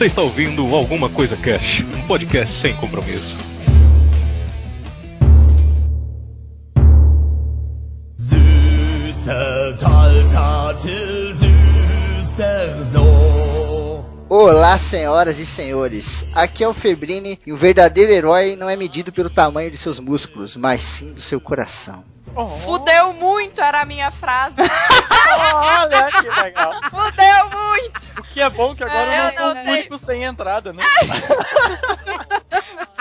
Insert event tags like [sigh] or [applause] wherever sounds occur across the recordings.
Você está ouvindo Alguma Coisa Cash, um podcast sem compromisso. Olá, senhoras e senhores. Aqui é o Febrini e o verdadeiro herói não é medido pelo tamanho de seus músculos, mas sim do seu coração. Oh. Fudeu muito, era a minha frase. [laughs] Olha que legal. Fudeu muito. O que é bom que agora é, eu não sou o único sem entrada, né? [laughs]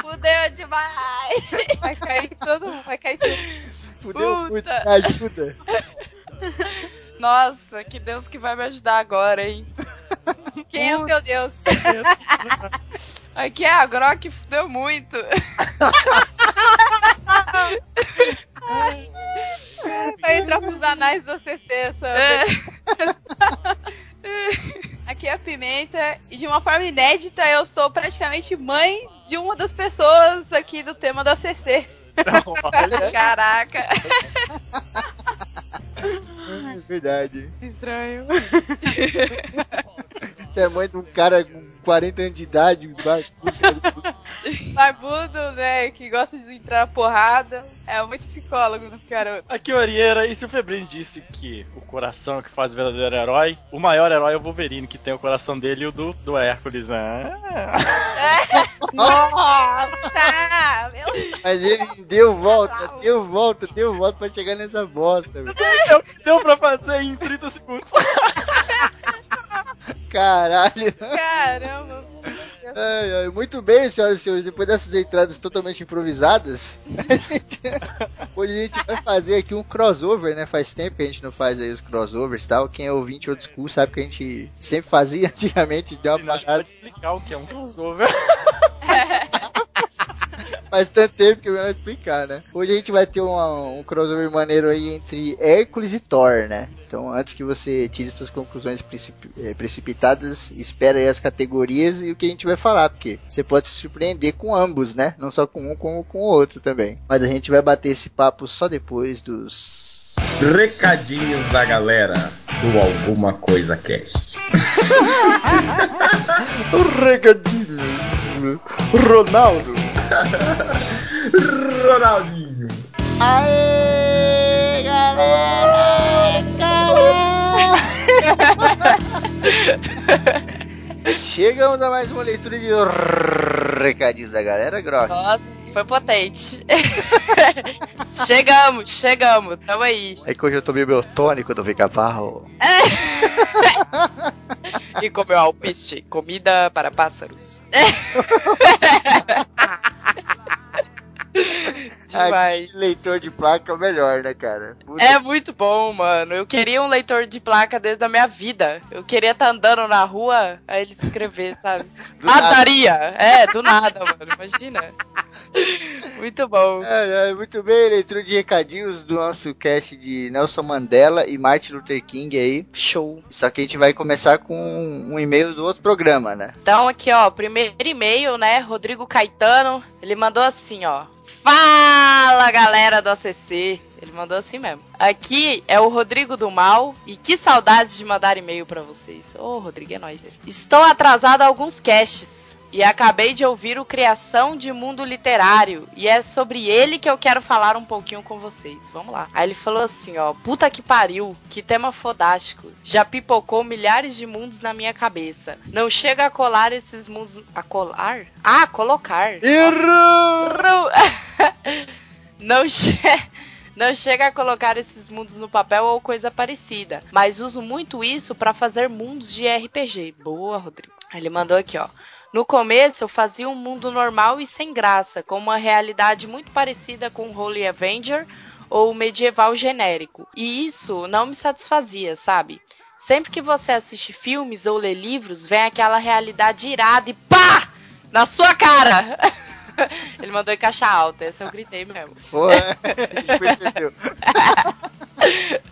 Fudeu demais. Vai cair todo mundo, vai cair tudo. Fudeu Puta. muito, me ajuda. [laughs] Nossa, que Deus que vai me ajudar agora, hein? Quem é o teu Deus? Aqui é a Grok fudeu muito. Vai entrar pros anais do CC, sabe? [laughs] Aqui é a Pimenta e de uma forma inédita eu sou praticamente mãe de uma das pessoas aqui do tema da CC. [laughs] Caraca. É verdade. Estranho. [laughs] Você é mãe de um cara com 40 anos de idade, barbudo. [laughs] barbudo, né? Que gosta de entrar na porrada. É muito psicólogo no garoto. Aqui, Orieira, e se o Febrinho disse que o coração é que faz o verdadeiro herói, o maior herói é o Wolverine, que tem o coração dele e o do, do Hércules. Né? É. [laughs] Nossa! Mas ele deu volta, deu volta, deu volta pra chegar nessa bosta. Deu, deu pra fazer em 30 segundos. [laughs] Caralho. Caramba. Ai, ai, muito bem, senhoras e senhores. Depois dessas entradas totalmente improvisadas, a gente, hoje a gente vai fazer aqui um crossover, né? Faz tempo que a gente não faz aí os crossovers e tal. Quem é ouvinte old school sabe que a gente sempre fazia [laughs] antigamente. Deu uma parada. Pode explicar o que é um crossover. [laughs] Faz tanto tempo que eu não explicar, né? Hoje a gente vai ter um, um crossover maneiro aí entre Hércules e Thor, né? Então, antes que você tire suas conclusões precip eh, precipitadas, espera aí as categorias e o que a gente vai falar, porque você pode se surpreender com ambos, né? Não só com um, como com o outro também. Mas a gente vai bater esse papo só depois dos recadinhos da galera do Alguma Coisa Cast. [laughs] recadinhos. Ronaldo. Ronaldinho. Aê, galera! Galera! [laughs] Chegamos a mais uma leitura de recadinhos da galera, Grok. Nossa, isso foi potente. [laughs] chegamos, chegamos, tamo aí. É que hoje eu tomei meu tônico do pica-pau. É. e comeu alpiste, comida para pássaros. [laughs] [laughs] Demais. leitor de placa é o melhor, né, cara? Puta. É muito bom, mano. Eu queria um leitor de placa desde a minha vida. Eu queria estar tá andando na rua, aí ele escrever, sabe? [laughs] Mataria! É, do nada, mano. Imagina. Muito bom. É, é, muito bem, leitura de recadinhos do nosso cast de Nelson Mandela e Martin Luther King aí. Show. Só que a gente vai começar com um e-mail do outro programa, né? Então, aqui, ó, primeiro e-mail, né? Rodrigo Caetano. Ele mandou assim, ó. Fala, galera do ACC. Ele mandou assim mesmo. Aqui é o Rodrigo do Mal. E que saudades de mandar e-mail para vocês. Ô, oh, Rodrigo, é nóis. Estou atrasado a alguns casts e acabei de ouvir o Criação de Mundo Literário. E é sobre ele que eu quero falar um pouquinho com vocês. Vamos lá. Aí ele falou assim, ó. Puta que pariu. Que tema fodástico. Já pipocou milhares de mundos na minha cabeça. Não chega a colar esses mundos... A colar? Ah, colocar. Errou! [laughs] Não chega... Não chega a colocar esses mundos no papel ou coisa parecida, mas uso muito isso para fazer mundos de RPG. Boa, Rodrigo. Ele mandou aqui, ó. No começo, eu fazia um mundo normal e sem graça, com uma realidade muito parecida com Holy Avenger ou medieval genérico. E isso não me satisfazia, sabe? Sempre que você assiste filmes ou lê livros, vem aquela realidade irada e pá! Na sua cara! [laughs] Ele mandou em caixa alta, essa eu gritei mesmo. Percebeu. [laughs]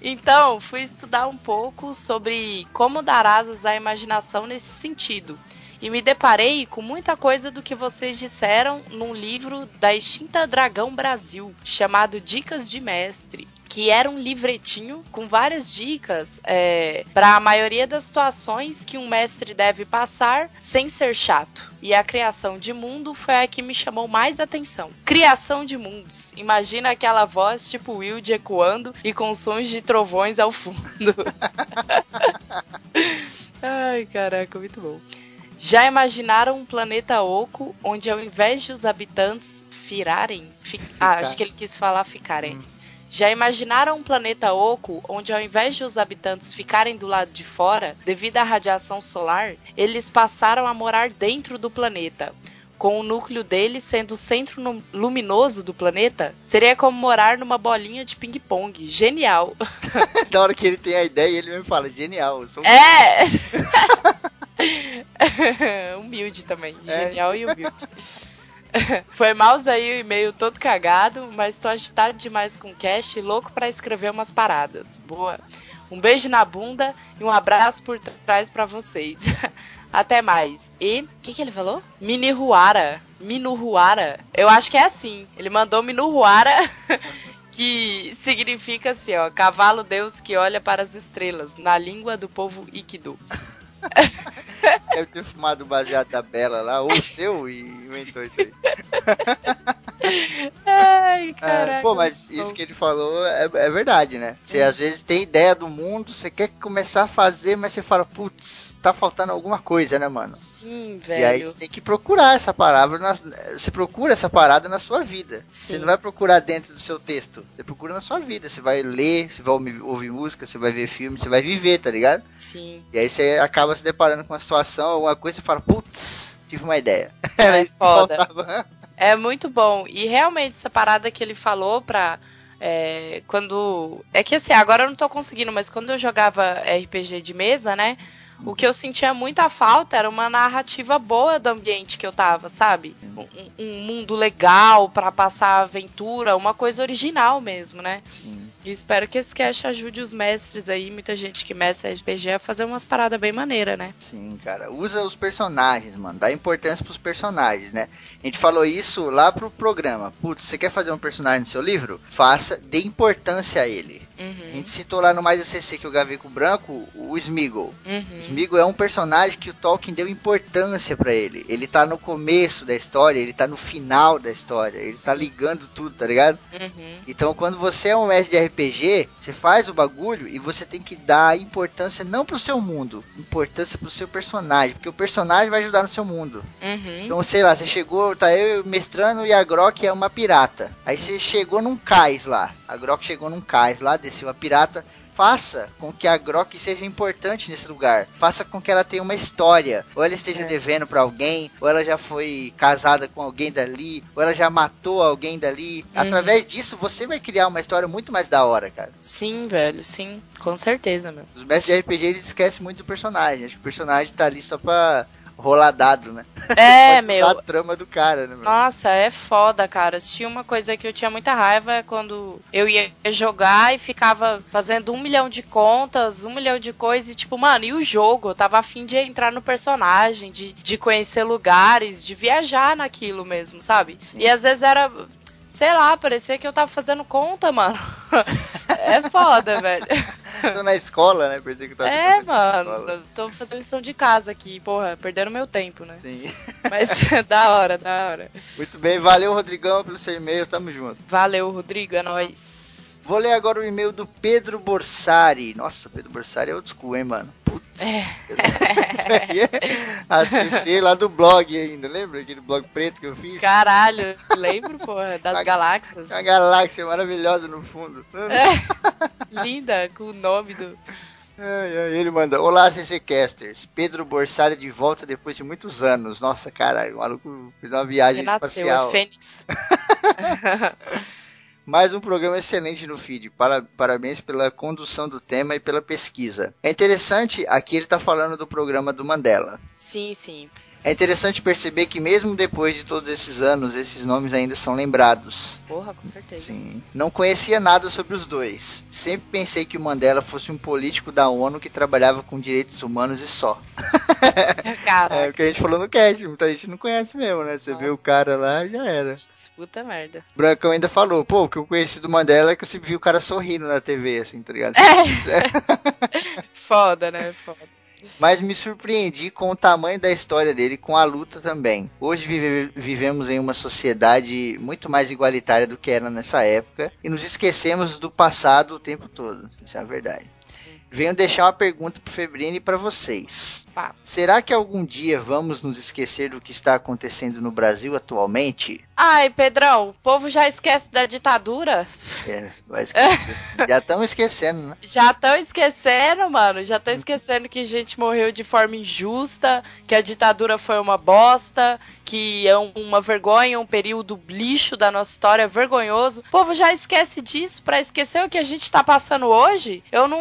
Então, fui estudar um pouco sobre como dar asas à imaginação nesse sentido e me deparei com muita coisa do que vocês disseram num livro da extinta Dragão Brasil, chamado Dicas de Mestre, que era um livretinho com várias dicas é, para a maioria das situações que um mestre deve passar sem ser chato. E a criação de mundo foi a que me chamou mais atenção. Criação de mundos. Imagina aquela voz tipo Wild ecoando e com sons de trovões ao fundo. [laughs] Ai, caraca, muito bom. Já imaginaram um planeta oco onde ao invés de os habitantes firarem, fi... ah, acho que ele quis falar ficarem. Hum. Já imaginaram um planeta oco onde, ao invés de os habitantes ficarem do lado de fora, devido à radiação solar, eles passaram a morar dentro do planeta? Com o núcleo dele sendo o centro luminoso do planeta, seria como morar numa bolinha de ping-pong. Genial! [laughs] da hora que ele tem a ideia, ele me fala: genial. Sou... É! [laughs] [laughs] humilde também. É. Genial e humilde. [laughs] Foi mouse aí o e-mail todo cagado, mas tô agitado demais com o cast e louco para escrever umas paradas. Boa. Um beijo na bunda e um abraço por trás para vocês. [laughs] Até mais. E, o que, que ele falou? Minuhuara. Minuhuara. Eu acho que é assim. Ele mandou Minuhuara, que significa assim, ó. Cavalo Deus que olha para as estrelas, na língua do povo Ikidu. [laughs] Deve ter fumado baseado da Bela lá, ou o seu, e inventou isso aí. [laughs] Ai, caraca. É, pô, mas isso que ele falou é, é verdade, né? Você hum. às vezes tem ideia do mundo, você quer começar a fazer, mas você fala, putz, tá faltando alguma coisa, né, mano? Sim, velho. E aí você tem que procurar essa palavra, você procura essa parada na sua vida. Sim. Você não vai procurar dentro do seu texto, você procura na sua vida. Você vai ler, você vai ouvir música, você vai ver filme, você vai viver, tá ligado? Sim. E aí você acaba se deparando com uma situação, alguma coisa e fala, putz, tive uma ideia. É [laughs] foda. É muito bom. E realmente essa parada que ele falou pra é, quando. É que assim, agora eu não tô conseguindo, mas quando eu jogava RPG de mesa, né? O que eu sentia muita falta era uma narrativa boa do ambiente que eu tava, sabe? Um, um mundo legal para passar aventura, uma coisa original mesmo, né? Sim. E espero que esse cast ajude os mestres aí, muita gente que mestre RPG, a fazer umas paradas bem maneiras, né? Sim, cara. Usa os personagens, mano. Dá importância pros personagens, né? A gente falou isso lá pro programa. Putz, você quer fazer um personagem no seu livro? Faça, dê importância a ele. Uhum. A gente citou lá no Mais ACC que o Gaveco Branco, o Smeagol. Uhum. O Smeagol é um personagem que o Tolkien deu importância para ele. Ele tá no começo da história, ele tá no final da história, ele tá Sim. tá ligando tudo, tá ligado? Uhum. Então quando você é um mestre de RPG, você faz o bagulho e você tem que dar importância não pro seu mundo, importância pro seu personagem, porque o personagem vai ajudar no seu mundo. Uhum. Então, sei lá, você chegou, tá eu mestrando e a Grok é uma pirata. Aí você chegou num cais lá. A Grok chegou num cais lá, desceu a pirata, faça com que a Grok seja importante nesse lugar. Faça com que ela tenha uma história. Ou ela esteja é. devendo para alguém, ou ela já foi casada com alguém dali, ou ela já matou alguém dali. Uhum. Através disso, você vai criar uma história muito mais da hora, cara. Sim, velho, sim. Com certeza, meu. Os mestres de RPG eles esquecem muito do personagem. Acho que o personagem tá ali só pra rolar dado, né? É, [laughs] meu. a trama do cara, né, meu? Nossa, é foda, cara. Tinha uma coisa que eu tinha muita raiva é quando eu ia jogar e ficava fazendo um milhão de contas, um milhão de coisas, e tipo, mano, e o jogo? Eu tava afim de entrar no personagem, de, de conhecer lugares, de viajar naquilo mesmo, sabe? Sim. E às vezes era Sei lá, parecia que eu tava fazendo conta, mano. [laughs] é foda, velho. Tô na escola, né? Parecia que eu tava É, mano. Tô fazendo lição de casa aqui, porra, perdendo meu tempo, né? Sim. [laughs] Mas [laughs] da hora, da hora. Muito bem, valeu, Rodrigão, pelo seu e-mail, tamo junto. Valeu, Rodrigo, é nóis. Vou ler agora o e-mail do Pedro Borsari. Nossa, Pedro Borsari é outro school, hein, mano? Putz. É. [laughs] É ACC lá do blog ainda, lembra aquele blog preto que eu fiz? Caralho, lembro, porra, das galáxias. A galáxia maravilhosa no fundo. É. [laughs] Linda, com o nome do... ele manda: Olá, CC Casters. Pedro Borsari de volta depois de muitos anos. Nossa, cara, o maluco fez uma viagem Renasceu, espacial. É Fênix. [laughs] Mais um programa excelente no feed. Parabéns pela condução do tema e pela pesquisa. É interessante, aqui ele está falando do programa do Mandela. Sim, sim. É interessante perceber que mesmo depois de todos esses anos, esses nomes ainda são lembrados. Porra, com certeza. Sim. Não conhecia nada sobre os dois. Sempre pensei que o Mandela fosse um político da ONU que trabalhava com direitos humanos e só. [laughs] Caraca. É o que a gente falou no cast, muita gente não conhece mesmo, né? Você vê o Nossa. cara lá já era. Puta merda. Brancão ainda falou, pô, o que eu conheci do Mandela é que eu sempre vi o cara sorrindo na TV, assim, tá ligado? [laughs] [laughs] Foda, né? Foda. Mas me surpreendi com o tamanho da história dele, com a luta também. Hoje vive- vivemos em uma sociedade muito mais igualitária do que era nessa época e nos esquecemos do passado o tempo todo. Isso é a verdade. Venho deixar uma pergunta pro Febrini e para vocês. Será que algum dia vamos nos esquecer do que está acontecendo no Brasil atualmente? Ai, Pedrão, o povo já esquece da ditadura? É, vai esquecer. [laughs] Já estão esquecendo, né? Já estão esquecendo, mano. Já estão esquecendo que gente morreu de forma injusta, que a ditadura foi uma bosta, que é um- uma vergonha, um período lixo da nossa história, vergonhoso. O povo já esquece disso pra esquecer o que a gente tá passando hoje. Eu não,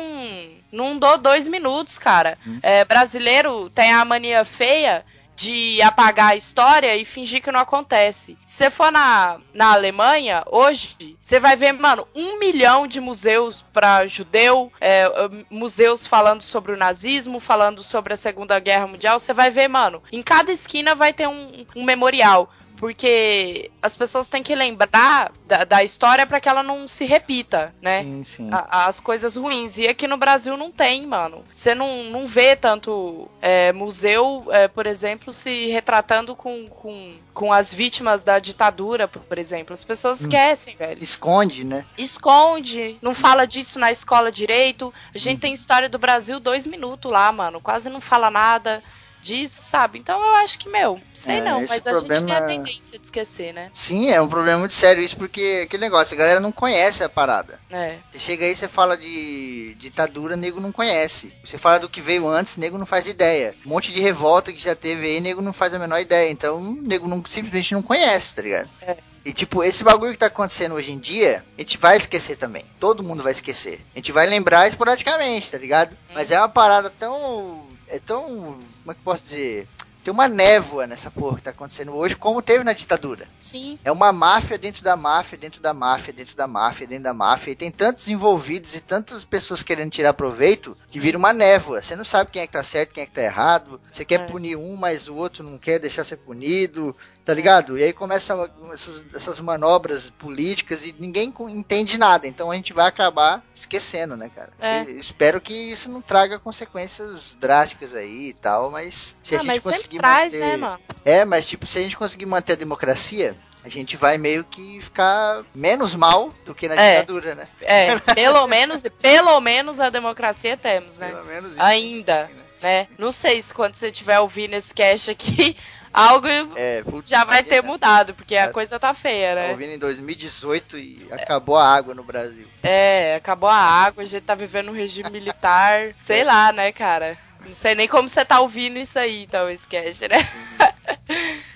não dou dois minutos, cara. É, brasileiro tem a mania feia de apagar a história e fingir que não acontece. Se você for na, na Alemanha, hoje, você vai ver, mano, um milhão de museus para judeu, é, museus falando sobre o nazismo, falando sobre a Segunda Guerra Mundial. Você vai ver, mano, em cada esquina vai ter um, um memorial. Porque as pessoas têm que lembrar da, da história para que ela não se repita, né? Sim, sim. a- as coisas ruins. E aqui no Brasil não tem, mano. Você não, não vê tanto é, museu, é, por exemplo, se retratando com, com, com as vítimas da ditadura, por por exemplo. As pessoas esquecem, velho. Esconde, né? Esconde, não fala disso na escola direito. A gente tem história do Brasil dois minutos lá, mano. Quase não fala nada disso, sabe? Então eu acho que, meu, sei É, não, mas a gente tem problema- a tendência de esquecer, né? Sim, é um problema muito sério isso, porque aquele negócio, a galera não conhece a parada. É. Você chega aí, você fala de ditadura, nego não conhece. Você fala do que veio antes, nego não faz ideia. Um monte de revolta que já teve aí, nego não faz a menor ideia. Então, nego não, simplesmente não conhece, tá ligado? É. E tipo, esse bagulho que tá acontecendo hoje em dia, a gente vai esquecer também. Todo mundo vai esquecer. A gente vai lembrar esporadicamente, tá ligado? Mas é uma parada tão. É tão. Como é que posso dizer? Tem uma névoa nessa porra que tá acontecendo hoje, como teve na ditadura. Sim. É uma máfia dentro da máfia, dentro da máfia, dentro da máfia, dentro da máfia. E tem tantos envolvidos e tantas pessoas querendo tirar proveito que vira uma névoa. Você não sabe quem é que tá certo, quem é que tá errado. Você quer É. punir um, mas o outro não quer deixar ser punido. Tá ligado? E aí começam essas, essas manobras políticas e ninguém entende nada. Então a gente vai acabar esquecendo, né, cara? É. Espero que isso não traga consequências drásticas aí e tal, mas se a ah, gente mas conseguir traz, manter... né, mano? É, mas tipo, se a gente conseguir manter a democracia, a gente vai meio que ficar menos mal do que na É. ditadura, né? É, pelo menos, pelo menos a democracia temos, né? Pelo menos isso. Ainda, né? Não sei se quando você estiver ouvindo esse cast aqui, algo É, putz, já vai ter mudado, porque a Tá- coisa tá feia, Tá né? ouvindo em 2018 e acabou a água no Brasil. É, acabou a água, a gente tá vivendo um regime militar, [laughs] sei lá, né, cara? Não sei nem como você tá ouvindo isso aí, então, cast, né?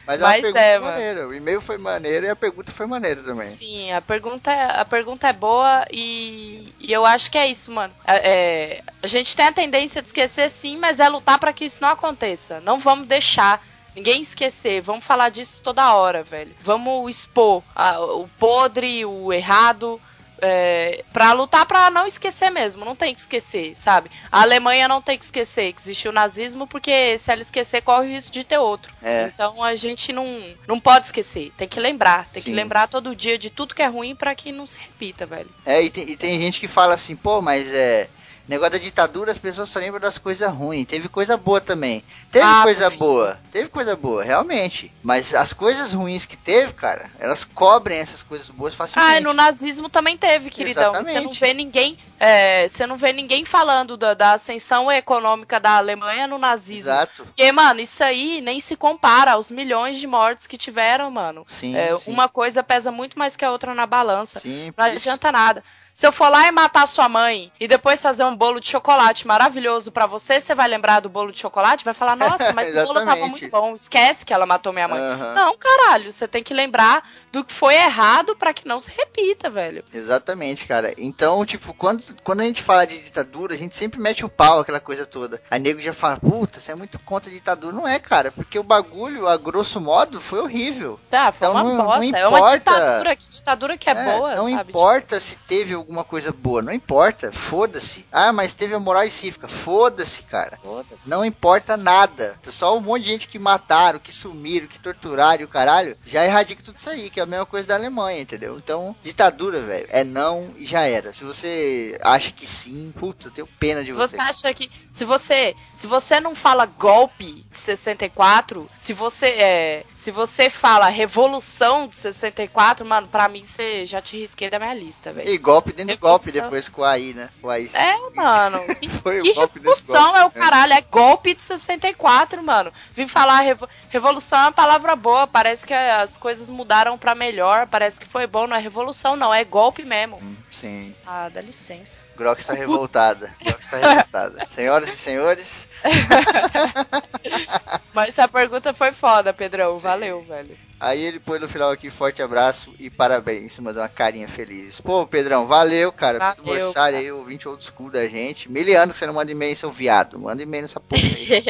Mas é Mas pergunta é, mano. maneira. O e-mail foi maneiro e a pergunta foi maneira também. Sim, a pergunta, a pergunta é boa e, e eu acho que é isso, mano. É, é, a gente tem a tendência de esquecer sim, mas é lutar pra que isso não aconteça. Não vamos deixar ninguém esquecer. Vamos falar disso toda hora, velho. Vamos expor a- o podre, o errado. É, pra lutar pra não esquecer mesmo, não tem que esquecer, sabe? A Alemanha não tem que esquecer que existiu o nazismo, porque se ela esquecer, corre o risco de ter outro. É. Então a gente não, não pode esquecer, tem que lembrar, tem Sim. que lembrar todo dia de tudo que é ruim pra que não se repita, velho. É, e tem, e tem gente que fala assim, pô, mas é. Negócio da ditadura, as pessoas só lembram das coisas ruins. Teve coisa boa também. Teve Ah, coisa filho. boa. Teve coisa boa, realmente. Mas as coisas ruins que teve, cara, elas cobrem essas coisas boas facilmente. Ah, e no nazismo também teve, queridão. Você não Exatamente. vê ninguém, é, você não vê ninguém falando da, da ascensão econômica da Alemanha no nazismo. Exato. Porque, mano, isso aí nem se compara aos milhões de mortes que tiveram, mano. Sim, É, sim. Uma coisa pesa muito mais que a outra na balança. Sim, Não adianta nada. Se eu for lá e matar sua mãe e depois fazer um bolo de chocolate maravilhoso pra você, você vai lembrar do bolo de chocolate? Vai falar, nossa, mas o bolo tava muito [laughs] bom. Esquece que ela matou minha mãe. Aham. Não, caralho, você tem que lembrar do que foi errado pra que não se repita, velho. Exatamente, cara. Então, tipo, quando, quando a gente fala de ditadura, a gente sempre mete o pau, aquela coisa toda. Aí nego já fala, puta, você é muito contra a ditadura. Não é, cara, porque o bagulho, a grosso modo, foi horrível. Tá, foi Então uma não- não bosta. é uma importa. ditadura. Que ditadura que é, boa, não sabe? importa se teve alguma coisa boa, não importa, foda-se. Ah, mas teve a moral e cívica, foda-se, cara. Foda-se. Não importa nada. Só um monte de gente que mataram, que sumiram, que torturaram e o caralho, já erradica tudo isso aí, que é a mesma coisa da Alemanha, entendeu? Então, ditadura, velho, é não e já era. Se você acha que sim, puta, eu tenho pena de Se você. você acha que. Se você. Se você não fala golpe de 64, se você é. Se você fala revolução de 64, mano, pra mim você já te risquei da minha lista, velho. E golpe dentro do golpe depois com a AI, né? O AI É, mano. [laughs] Que, Foi o que golpe revolução golpe, é o né? caralho? É golpe de 64, mano. Vim falar revo- revolução é uma palavra boa. Parece que as coisas mudaram pra melhor. Parece que foi bom. Não é revolução, não. É golpe mesmo. Hum, Sim. Ah, dá licença. Grok está revoltada. Grok está revoltada. [laughs] Senhoras e senhores, [laughs] Mas essa pergunta foi foda, Pedrão. Valeu, velho. Aí ele põe no final aqui, forte abraço e parabéns. Mandou uma carinha feliz. Pô, Pedrão, valeu, cara. Valeu, Por aniversário aí, o 20 old school da gente. Mil anos que você não manda e-mail, seu viado. Manda e-mail nessa porra aí.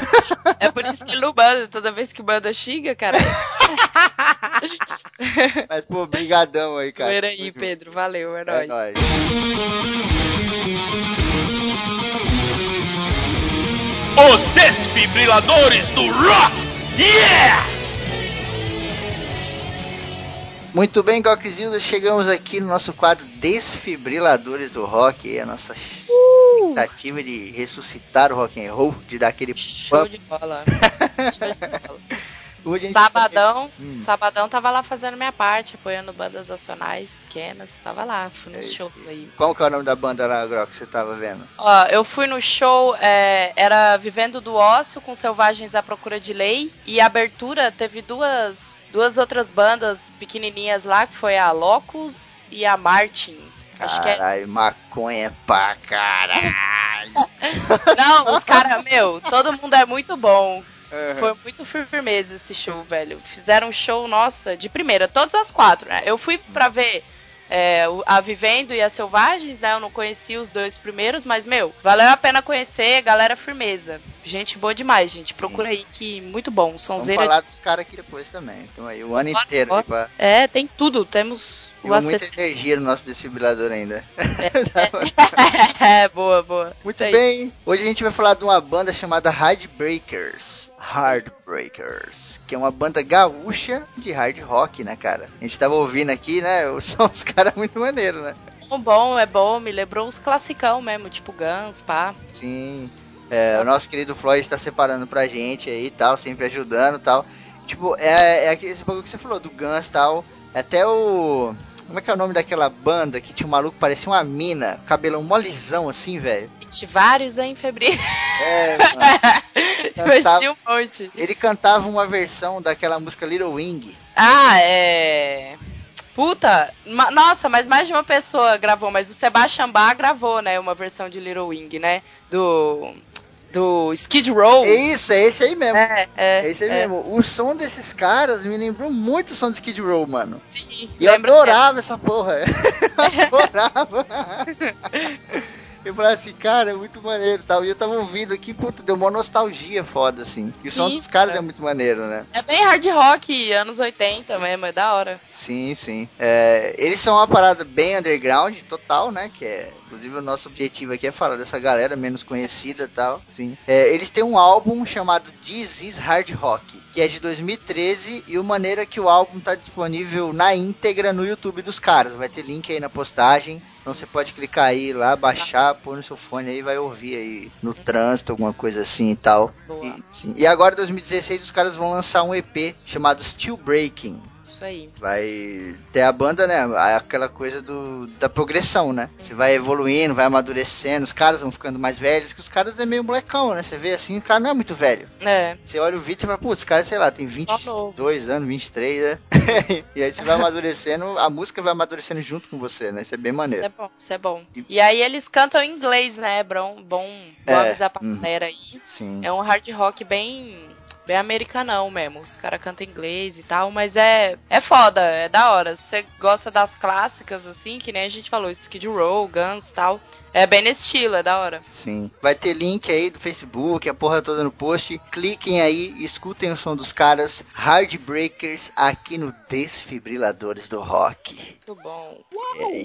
[laughs] é por isso que ele não manda. Toda vez que manda, xinga, cara. Mas, pô, brigadão aí, cara. Zoeira aí, Pedro. Valeu, é É nóis. nóis. Os desfibriladores do rock! Yeah! Muito bem, Gokzilda, chegamos aqui no nosso quadro Desfibriladores do Rock, a nossa Uh! tentativa de ressuscitar o rock and roll, de dar aquele Show pump. de bola. [laughs] Show de bola. Sabadão, Hum. sabadão tava lá fazendo minha parte, apoiando bandas nacionais pequenas. Tava lá, fui nos Eita. shows aí. Qual que é o nome da banda lá, Grok, que você tava vendo? Ó, eu fui no show, é, era Vivendo do Ócio com Selvagens à Procura de Lei. E a abertura teve duas, duas outras bandas pequenininhas lá, que foi a Locus e a Martin. É. Caralho, maconha pra [laughs] caralho. Não, os caras, meu, todo mundo é muito bom. Aham. Foi muito firmeza esse show, velho. Fizeram um show, nossa, de primeira, todas as quatro, né? Eu fui pra ver é, a Vivendo e a Selvagens, né? Eu não conheci os dois primeiros, mas, meu, valeu a pena conhecer, galera firmeza. Gente boa demais, gente. Procura aí que muito bom. Vamos Sonzeira. falar dos caras aqui depois também. Então aí, o ano inteiro. Aí, pra... É, tem tudo. Temos o Ficou muita energia no nosso desfibrilador ainda. é, [laughs] [laughs] boa, boa. Muito bem, hoje a gente vai falar de uma banda chamada Heartbreakers. Heartbreakers, que é uma banda gaúcha de hard rock, né, cara? A gente tava ouvindo aqui, né? [laughs] São uns caras muito maneiros, né? Bom, bom, é bom. Me lembrou uns classicão mesmo, tipo Guns, pá. Sim. É, o nosso querido Floyd tá separando pra gente aí e tal, sempre ajudando e tal. Tipo, é, é aquele- esse bagulho que você falou, do Guns e tal. Até o. Como é que é o nome daquela banda que tinha um maluco que parecia uma mina, cabelão molizão assim, velho? Vários, hein, Febril? É, [laughs] mano. Investi um monte. Ele cantava uma versão daquela música Little Wing. Ah, é. Puta, ma- nossa, mas mais de uma pessoa gravou, mas o Sebastian Bach gravou, né, uma versão de Little Wing, né, do do Skid Row. É isso, é esse aí mesmo. É, É, é, esse aí é, mesmo. O som desses caras me lembrou muito o som do Skid Row, mano. Sim, E eu lembro adorava essa porra. [laughs] Eu adorava. [laughs] Eu falei assim, cara, é muito maneiro e tal. E eu tava ouvindo aqui, puta, deu uma nostalgia foda, assim. E o som dos caras é. é muito maneiro, né? É bem hard rock, anos 80 mesmo, é da hora. Sim, sim. É, eles são uma parada bem underground, total, né? Que é, inclusive, o nosso objetivo aqui é falar dessa galera menos conhecida e tal. Sim. É, eles têm um álbum chamado This Is Hard Rock, que é de 2013 e o maneira que o álbum tá disponível na íntegra no YouTube dos caras. Vai ter link aí na postagem, então você pode clicar aí lá, baixar, pôr no seu fone aí e vai ouvir aí no trânsito, alguma coisa assim e tal. Boa. E, sim. E agora, em 2016, os caras vão lançar um EP chamado Still Breaking. Isso aí. Vai ter a banda, né? Aquela coisa do, da progressão, né? Você vai evoluindo, vai amadurecendo, os caras vão ficando mais velhos, que os caras é meio molecão, né? Você vê assim, o cara não é muito velho. É. Você olha o vídeo e fala, putz, cara, sei lá, tem novo. 22 anos, 23, né? [laughs] e aí você vai amadurecendo, a música vai amadurecendo junto com você, né? Isso é bem Isso maneiro. é bom, isso é bom. E aí eles cantam em inglês, né? Bom, bom, bom É, avisar pra uhum. galera aí. Sim. É um hard rock bem. Bem americanão mesmo. Os caras cantam inglês e tal, mas é, é foda, é da hora. Se você gosta das clássicas, assim, que nem a gente falou, Skid Row, Guns e tal. É bem nesse estilo, é da hora. Sim. Vai ter link aí do Facebook, a porra toda no post. Cliquem aí, escutem o som dos caras Hardbreakers aqui no Desfibriladores do Rock. Muito bom.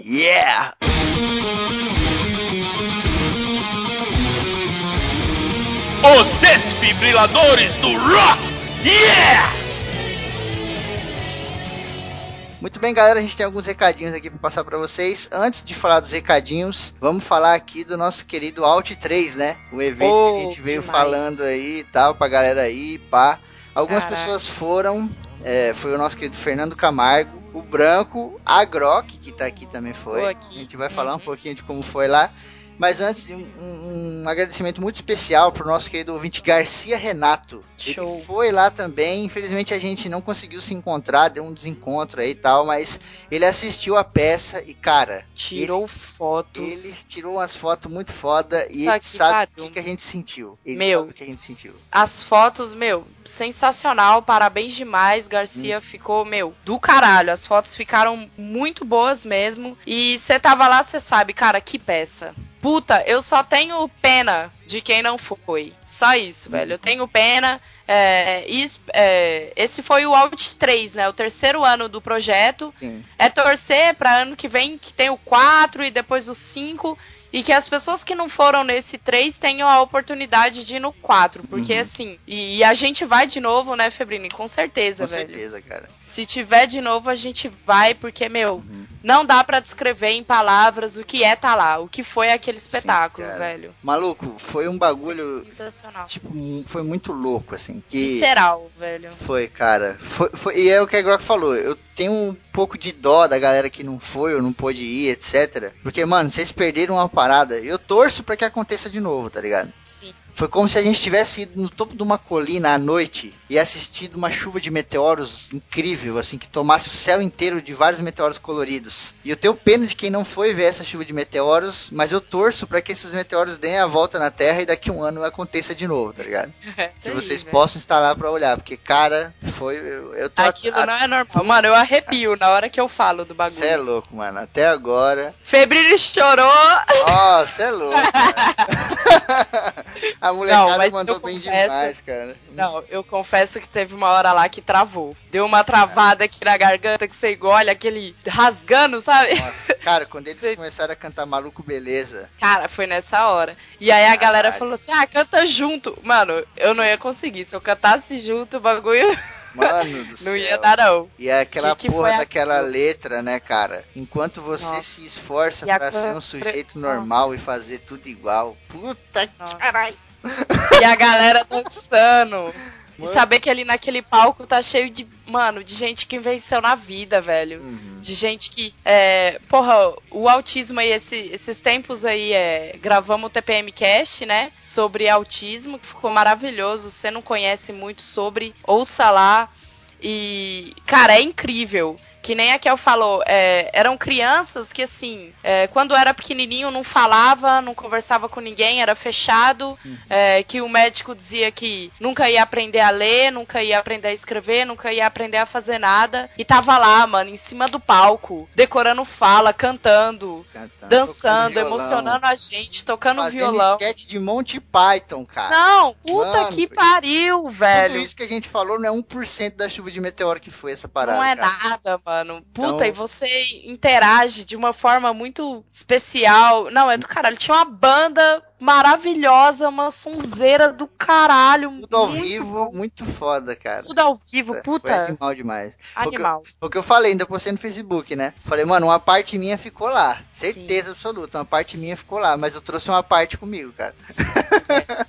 Yeah! Os desfibriladores do rock! Yeah! Muito bem, galera, a gente tem alguns recadinhos aqui para passar para vocês. Antes de falar dos recadinhos, vamos falar aqui do nosso querido Alt 3, né? O evento Oh, que a gente veio demais. falando aí e tal, pra galera aí, pá. Algumas Caraca. pessoas foram, é, foi o nosso querido Fernando Camargo, o Branco, a Grok, que tá aqui também foi. Aqui. A gente vai falar um Uhum. pouquinho de como foi lá. Mas antes, um, um- agradecimento muito especial pro nosso querido ouvinte Garcia Renato. Show. Ele foi lá também. Infelizmente a gente não conseguiu se encontrar, deu um desencontro aí e tal, mas ele assistiu a peça e, cara, Tirou fotos. ele tirou umas fotos muito foda e Tá ele sabe o que, que a gente sentiu. Ele Meu. o que a gente sentiu. As fotos, meu, sensacional, parabéns demais, Garcia ficou, meu, do caralho. As fotos ficaram muito boas mesmo. E você tava lá, você sabe, cara, que peça. Puta, eu só tenho pena de quem não foi. Só isso, velho. Eu tenho pena. É, isso- é, esse foi o Out 3, né? O terceiro ano do projeto. Sim. É torcer pra ano que vem que tem o 4 e depois o 5. E que as pessoas que não foram nesse 3 tenham a oportunidade de ir no 4. Porque Uhum. assim. E, e a gente vai de novo, né, Febrini? Com certeza, Com velho. certeza, cara. Se tiver de novo, a gente vai, porque, meu, Uhum. Não dá pra descrever em palavras o que é tá lá, o que foi aquele espetáculo, cara. velho. Maluco, foi um bagulho, Sensacional. tipo, foi muito louco, assim. Que Visceral, velho. Foi, cara. Foi, foi- e é o que a Grok falou. Eu tenho um pouco de dó da galera que não foi ou não pôde ir, etc. Porque, mano, vocês perderam uma parada. Eu torço pra que aconteça de novo, tá ligado? Sim. Foi como se a gente tivesse ido no topo de uma colina à noite e assistido uma chuva de meteoros incrível, assim, que tomasse o céu inteiro de vários meteoros coloridos. E eu tenho pena de quem não foi ver essa chuva de meteoros, mas eu torço pra que esses meteoros deem a volta na Terra e daqui a um ano aconteça de novo, tá ligado? [laughs] Que vocês possam estar lá pra olhar, porque, cara, foi. Eu, eu tô Aquilo a- não é normal. Mano, eu arrepio na hora que eu falo do bagulho. Cê é louco, mano. Até agora. Febrini chorou. Ó, você é louco. [laughs] [laughs] A molecada Não, mandou bem confesso- demais, cara. Não, eu confesso que teve uma hora lá que travou. Deu uma travada aqui na garganta que você engole, aquele rasgando, sabe? Nossa, cara, quando eles [laughs] Você- começaram a cantar Maluco Beleza. Cara, foi nessa hora. E aí a galera Caralho. falou assim: ah, canta junto. Mano, eu não ia conseguir. Se eu cantasse junto, o bagulho Mano do céu. não ia dar, não. E é aquela Que que porra daquela aquilo? letra, né, cara? Enquanto você Nossa. se esforça E a pra ser um sujeito Nossa. normal e fazer tudo igual. Puta que Nossa. caralho. E a galera dançando. [laughs] E Mano. saber que ali naquele palco tá cheio de, mano, de gente que venceu na vida, velho. Uhum. De gente que. É, porra, o autismo aí, esse- esses tempos aí, é, gravamos o TPM Cast, né? Sobre autismo, que ficou maravilhoso. Você não conhece muito sobre, ouça lá. E, cara, é incrível. Que nem a Kel falou, é, eram crianças que, assim, é, quando era pequenininho não falava, não conversava com ninguém, era fechado, é, que o médico dizia que nunca ia aprender a ler, nunca ia aprender a escrever, nunca ia aprender a fazer nada. E tava lá, mano, em cima do palco, decorando fala, cantando, Cantando, dançando, emocionando a gente, tocando fazendo violão. sketch de Monty Python, cara. Não, puta Mano, que pariu, velho. Tudo isso que a gente falou não é 1% da chuva de meteoro que foi essa parada. Não é cara. nada, mano. Puta, Então- e você interage de uma forma muito especial. Não, é do caralho. Tinha uma banda maravilhosa, uma sonzeira do caralho. Tudo ao muito vivo, bom. muito foda, cara. Tudo ao vivo, Foi puta. animal demais. Foi o que eu- Animal. O que eu falei, ainda postei no Facebook, né? Falei, mano, uma parte minha ficou lá. Certeza absoluta, uma parte minha ficou lá. Mas eu trouxe uma parte comigo, cara.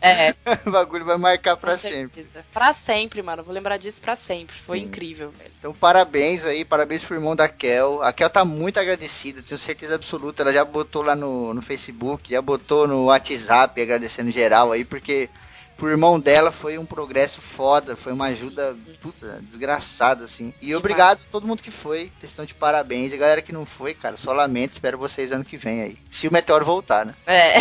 É, [laughs] o bagulho vai marcar pra sempre. Pra sempre, mano. Vou lembrar disso pra sempre. Foi Sim. incrível, velho. Então, parabéns aí, parabéns pro irmão da Kel. A Kel tá muito agradecida, tenho certeza absoluta. Ela já botou lá no, no Facebook, já botou no WhatsApp, agradecendo geral aí, porque pro irmão dela foi um progresso foda, foi uma ajuda puta, desgraçada, assim. E Demais. obrigado a todo mundo que foi, questão de parabéns. E a galera que não foi, cara, só lamento, espero vocês ano que vem aí. Se o Meteoro voltar, né? É.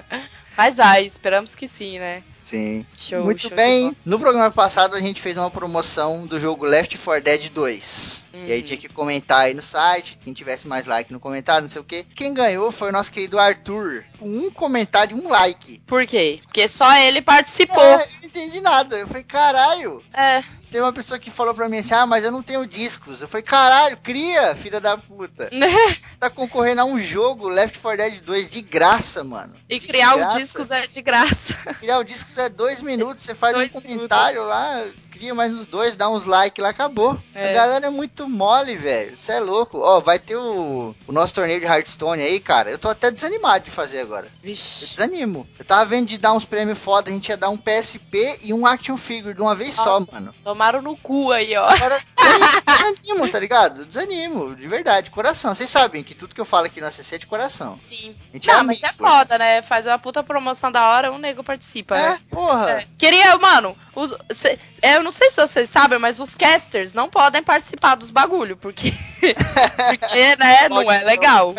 [laughs] Mas ai, esperamos que sim, né? Sim. Show, Muito show bem. No programa passado a gente fez uma promoção do jogo Left 4 Dead 2. E aí Uhum. tinha que comentar aí no site, quem tivesse mais like no comentário, não sei o que. Quem ganhou foi o nosso querido Arthur, um comentário e um like. Por quê? Porque só ele participou. É, entendi nada. Eu falei, caralho. É. Tem uma pessoa que falou pra mim assim, ah, mas eu não tenho discos. Eu falei, caralho, cria, filha da puta. [laughs] Você tá concorrendo a um jogo Left 4 Dead 2 de graça, mano. E De criar o graça. discos é de graça. Criar o disco é dois minutos, você faz Dois um comentário lá, cria mais uns dois, dá uns likes lá, acabou. É. A galera é muito mole, velho. Você é louco. Ó, vai ter o, o nosso torneio de Hearthstone aí, cara. Eu tô até desanimado de fazer agora. Eu Vixe. desanimo. Eu tava vendo de dar uns prêmios foda, a gente ia dar um PSP e um action figure de uma vez só, mano. Tomaram no cu aí, ó. Eu [laughs] desanimo, tá ligado? Eu desanimo, de verdade, coração. Vocês sabem que tudo que eu falo aqui na CC é de coração. Sim. A gente é Não, mas amigo. é foda, né? Faz uma puta promoção da hora, um nego participa, É, né? porra. É. Queria, mano, os, cê- é, eu não sei se vocês sabem, mas os casters não podem participar dos bagulho, porque, [laughs] porque né, não é legal.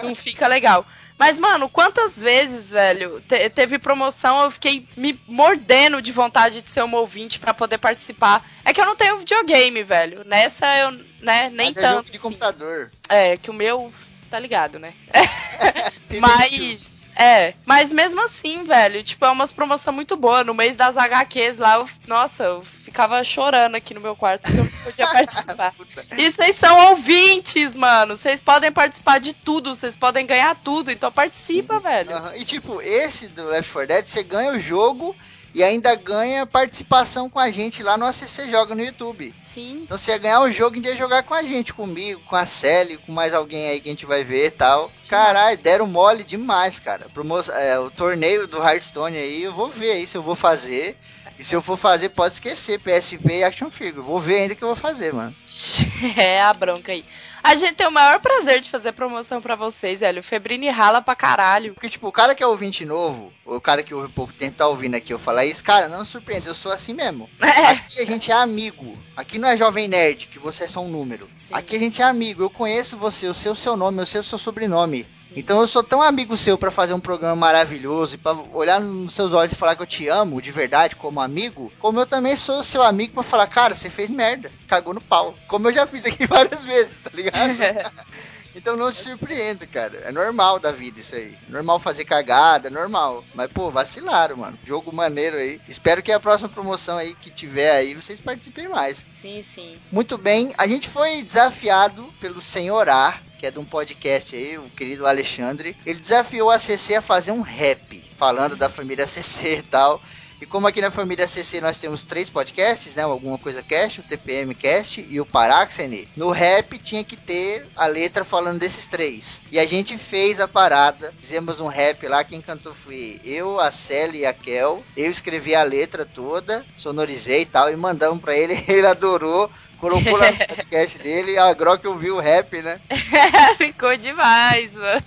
Não fica legal. Mas, mano, quantas vezes, velho, te- teve promoção, eu fiquei me mordendo de vontade de ser um ouvinte pra poder participar. É que eu não tenho videogame, velho. Nessa eu, né, nem Mas é tanto. jogo de assim. computador. É, que o meu, você tá ligado, né? [laughs] [laughs] Mas. É, mas mesmo assim, velho, tipo, é umas promoção muito boa. No mês das HQs lá, eu- nossa, eu ficava chorando aqui no meu quarto porque eu não podia [laughs] participar. E vocês são ouvintes, mano. Vocês podem participar de tudo, vocês podem ganhar tudo. Então participa, velho. Aham. E tipo, esse do Left 4 Dead, você ganha o jogo e ainda ganha participação com a gente lá no ACC Joga no YouTube. Sim. Então você ia ganhar o jogo e ia jogar com a gente, comigo, com a Sally, com mais alguém aí que a gente vai ver e tal. Caralho, deram mole demais, cara. Promo é, o torneio do Hearthstone aí, eu vou ver aí se eu vou fazer. E se eu for fazer, pode esquecer PSP e Action Figure. Vou ver ainda que eu vou fazer, mano. [laughs] É a bronca aí. A gente tem o maior prazer de fazer promoção pra vocês, velho. O Febrini rala pra caralho. Porque, tipo, o cara que é ouvinte novo, ou o cara que ouve pouco tempo tá ouvindo aqui eu falar isso, cara, não surpreende, eu sou assim mesmo. [laughs] Aqui a gente é amigo. Aqui não é jovem nerd, que você é só um número. Sim. Aqui a gente é amigo. Eu conheço você, eu sei o seu nome, eu sei o seu sobrenome. Sim. Então eu sou tão amigo seu pra fazer um programa maravilhoso e pra olhar nos seus olhos e falar que eu te amo de verdade como amigo, como eu também sou seu amigo pra falar, cara, você fez merda, cagou no pau. Como eu já fiz aqui [laughs] várias vezes, tá ligado? [laughs] Então não se surpreenda, cara. É normal da vida isso aí. Normal fazer cagada, é normal. Mas, pô, vacilaram, mano. Jogo maneiro aí. Espero que a próxima promoção aí que tiver aí, vocês participem mais. sim, sim. Muito bem, a gente foi desafiado pelo Senhor A, que é de um podcast aí, o querido Alexandre. Ele desafiou a CC a fazer um rap, falando da família CC e tal. E como aqui na família CC nós temos três podcasts, né? Alguma coisa cast, o TPM Cast e o Paráxene. No rap tinha que ter a letra falando desses três. E a gente fez a parada, fizemos um rap lá, quem cantou foi eu, a Célia e a Kel. Eu escrevi a letra toda, sonorizei e tal, e mandamos pra ele, [laughs] ele adorou. Colocou lá no [laughs] podcast dele, a Grok ouviu o rap, né? [laughs] Ficou demais, mano.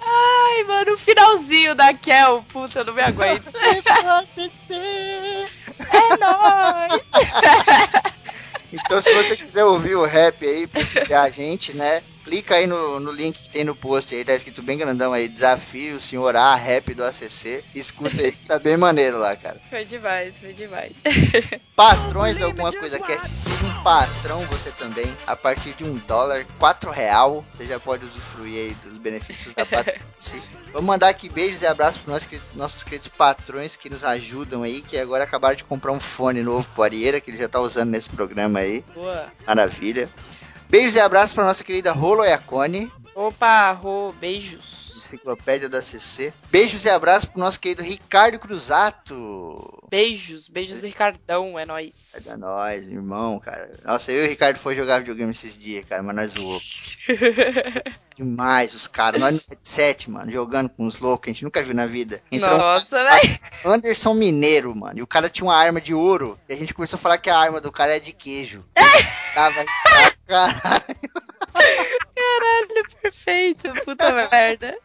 Ai, mano, o finalzinho da Kel, puta, eu não me aguento. [laughs] É nóis! Então, se você quiser ouvir o rap aí, prestigiar a gente, né? Clica aí no, no link que tem no post aí, tá escrito bem grandão aí, desafio, senhor A, rap do ACC. Escuta aí, que tá bem maneiro lá, cara. Foi demais, foi demais. [laughs] Patrões alguma coisa cast, seja um patrão você também, a partir de um dólar, quatro real, você já pode usufruir aí dos benefícios da Patrice. [laughs] Vamos mandar aqui beijos e abraços para nossos, nossos queridos patrões que nos ajudam aí, que agora acabaram de comprar um fone novo pro Arieira, que ele já tá usando nesse programa aí. Boa. Maravilha. Beijos e abraços para nossa querida Rolo Iacone. Opa, Rô, beijos. enciclopédia da CC. Beijos e abraços pro nosso querido Ricardo Cruzato. Beijos, beijos, Ricardão, é nóis. É nóis, irmão, cara. Nossa, eu e o Ricardo foi jogar videogame esses dias, cara, mas nós zoamos. [laughs] Demais os caras. Nós no headset, mano, jogando com os loucos, a gente nunca viu na vida. Entrou Nossa, velho. um Anderson Mineiro, mano. E o cara tinha uma arma de ouro. E a gente começou a falar que a arma do cara é de queijo. Tava aí, caralho. [laughs] Caralho, perfeito. Puta merda. [laughs]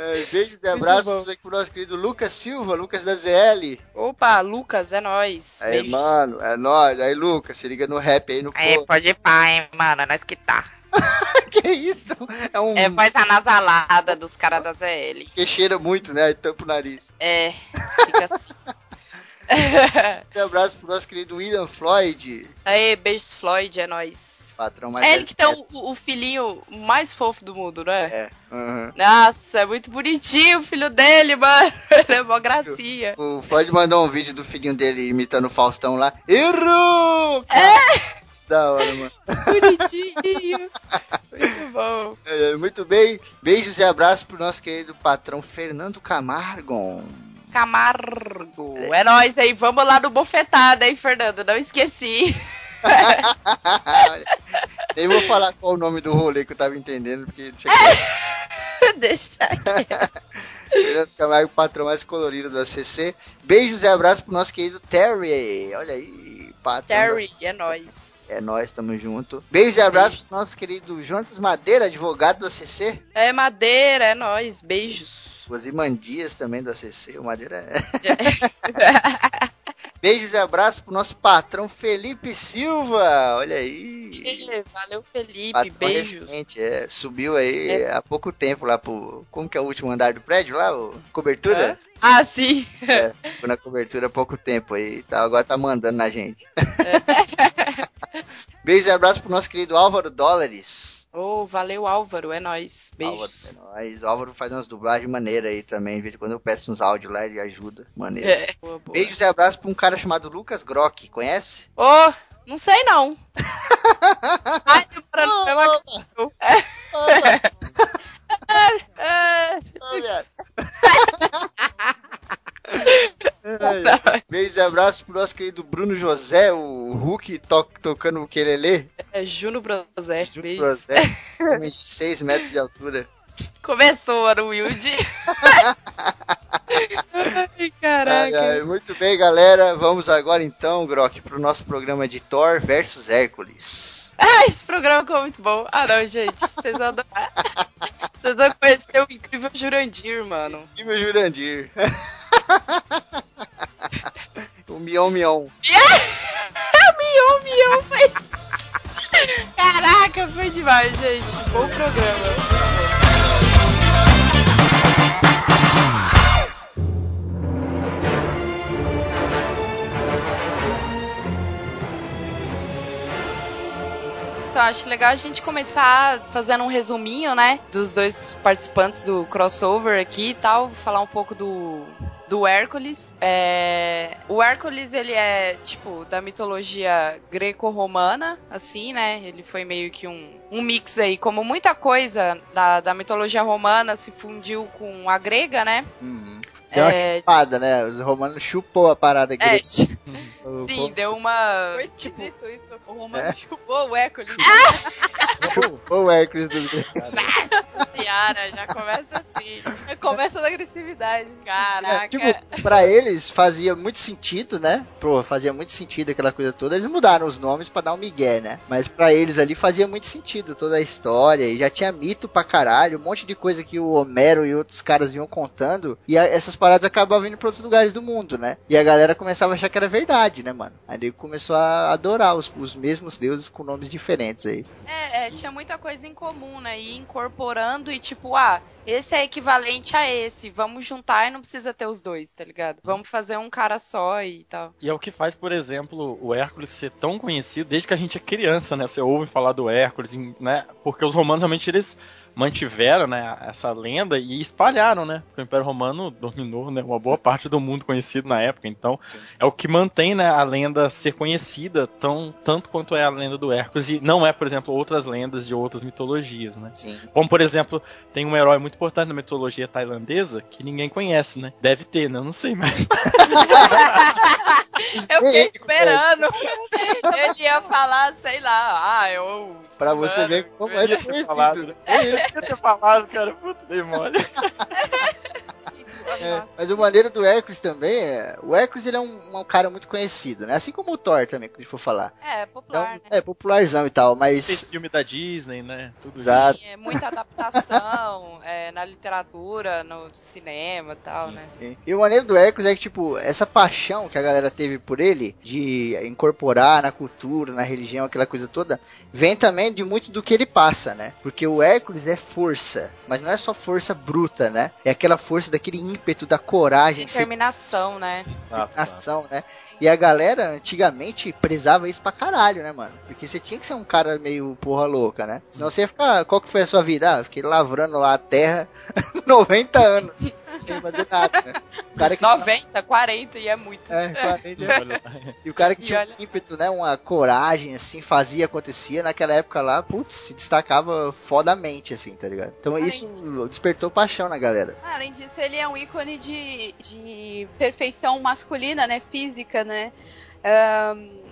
É, beijos e abraços aqui pro nosso querido Lucas Silva, Lucas da ZL. Opa, Lucas, é nóis. Aí, Beijos. mano, é nóis. Aí, Lucas, se liga no rap aí no Aí, pô. pode ir pá, hein, mano. É nós que tá. [laughs] que isso? É um É voz anasalada dos caras da ZL. que cheira muito, né? Aí tampa o nariz. É, fica assim. [laughs] Um abraço pro nosso querido William Floyd, Aí, beijos, Floyd, é nóis. patrão mais É ele que tem do o, o filhinho mais fofo do mundo, né? É. aham. Nossa, é muito bonitinho o filho dele, mano. [laughs] Ele é mó gracinha. O Floyd mandou um vídeo do filhinho dele imitando o Faustão lá. Errou! É! Da hora, mano. Bonitinho. Muito bom. É, muito bem. Beijos e abraços pro nosso querido patrão Fernando Camargo. Camargo. É nóis aí. Vamos lá no bofetada, hein, Fernando? Não esqueci. [laughs] Nem vou falar qual o nome do rolê que eu tava entendendo, porque deixa eu... [laughs] Deixa aqui. Fernando Camargo, patrão mais colorido da CC. Beijos e abraços pro nosso querido Terry. Olha aí, patrão. Terry, é nóis. da- É nós, tamo junto. Beijos e abraços pro nosso querido Jonas Madeira, advogado da CC. É madeira, é nóis. Beijos. Os Imandias também da CC. O Madeira é. [laughs] Beijos e abraços pro nosso patrão Felipe Silva. Olha aí. Valeu, Felipe. Patrão Beijos. recente, é, subiu aí É. há pouco tempo lá pro. Como que é o último andar do prédio lá? O, cobertura? Ah, sim. É, ficou na cobertura há pouco tempo aí. Tá, agora tá mandando na gente. [laughs] Beijos e abraços pro nosso querido Álvaro Dólares. Oh, valeu, Álvaro. É nóis. Álvaro, Beijos. é nóis. Álvaro faz umas dublagens maneiras aí também. De quando eu peço uns áudios lá, ele ajuda. Maneiro. É. Boa, boa. Beijos e abraços pra um cara chamado Lucas Grock, conhece? Ô, não sei não. [laughs] Ai, pra não é uma- Opa, [laughs] É, ô, viado. [laughs] Ai, Beijos e abraços pro nosso querido Bruno José, o Hulk to tocando o quelele. é Juno Brosé. José, homem de 6 metros de altura. Começou, Ana Wilde. [laughs] Ai, Ai, caraca. ai, muito bem, galera. Vamos agora então, Grok, pro nosso programa de Thor versus Hércules. Ah, esse programa ficou muito bom. Ah, não, gente. Vocês vão adorar. [laughs] Vocês vão conhecer o incrível Jurandir, mano. Meu Jurandir. [laughs] o Mion Mion. Mion, mion, foi... Caraca, foi demais, gente. Bom programa. Então, acho legal a gente começar fazendo um resuminho, né? Dos dois participantes do crossover aqui e tal. Falar um pouco do, do Hércules. É, o Hércules, ele é, tipo, da mitologia greco-romana, assim, né? Ele foi meio que um, um mix aí. Como muita coisa da, da mitologia romana se fundiu com a grega, né? Uhum. Deu uma É, chupada, né? Os romanos chupou a parada aqui. é, O [laughs] sim, deu uma... Foi Tipo, isso. O Romano É. chupou o Hércules. [laughs] chupou o Hércules do Ciara, já começa assim. [laughs] Começa na agressividade. Caraca. É, tipo, pra eles fazia muito sentido, né? Pô, fazia muito sentido aquela coisa toda. Eles mudaram os nomes pra dar um migué, né? Mas pra eles ali fazia muito sentido toda a história. E já tinha mito pra caralho, um monte de coisa que o Homero e outros caras vinham contando. E a- essas paradas acabavam indo pra outros lugares do mundo, né? E a galera começava a achar que era verdade, né, mano? Aí ele começou a adorar os, os mesmos deuses com nomes diferentes aí. É, é, tinha muita coisa em comum, né? E incorporando e tipo, ah, esse é equivalente a esse. Vamos juntar e não precisa ter os dois, tá ligado? Vamos fazer um cara só e tal. E é o que faz, por exemplo, o Hércules ser tão conhecido desde que a gente é criança, né? Você ouve falar do Hércules, em- né? Porque os romanos realmente eles mantiveram, né, essa lenda e espalharam, né? Porque o Império Romano dominou, né, uma boa parte do mundo conhecido na época. Então, é o que mantém, né, a lenda ser conhecida tão tanto quanto é a lenda do Hércules e não é, por exemplo, outras lendas de outras mitologias, né? Sim. Como, por exemplo, tem um herói muito importante na mitologia tailandesa que ninguém conhece, né? Deve ter, né? Eu não sei, mas [laughs] Eu fiquei Sim, esperando. [laughs] Ele ia falar, sei lá, ah, eu. Pra você Mano, ver como é falado, né? Queria ter falado, cara, puta, dei mole. [laughs] É, mas o maneiro do Hércules também é. O Hércules ele é um, um cara muito conhecido, né? Assim como o Thor também, que a gente for falar. É, Então, popular, né? é popularzão e tal, Fez mas. filme da Disney, né? Tudo Exato. Sim, é muita adaptação [laughs] é, na literatura, no cinema e tal, Sim. né? E o maneiro do Hércules é que, tipo, essa paixão que a galera teve por ele, de incorporar na cultura, na religião, aquela coisa toda, vem também de muito do que ele passa, né? Porque o Hércules é força, mas não é só força bruta, né? É aquela força daquele ímpeto, da coragem, Determinação, né? Exato, ação, né? E a galera antigamente prezava isso pra caralho, né, mano? Porque você tinha que ser um cara meio porra louca, né? Senão você ia ficar. Qual que foi a sua vida? Ah, fiquei lavrando lá a terra [laughs] 90 anos. Sem fazer nada, né? O cara que 90, 40 e é muito. É, 40 Olha, E o cara que E tinha olha- um ímpeto, né? Uma coragem, assim, fazia, acontecia. Naquela época lá, putz, se destacava fodamente, assim, tá ligado? Então Além isso despertou paixão na galera. Ah, Além disso, ele é um ícone de, de perfeição masculina, né? Física, né? Ahn,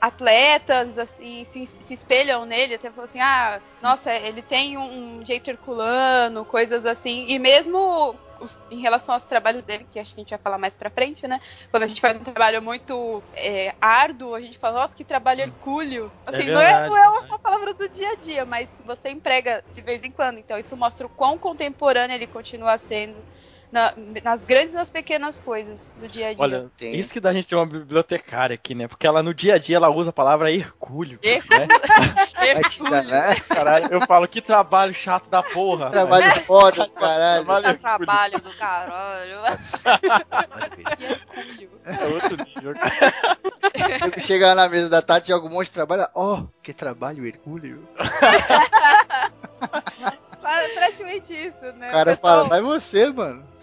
atletas, assim, se, se espelham nele, até falam assim, ah, nossa, ele tem um, um jeito herculano, coisas assim, e mesmo os- em relação aos trabalhos dele, que acho que a gente vai falar mais pra frente, né? Quando a gente faz um trabalho muito é, árduo, a gente fala, nossa, que trabalho hercúleo. Assim, não, é, verdade, não é uma palavra do dia a dia, mas você emprega de vez em quando. Então isso mostra o quão contemporâneo ele continua sendo na- nas grandes e nas pequenas coisas do dia a dia. Olha, Tem. isso que dá a gente ter uma bibliotecária aqui, né? Porque ela no dia a dia ela usa a palavra hercúleo. Hercúleo. Né? Caralho, eu falo que trabalho chato da porra. Trabalho foda do caralho. Trabalho trabalho do caralho. Que hercúleo. É outro nível. Eu chego lá na mesa da Tati, joga um monte de trabalho. Ó, que trabalho hercúleo. [laughs] Pra- Praticamente isso, né? O cara pessoal fala, vai você, mano. [laughs]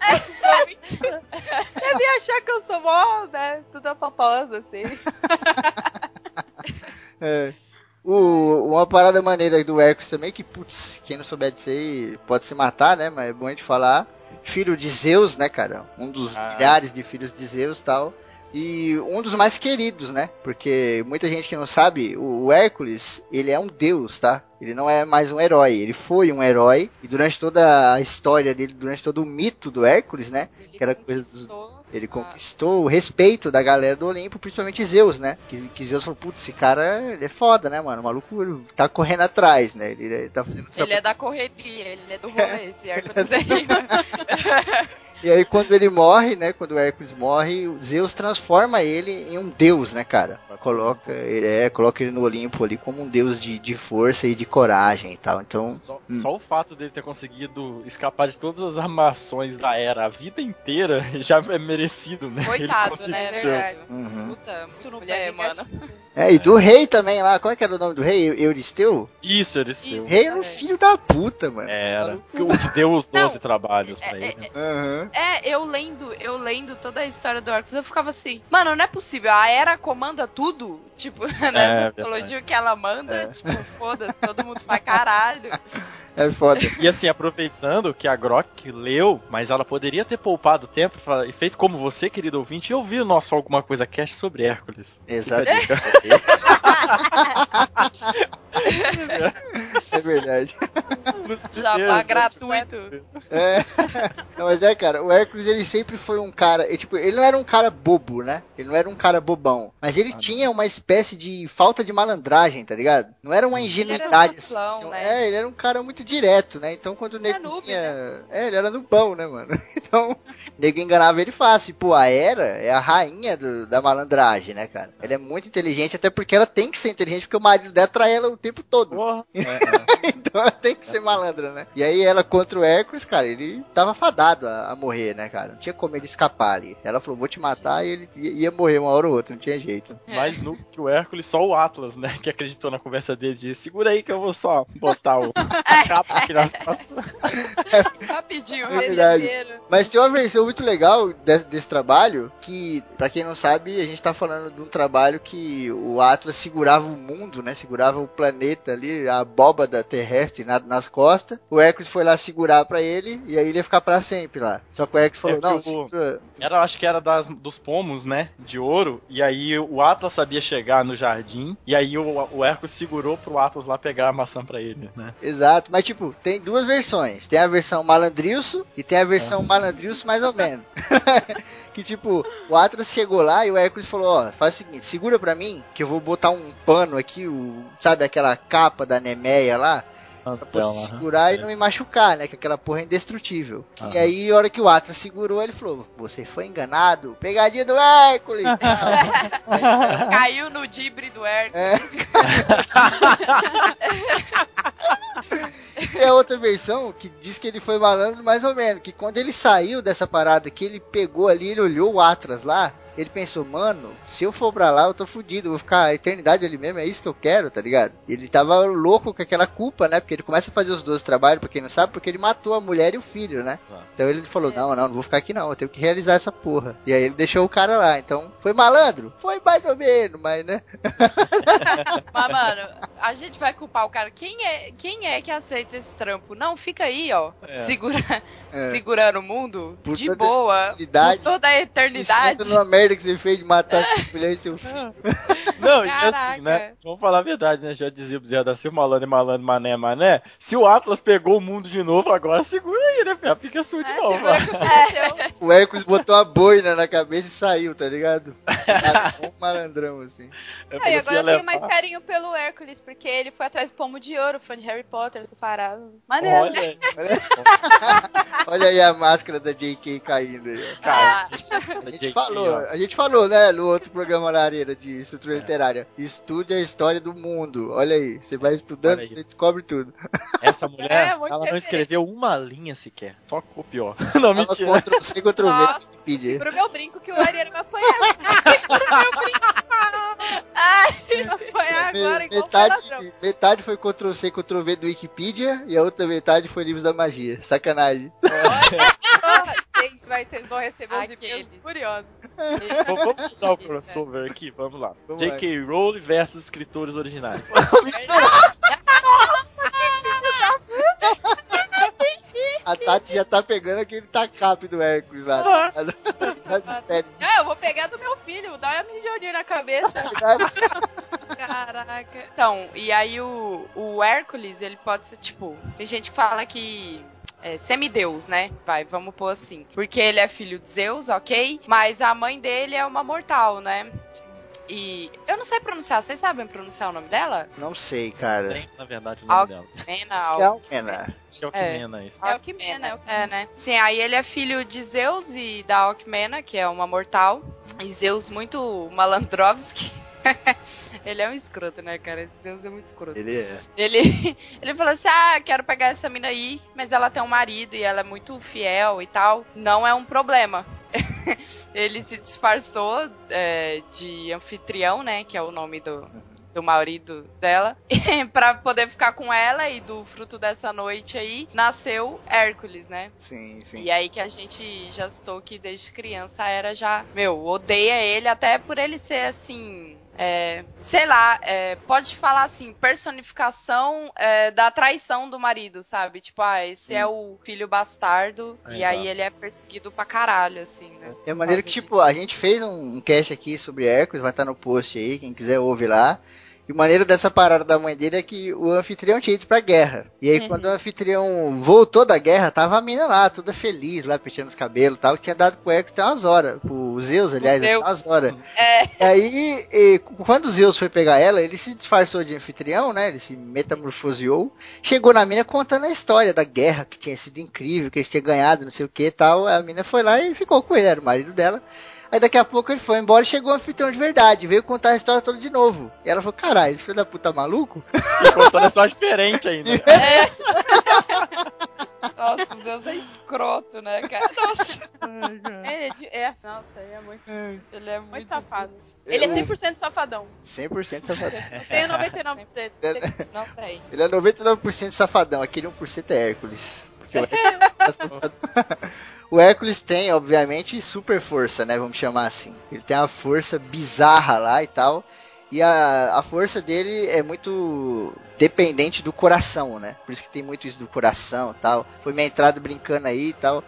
deve achar que eu sou mó, né? Tudo paposa, assim. [laughs] É. O, uma parada maneira do Hércules também, que, putz, quem não souber disso aí pode se matar, né? Mas é bom a gente falar. Filho de Zeus, né, cara? Um dos Ah, milhares de filhos de Zeus tal. E um dos mais queridos, né? Porque muita gente que não sabe, o Hércules, ele é um deus, tá? Ele não é mais um herói, ele foi um herói. E durante toda a história dele, durante todo o mito do Hércules, né? Ele Aquela coisa do- Ele conquistou o respeito da galera do Olimpo, principalmente Zeus, né? Que, que Zeus falou, putz, esse cara ele é foda, né, mano? O maluco tá correndo atrás, né? Ele, ele tá fazendo Ele é da correria, ele é do [laughs] rolê, esse Hércules aí. [laughs] E aí quando ele morre, né? Quando o Hércules morre, o Zeus transforma ele em um deus, né, cara? Coloca ele, é, coloca ele no Olimpo ali como um deus de, de força e de coragem e tal. Então, Só, Hum. só o fato dele ter conseguido escapar de todas as armações da era a vida inteira [laughs] já é merecido, né? Coitado, né? ser- Verdade. Uhum. Puta, muito no pé mano. É, e do rei também lá, como é que era o nome do rei? Eu- Euristeu? Isso, ele seu. Rei era um filho da puta, mano. Era. Que o que deu os Não, 12 trabalhos pra é- ele. Aham. É, eu lendo, eu lendo toda a história do Hércules, eu ficava assim, mano, não é possível, a Era comanda tudo? Tipo, [laughs] nessa É, mitologia que ela manda, É. tipo, foda-se, todo mundo faz caralho. [laughs] É foda. E assim, aproveitando que a Grok leu, mas ela poderia ter poupado tempo e feito como você, querido ouvinte, e ouvir o nosso Alguma Coisa Cast sobre Hércules. Exato. [laughs] É verdade. Nos Jabá gratuito. É. Não, mas é, cara, o Hércules ele sempre foi um cara. Ele, tipo, ele não era um cara bobo, né? Ele não era um cara bobão. Mas ele Ah, tinha uma espécie de falta de malandragem, tá ligado? Não era uma ingenuidade. simplão, assim, né? É, ele era um cara muito direto, né? Então quando o nego noob, tinha. É, ele era nubão, né, mano? [laughs] Então, o nego enganava ele fácil. E, pô, a Era é a rainha do- da malandragem, né, cara? Ela é muito inteligente, até porque ela tem que ser inteligente, porque o marido dela trai ela o tempo todo. Porra. [laughs] É, é. então ela tem que ser malandra, né? E aí ela contra o Hércules, cara, ele tava fadado a, a morrer, né, cara? Não tinha como ele escapar ali. Ela falou, vou te matar e ele ia, ia morrer uma hora ou outra, não tinha jeito. Mais no que o Hércules, só o Atlas, né? [laughs] Que acreditou na conversa dele disse: segura aí que eu vou só botar o capa aqui nas costas. [laughs] Rapidinho, É verdade. Mas tem uma versão muito legal desse, desse trabalho, que, pra quem não sabe, a gente tá falando de um trabalho que o Atlas segurava o mundo, né? Segurava o planeta ali, a abóbada terrestre na- nas costas. O Hércules foi lá segurar pra ele, e aí ele ia ficar pra sempre lá. Só que o Hércules falou, É que não, o-. Era, acho que era das, dos pomos, né? De ouro. E aí o Atlas sabia chegar no jardim. E aí o, o Hércules segurou pro Atlas lá pegar a maçã pra ele, né? Exato, mas tipo, tem duas versões. Tem a versão malandrilso e tem a versão malandrilso mais ou menos. [laughs] que tipo, o Atlas chegou lá e o Hércules falou, ó, faz o seguinte, segura pra mim, que eu vou botar um pano aqui, o, sabe aquela capa da Nemeia lá, pra poder Então, segurar e não me machucar, né, que aquela porra é indestrutível. E Aham. aí, a hora que o Atlas segurou, ele falou, você foi enganado, pegadinha do Hércules. [laughs] [laughs] Caiu no dibre do Hércules. É. A [laughs] outra versão que diz que ele foi malandro mais ou menos, que quando ele saiu dessa parada, que ele pegou ali, ele olhou o Atlas lá, ele pensou, mano, se eu for pra lá, eu tô fudido, eu vou ficar a eternidade ali mesmo, é isso que eu quero, tá ligado? Ele tava louco com aquela culpa, né? Porque ele começa a fazer os dois trabalhos, pra quem não sabe, porque ele matou a mulher e o filho, né? Exato. Então ele falou, não, não, não vou ficar aqui não, eu tenho que realizar essa porra. E aí ele deixou o cara lá, então, foi malandro? Foi mais ou menos, mas né? [laughs] Mas, mano, a gente vai culpar o cara. Quem é, quem é que aceita esse trampo? Não, fica aí, ó. É. Segura, É. segurando o mundo Por de toda boa. toda a eternidade. senta numa merda que você fez de matar sua mulher e seu filho. [laughs] Não, e assim, né? Vamos falar a verdade, né? Já dizia o Bezerra da Silva, malandro é malandro, mané é mané. Se o Atlas pegou o mundo de novo, agora segura aí, né? Fia? Fica sua de É, novo. [laughs] O Hércules botou a boina na cabeça e saiu, tá ligado? Um malandrão, assim. Eu Ah, falei e agora eu tenho mais carinho pelo Hércules, porque ele foi atrás do pomo de ouro, fã de Harry Potter, essas paradas. Maneiro. Olha aí, [laughs] Olha aí a máscara da JK caindo aí, ó. cara. A gente falou, a gente falou, né, no outro programa na Arena de estrutura literária. Estude a história do mundo. Olha aí, você vai estudando, você descobre tudo. [laughs] Essa mulher, É, ela não escreveu uma linha sequer. Só copiou. [laughs] Não, Ela mentira. Ctrl C, Ctrl V na Nossa. Wikipedia. Pro meu brinco que o Ariano vai apanhar. Pro meu brinco. Ai, vai [laughs] apanhar Me- agora igual um ladrão. metade, metade foi Ctrl C, Ctrl V do Wikipedia e a outra metade foi livros da magia. Sacanagem. Gente, vai, vocês vão receber os e-mails furiosos. Vamos vamos mudar o crossover aqui? Vamos lá. Vamos lá. J.K. Rowling versus escritores originais. A Tati já tá pegando aquele tacape do Hércules lá. [laughs] Tá desespero. Ah, eu vou pegar do meu filho, dá uma milioninha na cabeça. [laughs] Caraca. Então, e aí o, o Hércules, ele pode ser, tipo, tem gente que fala que é semideus, né? Vai, vamos pôr assim. Porque ele é filho de Zeus, ok? Mas a mãe dele é uma mortal, né? E eu não sei pronunciar, vocês sabem pronunciar o nome dela? Não sei, cara. Tem, na verdade, o nome dela. Mena, Acho que é que é o É. Isso. É o que mena, é É, né? Sim, aí ele é filho de Zeus e da Alcmena, que é uma mortal. E Zeus muito malandrovski. [laughs] ele é um escroto, né, cara? Esse Zeus é muito escroto. Ele é. Ele, [laughs] ele falou assim: Ah, quero pegar essa mina aí, mas ela tem um marido e ela é muito fiel e tal. Não é um problema. [laughs] ele se disfarçou é, de anfitrião, né? Que é o nome do, do marido dela, pra poder ficar com ela e do fruto dessa noite aí nasceu Hércules, né? Sim, sim. E aí que a gente já citou que desde criança era já, meu, odeia ele até por ele ser assim. É, sei lá, é, pode falar assim, personificação é, da traição do marido, sabe? Tipo, ah, esse é o filho bastardo É, e aí exato. ele é perseguido pra caralho, assim, né? É maneiro que, tipo, a gente fez um, um cast aqui sobre Hércules, vai estar no post aí, quem quiser ouve lá. E o maneiro dessa parada da mãe dele é que o anfitrião tinha ido pra guerra. E aí, Uhum. quando o anfitrião voltou da guerra, tava a mina lá, toda feliz, lá, penteando os cabelos e tal, que tinha dado pro Hércules tem umas horas, pro o Zeus, aliás, Zeus. umas horas. É. E aí, e, quando o Zeus foi pegar ela, ele se disfarçou de anfitrião, né? Ele se metamorfoseou. Chegou na mina contando a história da guerra, que tinha sido incrível, que eles tinham ganhado, não sei o que e tal. A mina foi lá e ficou com ele, era o marido dela. Aí daqui a pouco ele foi embora e chegou o anfitrião de verdade, veio contar a história toda de novo. E ela falou, caralho, esse filho da puta tá maluco? [laughs] E contando a história diferente ainda. [laughs] Nossa, o Zeus é escroto, né, cara? Nossa, Ele é, de- é, nossa, ele é muito, ele é muito, muito safado. Ele é 100% safadão. 100% safadão. [laughs] Tem o 99%. Não tem. Ele é 99% safadão, aquele 1% é Hércules. Porque o [laughs] Hércules, o Hércules tem, obviamente, super força, né? Vamos chamar assim. Ele tem uma força bizarra lá e tal. E a, a força dele é muito dependente do coração, né? Por isso que tem muito isso do coração tal. Foi minha entrada brincando aí e tal.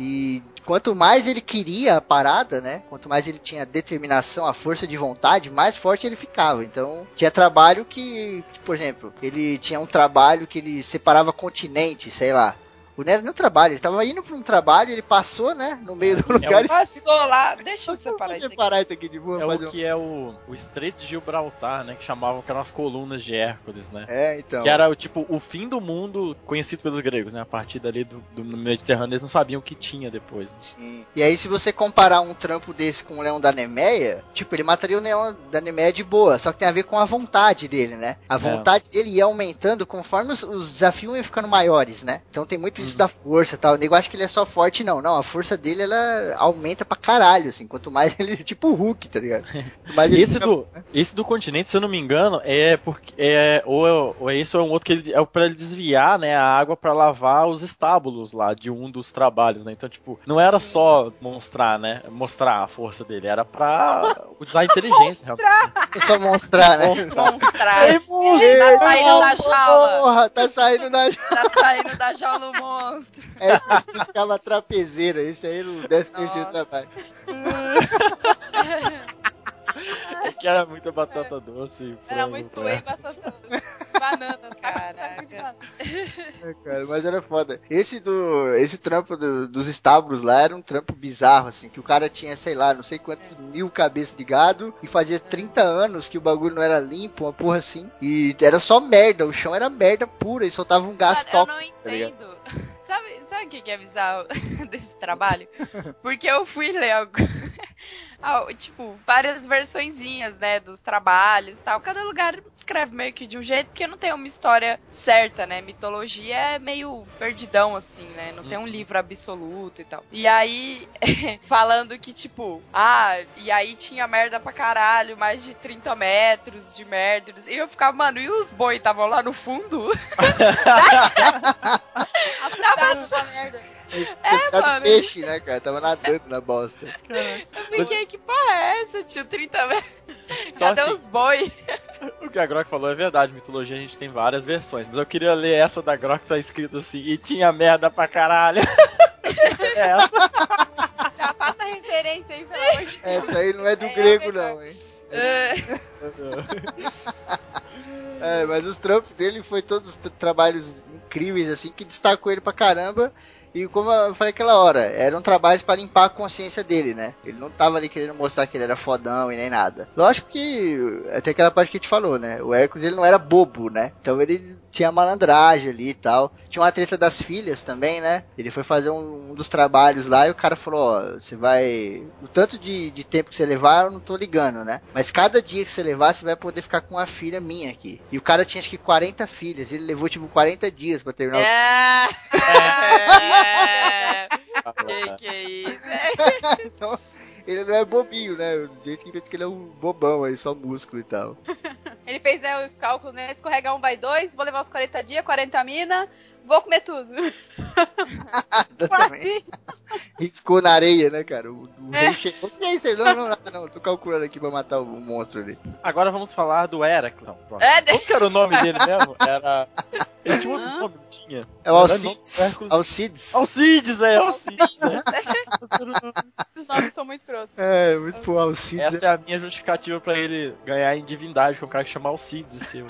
E quanto mais ele queria a parada, né? Quanto mais ele tinha determinação, a força de vontade, mais forte ele ficava. Então, tinha trabalho que, por exemplo, ele tinha um trabalho que ele separava continentes, sei lá. O Nero no trabalho, ele tava indo pra um trabalho, ele passou, né, no meio do lugar e Passou lá. Deixa eu separar isso aqui. separar isso aqui de boa, É o um- que é o, o Estreito de Gibraltar, né? Que chamavam que eram as colunas de Hércules, né? É, então. Que era o tipo o fim do mundo conhecido pelos gregos, né? A partir dali do, do Mediterrâneo eles não sabiam o que tinha depois. Né? Sim. E aí, se você comparar um trampo desse com o Leão da Nemeia, tipo, ele mataria o Leão da Nemeia de boa, só que tem a ver com a vontade dele, né? A vontade dele ia aumentando conforme os, os desafios iam ficando maiores, né? Então tem muito isso da força e tal. O negócio acha que ele é só forte, não. Não, a força dele, ela aumenta pra caralho, assim. Quanto mais ele, [laughs] tipo o Hulk, tá ligado? Esse fica- do, esse do continente, se eu não me engano, é porque é ou, é- ou é isso ou é um outro que ele, é para ele desviar, né, a água pra lavar os estábulos lá de um dos trabalhos, né? Então, tipo, não era só mostrar, né, mostrar a força dele, era pra [laughs] usar a inteligência. realmente. É só mostrar, né? Monstrar. Ei, Tá saindo da jaula. Porra, tá saindo da Tá saindo da jaula o monstro. É, buscava trapezeira. Esse aí era o 13 terceiro trabalho. [laughs] É que era muita batata doce. Era frango, muito né? whey, batata banana. Caraca. É, cara, mas era foda. Esse do. Esse trampo do- dos estábulos lá era um trampo bizarro, assim, que o cara tinha, sei lá, não sei quantos mil cabeças de gado e fazia 30 anos que o bagulho não era limpo, uma porra assim. E era só merda, o chão era merda pura e soltava um gás Cara, eu tóxico. não tá entendo. Sabe, sabe o que é bizarro [laughs] desse trabalho? Porque eu fui ler algo. [laughs] tipo, várias versõezinhas, né, dos trabalhos e tal. Cada lugar escreve meio que de um jeito, porque não tem uma história certa, né? Mitologia é meio perdidão, assim, né? Não tem um livro absoluto e tal. E aí, [laughs] falando que, tipo, ah, e aí tinha merda pra caralho, mais de 30 metros de merda. E eu ficava, mano, e os boi estavam lá no fundo? [laughs] [laughs] Tava essa merda. É, mano. peixe, né, cara? Tava nadando na bosta. Eu fiquei, que porra é essa, tio? 30 metros. Só Cadê assim, os boi? [laughs] o que a Grok falou é verdade, mitologia a gente tem várias versões, mas eu queria ler essa da Grok que tá escrito assim, e tinha merda pra caralho. [laughs] É essa. Já passa a referência aí, pelo amor de Deus. Essa aí não é do É, grego, é não, hein? É. [laughs] É, mas os trampos dele foi todos tra- trabalhos incríveis, assim, que destacou ele pra caramba. E como eu falei aquela hora, eram trabalhos pra limpar a consciência dele, né? Ele não tava ali querendo mostrar que ele era fodão e nem nada. Lógico que, até aquela parte que a gente falou, né? O Hércules ele não era bobo, né? Então ele tinha malandragem ali e tal. Tinha uma treta das filhas também, né? Ele foi fazer um, um dos trabalhos lá e o cara falou: Ó, você vai. O tanto de, de tempo que você levar, eu não tô ligando, né? Mas cada dia que você levar, você vai poder ficar com uma filha minha aqui. E o cara tinha acho que 40 filhas. Ele levou tipo 40 dias pra terminar o É. [laughs] [laughs] é. Que que é isso? É. [laughs] Então, ele não é bobinho, né? O gente que pensa que ele é um bobão aí, só músculo e tal. Ele fez né, os cálculos, né? Escorregar um vai dois, vou levar os 40 dias, 40 mina, vou comer tudo. [laughs] Também. Riscou na areia, né, cara? O, o rei chegou. É aí? Não, não, nada não. Tô calculando aqui pra matar o monstro ali. Agora vamos falar do Heracles. Não, pronto. É, Qual que era o nome dele mesmo? Era. Ele tinha outro nome, não tinha? É o Alcides. Alcides. Alcides, é, Alcides. é. [laughs] Esses nomes são muito escrotos. É, muito Alcides. Essa é a minha justificativa pra ele ganhar em divindade, é um cara que chama Alcides, Deus.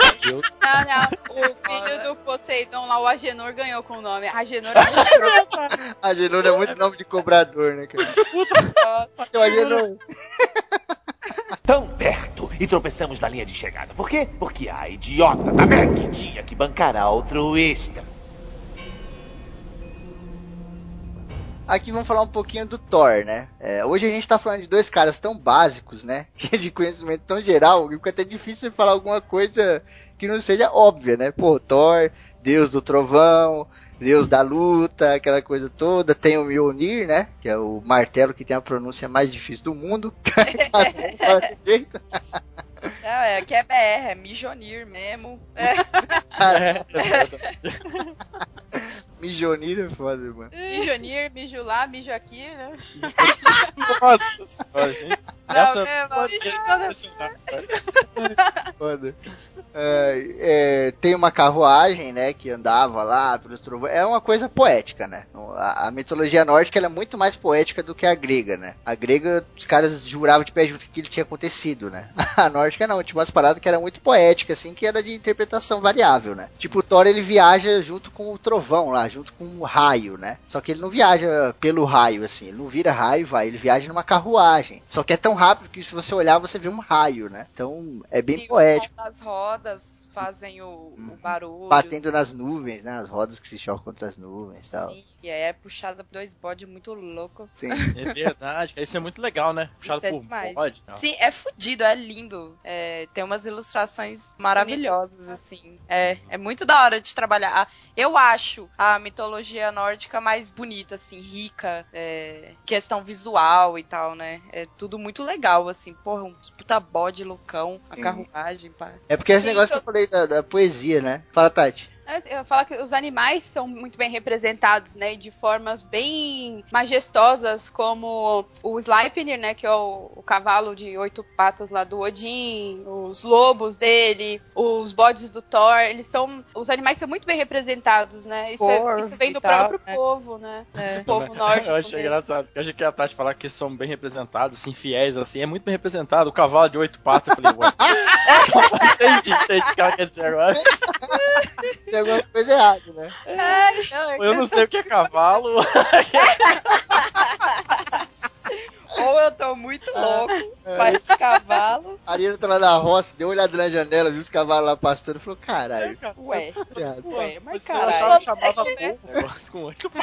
[laughs] Não, não. O filho do Poseidon lá, o Agenor, Agenor ganhou com o nome. Agenor é [laughs] Agenor é muito nome de cobrador, né, cara? Nossa. Seu Agenor. [laughs] Tão perto e tropeçamos na linha de chegada. Por quê? Porque a idiota da Meg tinha que bancar a altruísta. Aqui vamos falar um pouquinho do Thor, né? É, hoje a gente tá falando de dois caras tão básicos, né? [laughs] De conhecimento tão geral, que fica até difícil falar alguma coisa que não seja óbvia, né? Pô, Thor, Deus do trovão, Deus da luta, aquela coisa toda. Tem o Mjolnir, né? Que é o martelo que tem a pronúncia mais difícil do mundo. [laughs] Não, é, aqui é BR, é Mijonir mesmo. É. [laughs] [laughs] Mijonir é foda, mano. Mijonir, mijo lá, mijo aqui, né? Nossa senhora, gente. Não, Essa é, impressionante. [laughs] Foda. É, é, tem uma carruagem, né, que andava lá pelos trovões. É uma coisa poética, né? A, a mitologia nórdica ela é muito mais poética do que a grega, né? A grega, os caras juravam de pé junto que aquilo tinha acontecido, né? A nórdica não, tinha umas paradas que era muito poética, assim, que era de interpretação variável, né? Tipo, o Thor ele viaja junto com o trovão lá, junto com o raio, né? Só que ele não viaja pelo raio, assim, ele não vira raio e vai, ele viaja numa carruagem. Só que é tão rápido que se você olhar, você vê um raio, né? Então é bem o poético. das rodas fazem o, o barulho. batendo nas nuvens, né? As rodas que se chocam contra as nuvens e tal. Sim, e aí é puxada por dois bodes muito louco. Sim. É verdade, isso é muito legal, né? [laughs] Puxado Isso é por demais. bode. não. Sim, é fudido, é lindo. É, tem umas ilustrações maravilhosas, assim. É, é muito da hora de trabalhar. Eu acho a mitologia nórdica mais bonita, assim, rica, é, questão visual e tal, né? É tudo muito legal, assim. Porra, um puta bode loucão, a Sim. carruagem, pá. É porque esse Sim, negócio que eu- eu falei da, da poesia, né? Fala, Tati. Eu falo que os animais são muito bem representados, né? De formas bem majestosas, como o Sleipnir, né? Que é o, o cavalo de oito patas lá do Odin, os lobos dele, os bodes do Thor. Eles são. Os animais são muito bem representados, né? Isso, é- isso vem do tal, próprio né? povo, né? É. Do povo nórdico. Eu achei mesmo. engraçado, eu achei que a Tati falar que eles são bem representados, assim, fiéis, assim, é muito bem representado. O cavalo de oito patas, eu falei, ué. [laughs] entendi, entendi o que ela quer dizer agora. [laughs] Tem alguma coisa errada, né? Eu não sei o que é cavalo. [laughs] Ou eu tô muito louco com esse cavalo. A Ariana tá lá na roça, deu uma olhada na janela, viu os cavalos lá pastando e falou: caralho, Ué, tá ué, mas Você achava caralho. que chamava povo, negócio com oito. [laughs]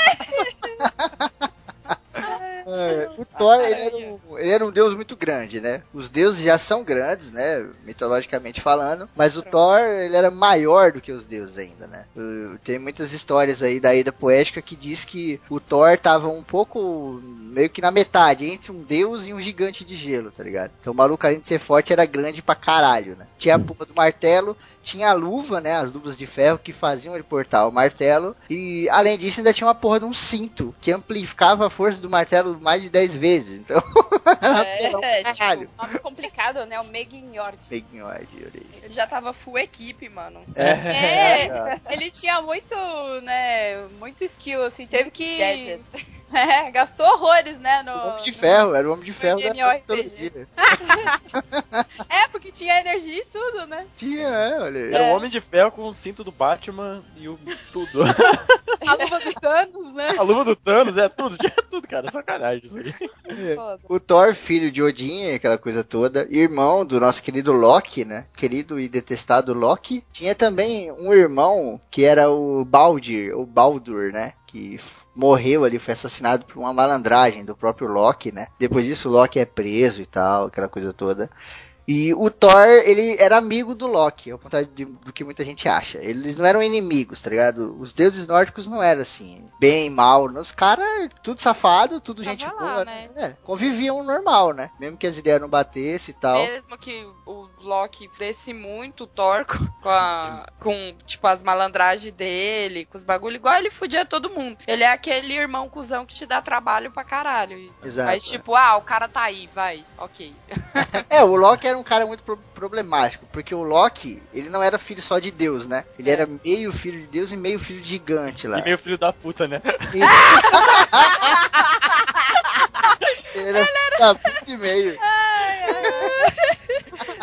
É, o Thor, ele era, um, ele era um deus muito grande, né? Os deuses já são grandes, né? Mitologicamente falando. Mas o Thor, ele era maior do que os deuses ainda, né? Tem muitas histórias aí da Ida Poética que diz que o Thor tava um pouco, meio que na metade, entre um deus e um gigante de gelo, tá ligado? Então o maluco, além de ser forte, era grande pra caralho, né? Tinha a porra do martelo, tinha a luva, né? As luvas de ferro que faziam ele portar o martelo. E além disso, ainda tinha uma porra de um cinto que amplificava a força do martelo mais de 10 vezes. Então, [laughs] É, tipo, caralho. Nome complicado, né? O olha aí. ele já tava full equipe, mano. É, ele tinha muito, né? Muito skill, assim. Teve que. Gadget. É, gastou horrores, né? No, O Homem de no- Ferro, era o Homem de Ferro da mitologia. [laughs] É, porque tinha energia e tudo, né? Tinha, é, olha aí. Era o Homem de Ferro com o cinto do Batman e o tudo. [laughs] A luva do Thanos, né? A luva do Thanos, é tudo, tinha tudo, cara. Sacanagem isso aí. Foda. O Thor, filho de Odin, aquela coisa toda, irmão do nosso querido Loki, né? Querido e detestado Loki. Tinha também um irmão que era o Baldur, ou Baldur, né? Que morreu ali, foi assassinado por uma malandragem do próprio Loki, né? Depois disso, o Loki é preso e tal, aquela coisa toda. E o Thor, ele era amigo do Loki, ao contrário de- do que muita gente acha. Eles não eram inimigos, tá ligado? Os deuses nórdicos não eram assim, bem, mal. Os caras, tudo safado, tudo Tava gente lá, boa, né? né? É, conviviam normal, né? Mesmo que as ideias não batessem e tal. Mesmo que o Loki desse muito torco com, a, com tipo, as malandragens dele, com os bagulho, igual ele fudia todo mundo. Ele é aquele irmão cuzão que te dá trabalho pra caralho. Exato. Mas, tipo, ah, o cara tá aí, vai, ok. [laughs] É, o Loki era um cara muito pro- problemático, porque o Loki, ele não era filho só de Deus, né? Ele É. era meio filho de Deus e meio filho de gigante lá. E meio filho da puta, né? [laughs] Ele era filho da puta e meio.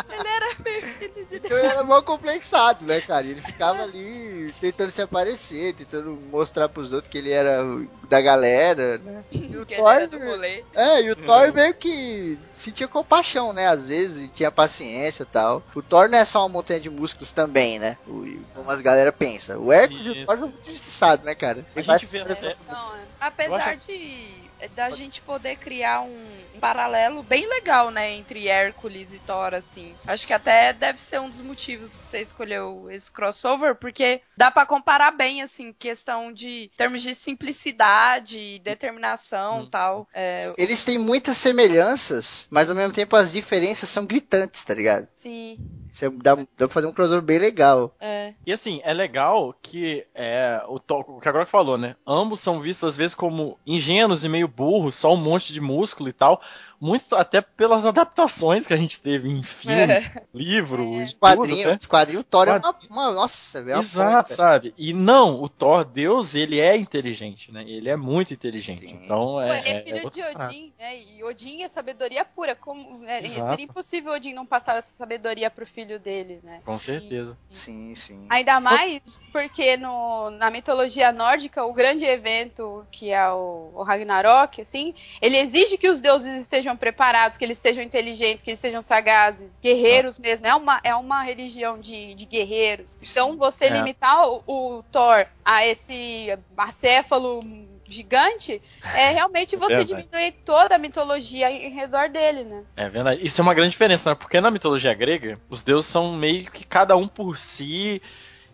Ele era meio filho de Então ele era mal complexado, né, cara? Ele ficava ali tentando se aparecer, tentando mostrar pros outros que ele era da galera, né? E o Que Thor, ele era do rolê. é, e o Thor meio que sentia compaixão, né? Às vezes, e tinha paciência e tal. O Thor não é só uma montanha de músculos também, né? O, como as galera pensa. O Hércules e o. Thor são muito injustiçados, né, cara? A Tem gente vê Não, é. Apesar acho- de da gente poder criar um, um paralelo bem legal, né, entre Hércules e Thor, assim. Acho que até deve ser um dos motivos que você escolheu esse crossover, porque dá pra comparar bem, assim, questão de termos de simplicidade, determinação, Hum. tal. É, Eles têm muitas semelhanças, mas ao mesmo tempo as diferenças são gritantes, tá ligado? sim, Você dá, dá pra fazer um crossover bem legal. é. E assim, é legal que é, o, o que agora falou, né? Ambos são vistos às vezes como ingênuos e meio burros, só um monte de músculo e tal. Muito até pelas adaptações que a gente teve em filme, É. livro, É. e quadrinhos, né? os quadrinhos, o Thor é uma, uma- Nossa, velho. é uma Exato, porra, sabe? E não, o Thor, Deus, ele é inteligente, né? Ele é muito inteligente. Sim. Então Pô, é. ele é é filho outro de. Odin, né? E Odin é sabedoria pura. Como, né? Seria impossível Odin não passar essa sabedoria pro filho dele, né? Com certeza. Sim, sim. Ainda mais porque no, na mitologia nórdica, o grande evento que é o, o Ragnarok, assim, ele exige que os deuses estejam preparados, que eles sejam inteligentes, que eles sejam sagazes, guerreiros mesmo. É uma, é uma religião de, de guerreiros. Então, você É. limitar o, o Thor a esse acéfalo gigante é [laughs] realmente você Verdade. diminuir toda a mitologia em, em redor dele, né? É verdade. Isso é uma grande diferença, né? Porque na mitologia grega, os deuses são meio que cada um por si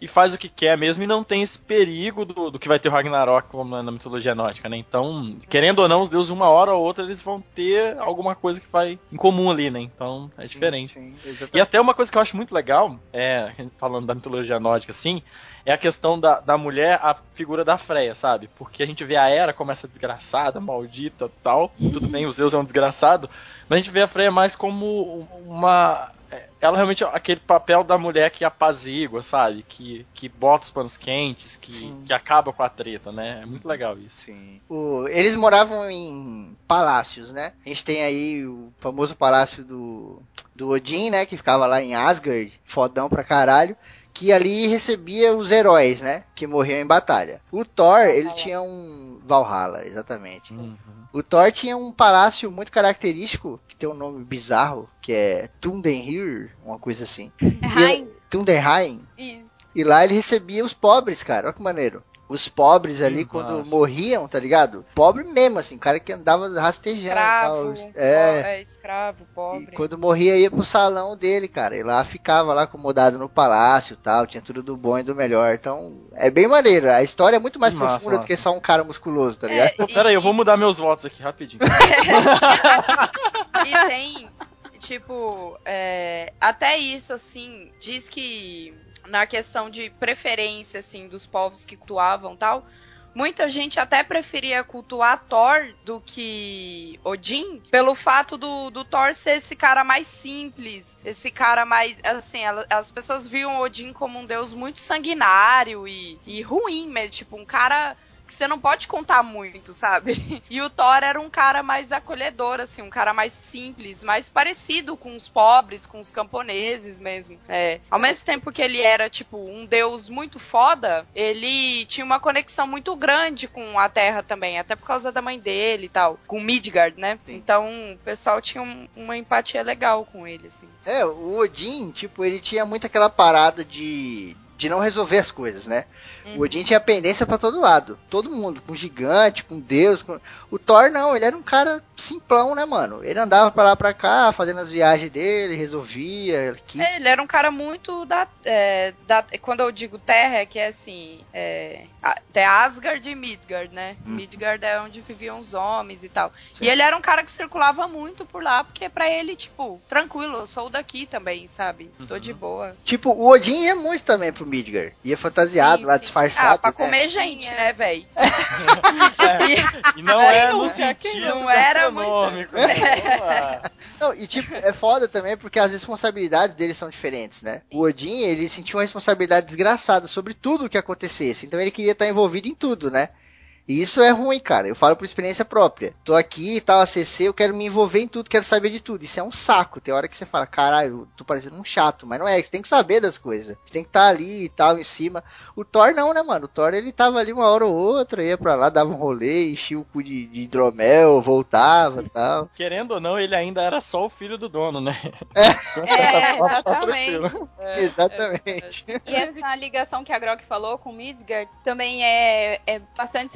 e faz o que quer mesmo e não tem esse perigo do, do que vai ter o Ragnarok como na, na mitologia nórdica, né? Então, querendo ou não, os deuses, uma hora ou outra, eles vão ter alguma coisa que vai em comum ali, né? Então, é diferente. Sim, E até uma coisa que eu acho muito legal, é, falando da mitologia nórdica, assim, é a questão da, da mulher, a figura da Freya, sabe? Porque a gente vê a Hera como essa desgraçada, maldita tal. Tudo bem, o Zeus é um desgraçado, mas a gente vê a Freya mais como uma. É, Ela realmente é aquele papel da mulher que apazigua, sabe? Que, que bota os panos quentes, que, Sim. que acaba com a treta, né? É muito legal isso. Sim. O- eles moravam em palácios, né? A gente tem aí o famoso palácio do, do Odin, né? Que ficava lá em Asgard, fodão pra caralho. Que ali recebia os heróis, né? Que morriam em batalha. O Thor, ele tinha um. Valhalla, exatamente. Uhum. O Thor tinha um palácio muito característico, que tem um nome bizarro, que é Tundenhir, uma coisa assim. É. Tundenheim. E E lá ele recebia os pobres, cara. Olha que maneiro. Os pobres ali, quando nossa. morriam, tá ligado? Pobre mesmo, assim, o cara que andava rastejando. Escravo, tal. é. É. é escravo, E pobre. quando morria ia pro salão dele, cara. E lá ficava lá acomodado no palácio e tal. Tinha tudo do bom e do melhor. Então, é bem maneiro. A história é muito mais Massa, profunda do que só um cara musculoso, tá ligado? É, Pô, pera aí, eu vou mudar meus votos aqui rapidinho. [laughs] E tem, tipo, é, até isso, assim, diz que na questão de preferência, assim, dos povos que cultuavam tal, muita gente até preferia cultuar Thor do que Odin, pelo fato do, do Thor ser esse cara mais simples, esse cara mais, assim, ela- as pessoas viam Odin como um deus muito sanguinário e, e ruim mesmo, tipo, um cara que você não pode contar muito, sabe? [laughs] E o Thor era um cara mais acolhedor, assim, um cara mais simples, mais parecido com os pobres, com os camponeses mesmo. É. Ao mesmo tempo que ele era, tipo, um deus muito foda, ele tinha uma conexão muito grande com a Terra também, até por causa da mãe dele e tal, com Midgard, né? Sim. Então, o pessoal tinha um- uma empatia legal com ele, assim. É, o Odin, tipo, ele tinha muito aquela parada de. De não resolver as coisas, né? O Odin tinha pendência pra todo lado. Todo mundo, com gigante, com Deus. Com... O Thor não, ele era um cara simplão, né, mano? Ele andava pra lá pra cá, fazendo as viagens dele, resolvia. Aqui. É, ele era um cara muito da, é, da- Quando eu digo terra, é que é assim. É, a- tem Asgard e Midgard, né? Hum. Midgard é onde viviam os homens e tal. Sim. E ele era um cara que circulava muito por lá, porque pra ele, tipo, tranquilo, eu sou daqui também, sabe? Tô Uhum. de boa. Tipo, o Odin ia muito também pro Midgard. Ia fantasiado Sim, lá, sim. disfarçado. Ah, pra né? comer gente, Sim, é. né, velho? [laughs] E não Quem é no sentido não era gastronômico. né? [laughs] Não, e tipo, é foda também porque as responsabilidades deles são diferentes, né? O Odin, ele sentia uma responsabilidade desgraçada sobre tudo o que acontecesse. Então ele queria estar envolvido em tudo, né? E isso é ruim, cara. Eu falo por experiência própria. Tô aqui e tal, ACC, eu quero me envolver em tudo, quero saber de tudo. Isso é um saco. Tem hora que você fala, caralho, eu tô parecendo um chato. Mas não é, você tem que saber das coisas. Você tem que estar ali e tal, em cima. O Thor não, né, mano? O Thor ele tava ali uma hora ou outra, ia pra lá, dava um rolê, enchia o cu de, de hidromel, voltava e tal. [laughs] Querendo ou não, ele ainda era só o filho do dono, né? É, [laughs] exatamente. É, Exatamente. E essa ligação que a Grok falou com o Midgard também é, é bastante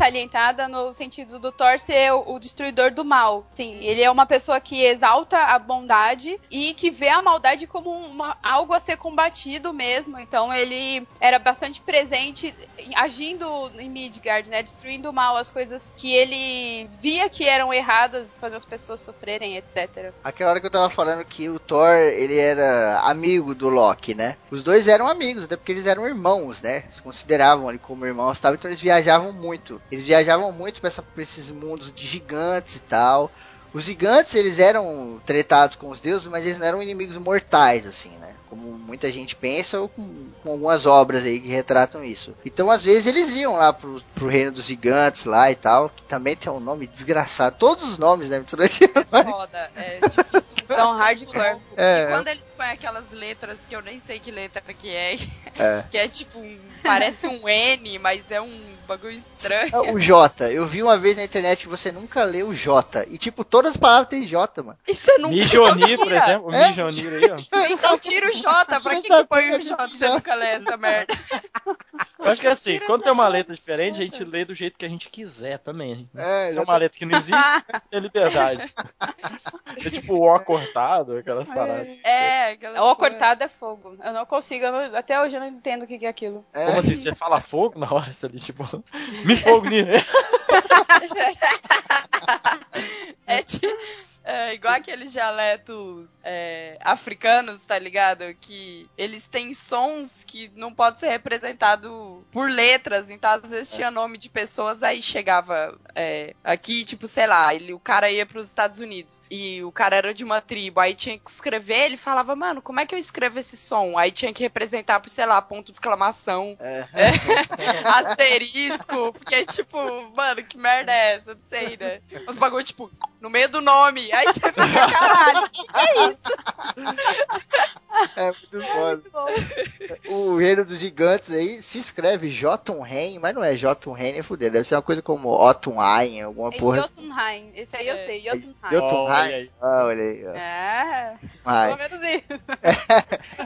no sentido do Thor ser o, o destruidor do mal. Sim, ele é uma pessoa que exalta a bondade e que vê a maldade como uma- algo a ser combatido mesmo. Então ele era bastante presente agindo em Midgard, né? Destruindo o mal, as coisas que ele via que eram erradas, fazendo as pessoas sofrerem, etc. Aquela hora que eu tava falando que o Thor, ele era amigo do Loki, né? Os dois eram amigos, até porque eles eram irmãos, né? Se consideravam ali como irmãos tal, então eles viajavam muito. Eles viajavam muito pra esses mundos de gigantes e tal. Os gigantes, eles eram tretados com os deuses, mas eles não eram inimigos mortais, assim, né? Como muita gente pensa, ou com, com algumas obras aí que retratam isso. Então, às vezes, eles iam lá pro, pro reino dos gigantes lá e tal, que também tem um nome desgraçado. Todos os nomes, né? Mitologia [laughs] Foda, é difícil. [laughs] Então, hardcore. É. E quando eles põem aquelas letras que eu nem sei que letra que é, [laughs] É. que é tipo um. Parece um N, mas é um bagulho estranho. O J, eu vi uma vez na internet que você nunca lê o J. E tipo, todas as palavras têm J, mano. E você nunca Mijonir, por exemplo. É? Mijonir aí, ó. Então tira o J, [laughs] pra que, que põe o J se você nunca lê essa merda? Eu acho que é assim, quando tem uma letra diferente, a gente lê do jeito que a gente quiser também. É, Se é uma letra que não existe, [laughs] é liberdade. É tipo o O cortado, aquelas paradas. É, aquela O cortado é fogo. Eu não consigo, eu não- até hoje eu não entendo o que que é aquilo. É. Como assim? Você fala fogo na hora, você ali, tipo, me fogo nisso. [laughs] É tipo. É igual aqueles dialetos é, africanos, tá ligado? Que eles têm sons que não pode ser representado por letras, então às vezes tinha nome de pessoas, aí chegava é, aqui, tipo, sei lá, ele, o cara ia pros Estados Unidos e o cara era de uma tribo, aí tinha que escrever, ele falava, mano, como é que eu escrevo esse som? Aí tinha que representar por, sei lá, ponto de exclamação, É. [laughs] asterisco, porque, tipo, mano, que merda é essa? Não sei, né? Os bagulho, tipo, no meio do nome. Aí você fica, caralho, o que, que é isso? [laughs] É muito foda. O reino dos gigantes aí se escreve Jotunheim, mas não é Jotunheim, é fuder. Deve ser uma coisa como Otunheim, alguma É porra assim. Jotunheim. Esse aí eu É. sei, Jotunheim. Olha Jotunheim? aí. Ah, olha aí. ó. É, Ai. pelo menos isso.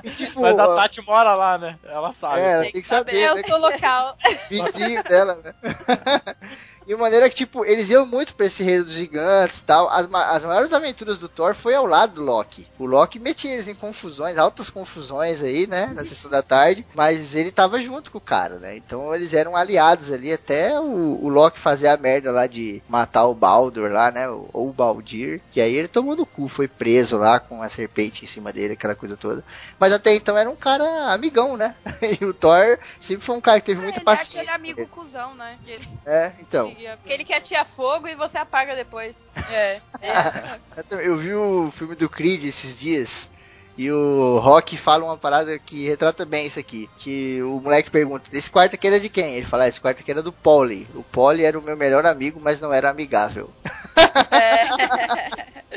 E, tipo, Mas a Tati mora lá, né? Ela sabe. é, ela Tem tem que saber, saber, né? Eu sou local. vizinho dela, né? [laughs] E de maneira que, tipo, eles iam muito pra esse reino dos gigantes e tal. As, as maiores aventuras do Thor foi ao lado do Loki. O Loki metia eles em confusões, altas confusões aí, né? Na sessão da tarde. Mas ele tava junto com o cara, né? Então eles eram aliados ali até o, o Loki fazer a merda lá de matar o Baldur lá, né? Ou o Baldir. Que aí ele tomou no cu, foi preso lá com a serpente em cima dele, aquela coisa toda. Mas até então era um cara amigão, né? [laughs] E o Thor sempre foi um cara que teve muita ele paciência. é aquele amigo cuzão, né? Ele É, então. Porque ele quer tirar fogo e você apaga depois. É. [laughs] Eu também- Eu vi o filme do Creed esses dias. E o Rock fala uma parada que retrata bem isso aqui. Que o moleque pergunta: Esse quarto aqui era de quem? Ele fala: "Ah, Esse quarto aqui era do Polly. O Polly era o meu melhor amigo, mas não era amigável. [laughs]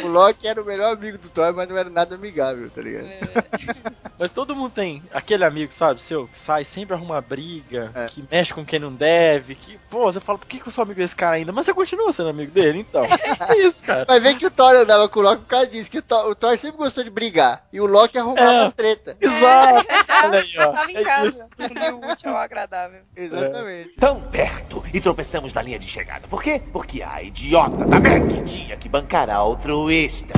O Loki era o melhor amigo do Thor, mas não era nada amigável, tá ligado? Mas todo mundo tem aquele amigo, sabe, seu, que sai, sempre arruma briga, É. que mexe com quem não deve, que, pô, você fala, por que, que eu sou amigo desse cara ainda? Mas você continua sendo amigo dele, então. [laughs] É isso, cara. Mas vê que o Thor andava com o Loki por causa disso, que o Thor, o Thor sempre gostou de brigar. E o Loki arrumava É. as tretas. Exato! Olha aí, ó. Tava em É casa. o útil ao agradável. [laughs] Exatamente. Tão perto e tropeçamos na linha de chegada. Por quê? Porque a idiota da Meg tinha que bancar a altruísta.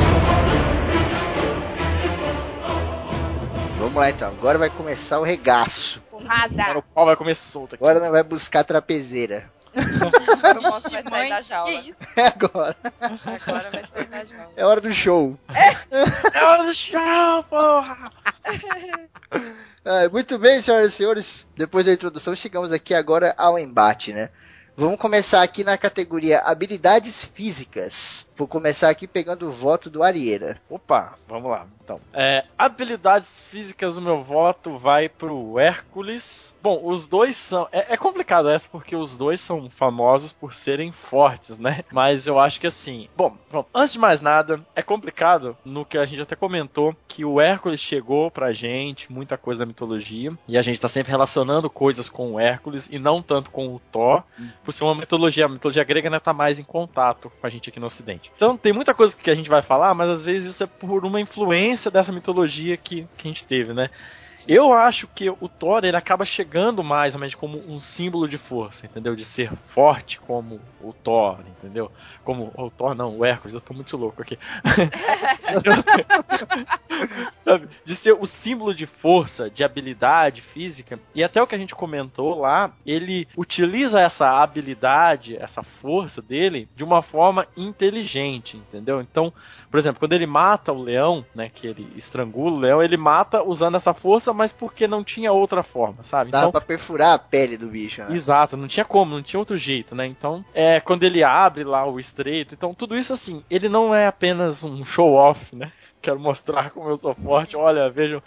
Vamos lá então. Agora vai começar o regaço. Agora Porrada. o pau vai comer solto aqui. Agora nós vai buscar trapezeira. Agora o monstro vai sair da que jaula. isso? É agora. Agora vai sair da jaula. É hora do show. É [laughs] hora do chão, porra! Ah, muito bem, senhoras e senhores. Depois da introdução, chegamos aqui agora ao embate, né? Vamos começar aqui na categoria habilidades físicas. Vou começar aqui pegando o voto do Arieira. Opa, vamos lá. Então, é, habilidades físicas, o meu voto vai pro Hércules. Bom, os dois são. É, é, complicado essa porque os dois são famosos por serem fortes, né? Mas eu acho que assim. Bom, bom, antes de mais nada, é complicado no que a gente até comentou que o Hércules chegou pra gente, muita coisa da mitologia, e a gente tá sempre relacionando coisas com o Hércules e não tanto com o Thor, por ser uma mitologia. A mitologia grega né, tá mais em contato com a gente aqui no Ocidente. Então tem muita coisa que a gente vai falar, mas às vezes isso é por uma influência dessa mitologia que, que a gente teve, né? Eu acho que o Thor ele acaba chegando mais ou menos como um símbolo de força, entendeu? De ser forte como o Thor, entendeu? Como o Thor não, o Hércules, eu tô muito louco aqui. [laughs] Sabe? De ser o símbolo de força, de habilidade física. E até o que a gente comentou lá, ele utiliza essa habilidade, essa força dele de uma forma inteligente, entendeu? Então, por exemplo, quando ele mata o leão, né, que ele estrangula o leão, ele mata usando essa força, mas porque não tinha outra forma, sabe? Dava então, pra perfurar a pele do bicho, né? Exato, não tinha como, não tinha outro jeito, né? Então, é quando ele abre lá o estreito, então tudo isso assim, ele não é apenas um show off, né? Quero mostrar como eu sou forte, olha, vejam.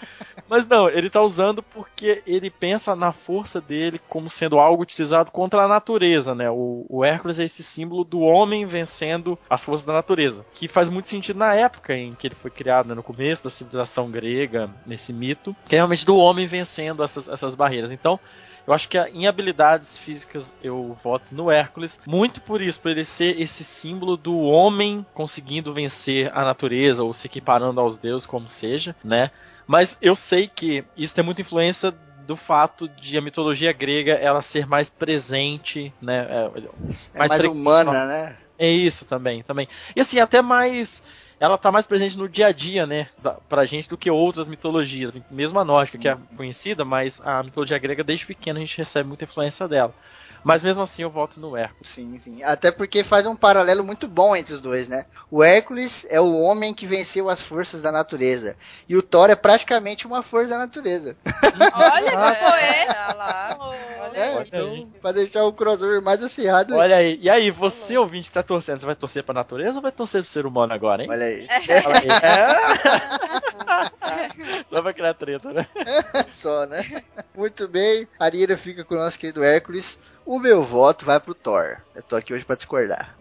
Mas não, ele tá usando porque ele pensa na força dele como sendo algo utilizado contra a natureza, né? O, o Hércules é esse símbolo do homem vencendo as forças da natureza, que faz muito sentido na época em que ele foi criado, né? no começo da civilização grega, nesse mito, que é realmente do homem vencendo essas, essas barreiras. Então, eu acho que em habilidades físicas eu voto no Hércules, muito por isso, por ele ser esse símbolo do homem conseguindo vencer a natureza ou se equiparando aos deuses, como seja, né? Mas eu sei que isso tem muita influência do fato de a mitologia grega ela ser mais presente, né? É, mais, é mais humana, né? É isso também, também. E assim, até mais ela tá mais presente no dia a dia, né, da, pra gente do que outras mitologias. Mesmo a nórdica, que é conhecida, mas a mitologia grega, desde pequeno, a gente recebe muita influência dela. Mas mesmo assim eu volto no Hércules. Sim, sim. Até porque faz um paralelo muito bom entre os dois, né? O Hércules é o homem que venceu as forças da natureza. E o Thor é praticamente uma força da natureza. Olha que poeta lá. Olha é, então, pra deixar o crossover mais acirrado. Olha aí. E aí, você ouvinte que tá torcendo, você vai torcer pra natureza ou vai torcer pro ser humano agora, hein? Olha aí. Olha [laughs] [laughs] aí. Só pra criar treta, né? [laughs] Só, né? Muito bem. A Arira fica com o nosso querido Hércules. O meu voto vai pro Thor. Eu tô aqui hoje pra discordar.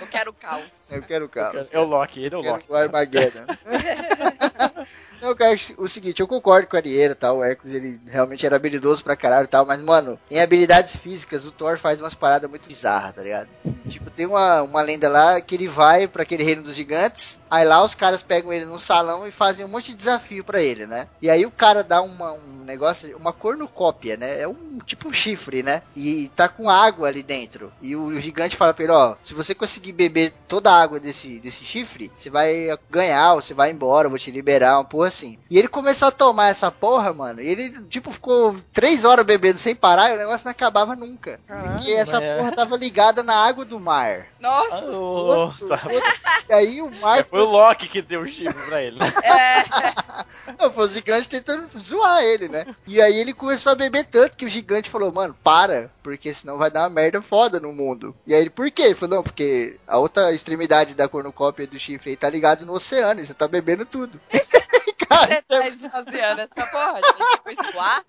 Eu quero caos. Eu quero caos. É o Loki, ele é o Loki. O Armageddon. [laughs] Não, cara, o seguinte, eu concordo com a Arieira, tal, o Hércules, ele realmente era habilidoso pra caralho e tal, mas, mano, em habilidades físicas, o Thor faz umas paradas muito bizarras, tá ligado? Tipo, tem uma, uma lenda lá que ele vai para aquele reino dos gigantes, aí lá os caras pegam ele num salão e fazem um monte de desafio para ele, né? E aí o cara dá uma, um negócio, uma cornucópia, né? É um tipo um chifre, né? E tá com água ali dentro. E o gigante fala pra ele, ó, se você conseguir beber toda a água desse, desse chifre, você vai ganhar, ou você vai embora, eu vou te liberar, uma porra assim. E ele começou a tomar essa porra, mano, e ele, tipo, ficou três horas bebendo sem parar e o negócio não acabava nunca. Caramba, porque essa é. porra tava ligada na água do mar. Nossa! Oh, outro, tá. outro, e aí o mar... É, foi o Loki que deu o chifre pra ele, né? [laughs] É. [laughs] foi o gigante tentando zoar ele, né? E aí ele começou a beber tanto que o gigante falou, mano, para, porque senão vai dar uma merda foda no mundo. E aí ele, por quê? Ele falou, não, porque a outra extremidade da cornucópia do chifre aí tá ligado no oceano, e você tá bebendo tudo. [laughs] Cara, você tá esvaziando essa porra? A gente foi suar.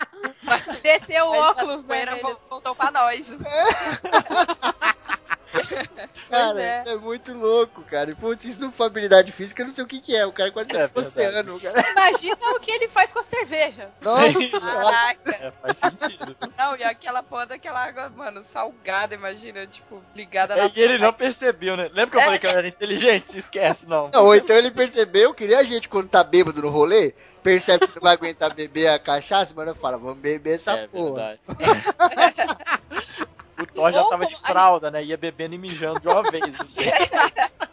Desceu o óculos, né? Voltou pra nós. [laughs] [laughs] [laughs] Cara, é. é. muito louco, cara. Putz, isso não for habilidade física, eu não sei o que, que é. O cara quase é, tá oceano, cara. Imagina o que ele faz com a cerveja. Nossa, [laughs] caraca. É, faz sentido. Não, e aquela porra daquela água, mano, salgada, imagina, tipo, ligada na. É, e ele não percebeu, né? Lembra que eu é. falei que ele era inteligente? Esquece, não. não. Ou então ele percebeu que nem a gente quando tá bêbado no rolê, percebe que não vai aguentar beber a cachaça, mas fala, vamos beber essa é, porra. [laughs] O Thor já tava de fralda, né? Ia bebendo e mijando de uma vez. Assim. [laughs]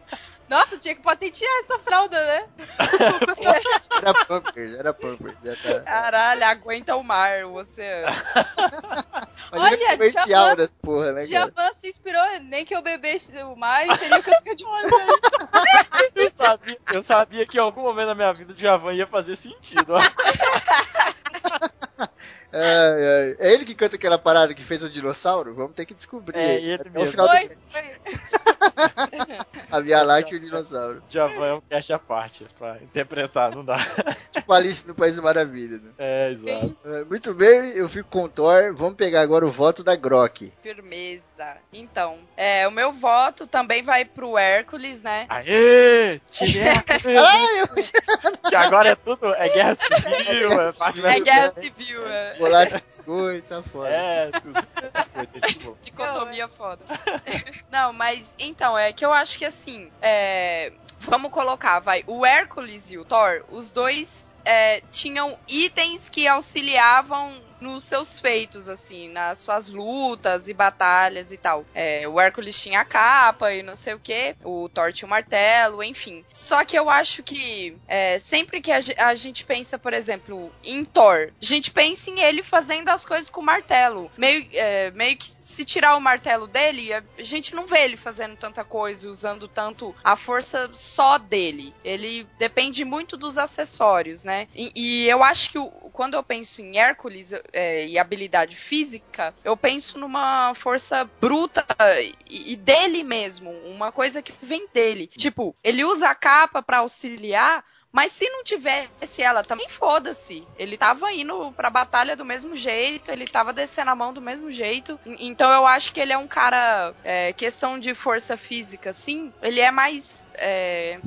Nossa, tinha que patentear essa fralda, né? era Pampers, era Pampers. Tá... Caralho, aguenta o mar, o oceano. [laughs] Olha, Olha comercial dessa porra, né, Javan se inspirou, nem que eu bebesse o mar, seria que eu ficar de olho. eu, sabia, eu sabia que em algum momento da minha vida o Javan ia fazer sentido, ó. [laughs] Ai, ai. É ele que canta aquela parada que fez o dinossauro? Vamos ter que descobrir. É, ele Até mesmo. final Foi, do foi. [laughs] A Via Láctea e o dinossauro. Javan é um cast à parte pra interpretar, não dá. Tipo Alice no País da Maravilha. Né? É, exato. É, Muito bem, eu fico com o Thor. Vamos pegar agora o voto da Grok. Firmeza. Então, é, o meu voto também vai pro Hércules, né? Aê! Caralho! [laughs] Que agora é tudo, é guerra civil, é É guerra bem. civil, é. Bolacha de biscoito, tá foda. É, tudo. [laughs] Tipo, Dicotomia foda. [laughs] Não, mas então, é que eu acho que assim, é, vamos colocar, vai, o Hércules e o Thor, os dois é, tinham itens que auxiliavam nos seus feitos, assim, nas suas lutas e batalhas e tal. É, o Hércules tinha a capa e não sei o que, o Thor tinha o martelo, enfim. Só que eu acho que é, sempre que a, a gente pensa, por exemplo, em Thor, a gente pensa em ele fazendo as coisas com o martelo. Meio, é, meio que se tirar o martelo dele, a gente não vê ele fazendo tanta coisa, usando tanto a força só dele. Ele depende muito dos acessórios, né? E, e eu acho que o- quando eu penso em Hércules é, e habilidade física, eu penso numa força bruta e, e dele mesmo, uma coisa que vem dele. Tipo, ele usa a capa pra auxiliar, mas se não tivesse ela, também foda-se. Ele tava indo pra batalha do mesmo jeito, ele tava descendo a mão do mesmo jeito. Então eu acho que ele é um cara, é, questão de força física, assim, ele é mais. é,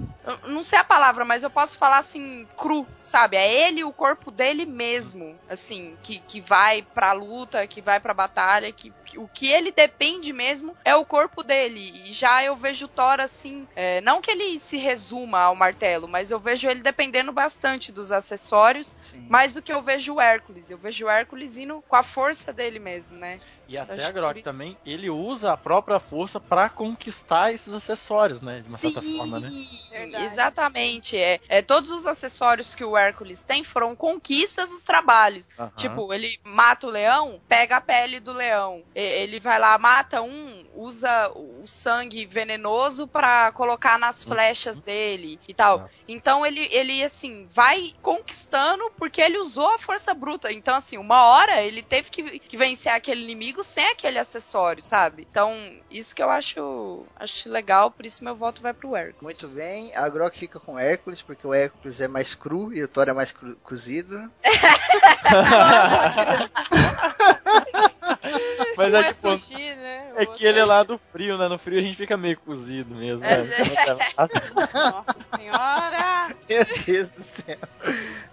não sei a palavra, mas eu posso falar assim, cru, sabe? É ele, o corpo dele mesmo, assim, que, que vai pra luta, que vai pra batalha, que, que- o que ele depende mesmo é o corpo dele. E já eu vejo o Thor assim, é, não que ele se resuma ao martelo, mas eu vejo ele dependendo bastante dos acessórios, Sim. mais do que eu vejo o Hércules. Eu vejo o Hércules indo com a força dele mesmo, né? E Acho até a Grok também, ele usa a própria força pra conquistar esses acessórios, né? De uma certa forma, né? Verdade. Exatamente. É, é, todos os acessórios que o Hércules tem foram conquistas dos trabalhos. Aham. Tipo, ele mata o leão, pega a pele do leão. E- Ele vai lá, mata um, usa o sangue venenoso pra colocar nas flechas dele e tal. Exato. Então ele, ele, assim, vai conquistando porque ele usou a força bruta. Então, assim, uma hora ele teve que, que vencer aquele inimigo sem aquele acessório, sabe? Então, isso que eu acho, acho legal, por isso meu voto vai pro Hércules. Muito bem, a Grok fica com o Hércules, porque o Hércules é mais cru e o Thor é mais cru- cozido. [laughs] [laughs] [laughs] Mas é é que, pô, sushi, né? é que ele é lá do frio, né? No frio a gente fica meio cozido mesmo. É, né? [laughs] Nossa senhora! Meu Deus do céu.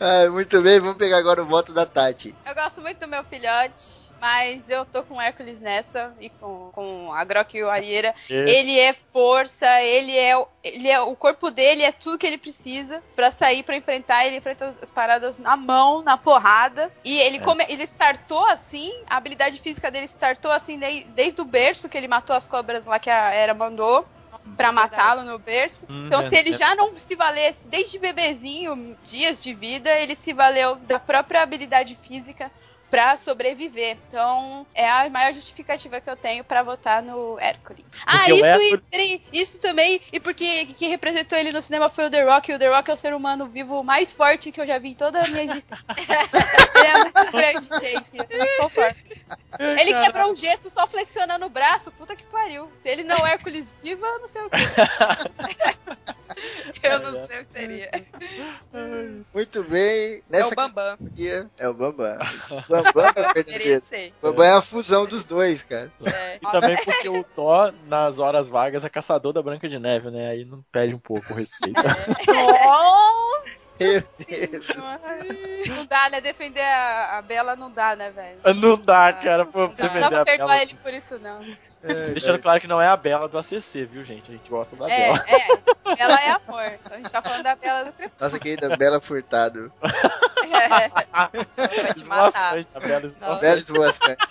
Ah, muito bem, vamos pegar agora o voto da Tati. Eu gosto muito do meu filhote, mas eu tô com o Hércules nessa e com, com a Grok e o Arieira. E- Ele é força, ele é, o- ele é. O corpo dele é tudo que ele precisa pra sair pra enfrentar. Ele enfrenta as- as paradas na mão, na porrada. E ele, É. come, ele startou assim, a habilidade física dele startou assim desde, desde o berço, que ele matou as cobras lá que a Era mandou. Pra matá-lo no berço. Hum, Então, é, se ele é. já não se valesse desde bebezinho, dias de vida, ele se valeu da própria habilidade física pra sobreviver. Então, é a maior justificativa que eu tenho pra votar no Hércules. Ah, isso, Hércules- e, peraí, isso também, e porque quem representou ele no cinema foi o The Rock, e o The Rock é o ser humano vivo mais forte que eu já vi em toda a minha existência. ele [laughs] é muito grande, gente. Ele quebrou um gesso só flexionando o braço, puta que pariu. Se ele não é Hércules vivo, eu não sei o que. [laughs] Eu não sei o que seria. Muito bem, É nessa o Bambam. categoria é o Bambam. [laughs] Bambam é o verdadeiro. Bambam é a fusão dos dois, cara. É. E também porque o Thor, nas horas vagas, é caçador da Branca de Neve, né? Aí não perde um pouco o respeito. [laughs] Nossa! Meu Deus. Não dá, né? Defender a, a Bela não dá, né, velho? não dá, cara, Não dá, defender não dá pra perdoar Bela. ele por isso, não. É, Deixando claro que não é a Bela do ACC, viu, gente? A gente gosta da É, Bela. é. Ela é amor. A gente tá falando da Bela do Crepúsculo. Nossa querida Bela Furtado. [laughs] Vai te matar. Esvoaçante.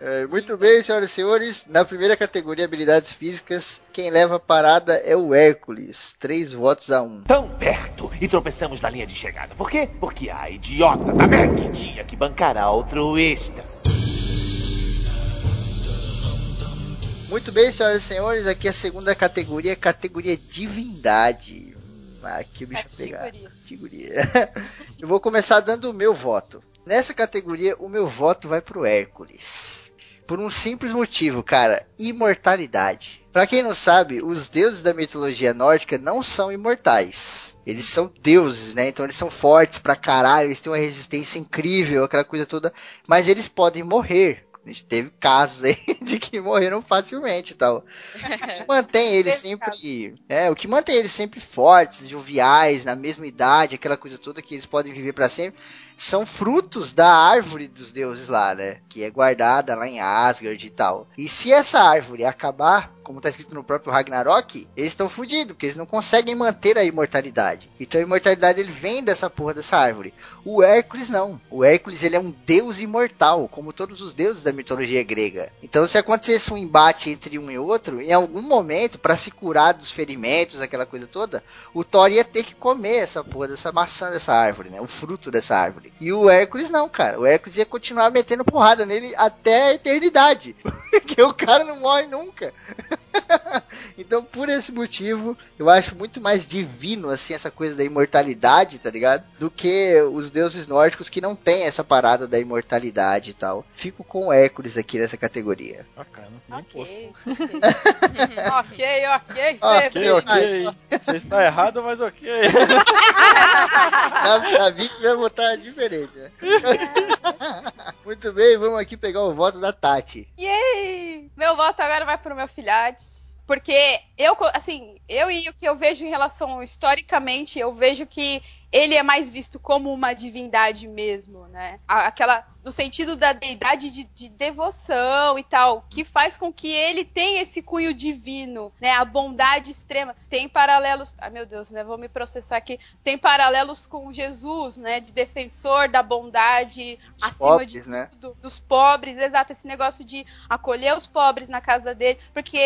É, muito bem, senhoras e senhores. Na primeira categoria, habilidades físicas, quem leva a parada é o Hércules. Três votos a um. Tão perto e tropeçamos na linha de chegada. Por quê? Porque a idiota da Meg tinha que bancar a altruísta. Muito bem, senhoras e senhores. Aqui é a segunda categoria, categoria divindade. Aqui o bicho vai pegar. Categoria. [laughs] Eu vou começar dando o meu voto. nessa categoria o meu voto vai pro Hércules. Por um simples motivo, cara, imortalidade. Pra quem não sabe, os deuses da mitologia nórdica não são imortais. Eles são deuses, né? Então eles são fortes pra caralho, eles têm uma resistência incrível, aquela coisa toda. Mas eles podem morrer. A gente teve casos aí [laughs] de que morreram facilmente e tal. O que mantém [laughs] eles sempre. É, o que mantém eles sempre fortes, joviais, na mesma idade, aquela coisa toda que eles podem viver para sempre, são frutos da árvore dos deuses lá, né? Que é guardada lá em Asgard e tal. E se essa árvore acabar, como tá escrito no próprio Ragnarok, eles estão fodidos, porque eles não conseguem manter a imortalidade. Então a imortalidade ele vem dessa porra dessa árvore. O Hércules não. O Hércules ele é um deus imortal, como todos os deuses da mitologia grega. Então se acontecesse um embate entre um e outro, em algum momento, para se curar dos ferimentos, aquela coisa toda, o Thor ia ter que comer essa porra dessa maçã dessa árvore, né? O fruto dessa árvore. E o Hércules não, cara. O Hércules ia continuar metendo porrada nele até a eternidade. [laughs] Porque o cara não morre nunca. [laughs] então, por esse motivo, eu acho muito mais divino, assim, essa coisa da imortalidade, tá ligado? Do que os deuses nórdicos que não tem essa parada da imortalidade e tal. Fico com o Hércules aqui nessa categoria. Bacana. [laughs] Ok. ok, ok. Ok, ok. Você está errado, mas ok. Já, já vi que vai votar diferente, né? [laughs] Muito bem, vamos aqui pegar o voto da Tati. Yay! Meu voto agora vai pro meu filhote. Porque eu, assim, eu e o que eu vejo em relação historicamente, eu vejo que ele é mais visto como uma divindade mesmo, né? Aquela no sentido da deidade de, de, devoção e tal, que faz com que ele tenha esse cunho divino, né? A bondade extrema. Tem paralelos. Ai meu Deus, né? Vou me processar aqui. Tem paralelos com Jesus, né? De defensor da bondade Os acima pobres, de né? tudo, dos pobres, exato, esse negócio de acolher os pobres na casa dele, porque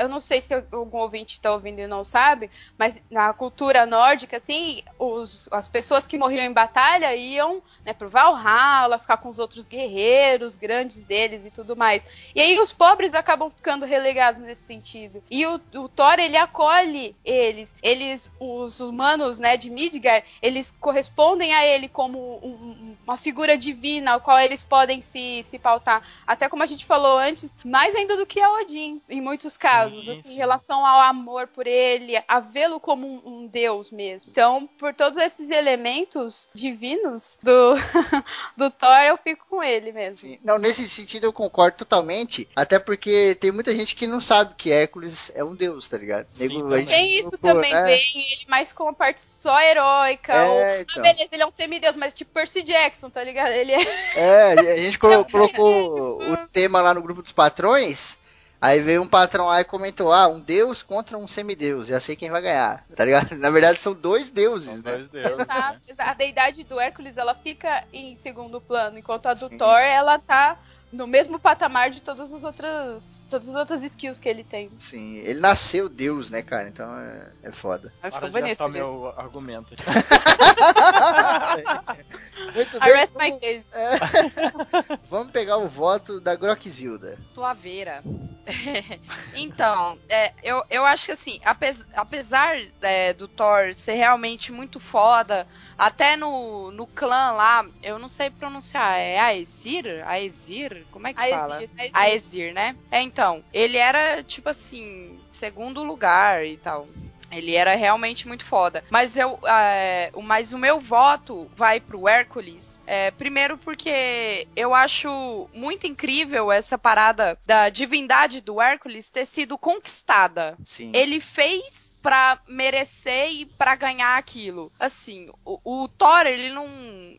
eu não sei se algum ouvinte está ouvindo e não sabe, mas na cultura nórdica, assim, os, as pessoas que morriam em batalha iam né, pro Valhalla, ficar com os outros guerreiros grandes deles e tudo mais. E aí os pobres acabam ficando relegados nesse sentido. E o, o Thor, ele acolhe eles. Eles, os humanos, né, de Midgard, eles correspondem a ele como um, uma figura divina ao qual eles podem se, se pautar. Até como a gente falou antes, mais ainda do que a Odin, em muitos casos, Sim, assim, sim. em relação ao amor por ele, a vê-lo como um, um deus mesmo. Então, por todos esses elementos divinos do, [laughs] do Thor, eu fico com ele mesmo. Sim. Não, nesse sentido eu concordo totalmente. Até porque tem muita gente que não sabe que Hércules é um deus, tá ligado? Sim, Nego- a Tem isso colocou, também, né? bem ele mais como parte só heróica. É, ou, então. Ah, beleza, ele é um semideus, mas tipo Percy Jackson, tá ligado? Ele é. É, a gente colo- [laughs] colocou o tema lá no grupo dos patrões. Aí veio um patrão lá e comentou: Ah, um deus contra um semideus. Já sei quem vai ganhar, tá ligado? Na verdade são dois deuses, São né? dois deuses, né? A deidade do Hércules, ela fica em segundo plano, enquanto a do Sim, Thor, ela tá no mesmo patamar de todas as outras, todas as outras skills que ele tem. Sim, ele nasceu deus, né, cara? Então é, é foda. Mas Para ficou de bonito. gastar mesmo. meu argumento. [laughs] Muito I bem. rest my Vamos, case. [laughs] vamos pegar o voto da Grockzilda. Suaveira. [laughs] então, é, eu, eu acho que assim, apes- apesar é, do Thor ser realmente muito foda, até no, no clã lá, eu não sei pronunciar, é Aesir? Aesir? Como é que fala? Aesir, Aesir. Aesir, né? É, então, ele era, tipo assim, segundo lugar e tal. Ele era realmente muito foda. Mas eu, é, o, mas o meu voto vai pro Hércules. É, primeiro porque eu acho muito incrível essa parada da divindade do Hércules ter sido conquistada. Sim. Ele fez pra merecer e pra ganhar aquilo. Assim, o, o Thor, ele não,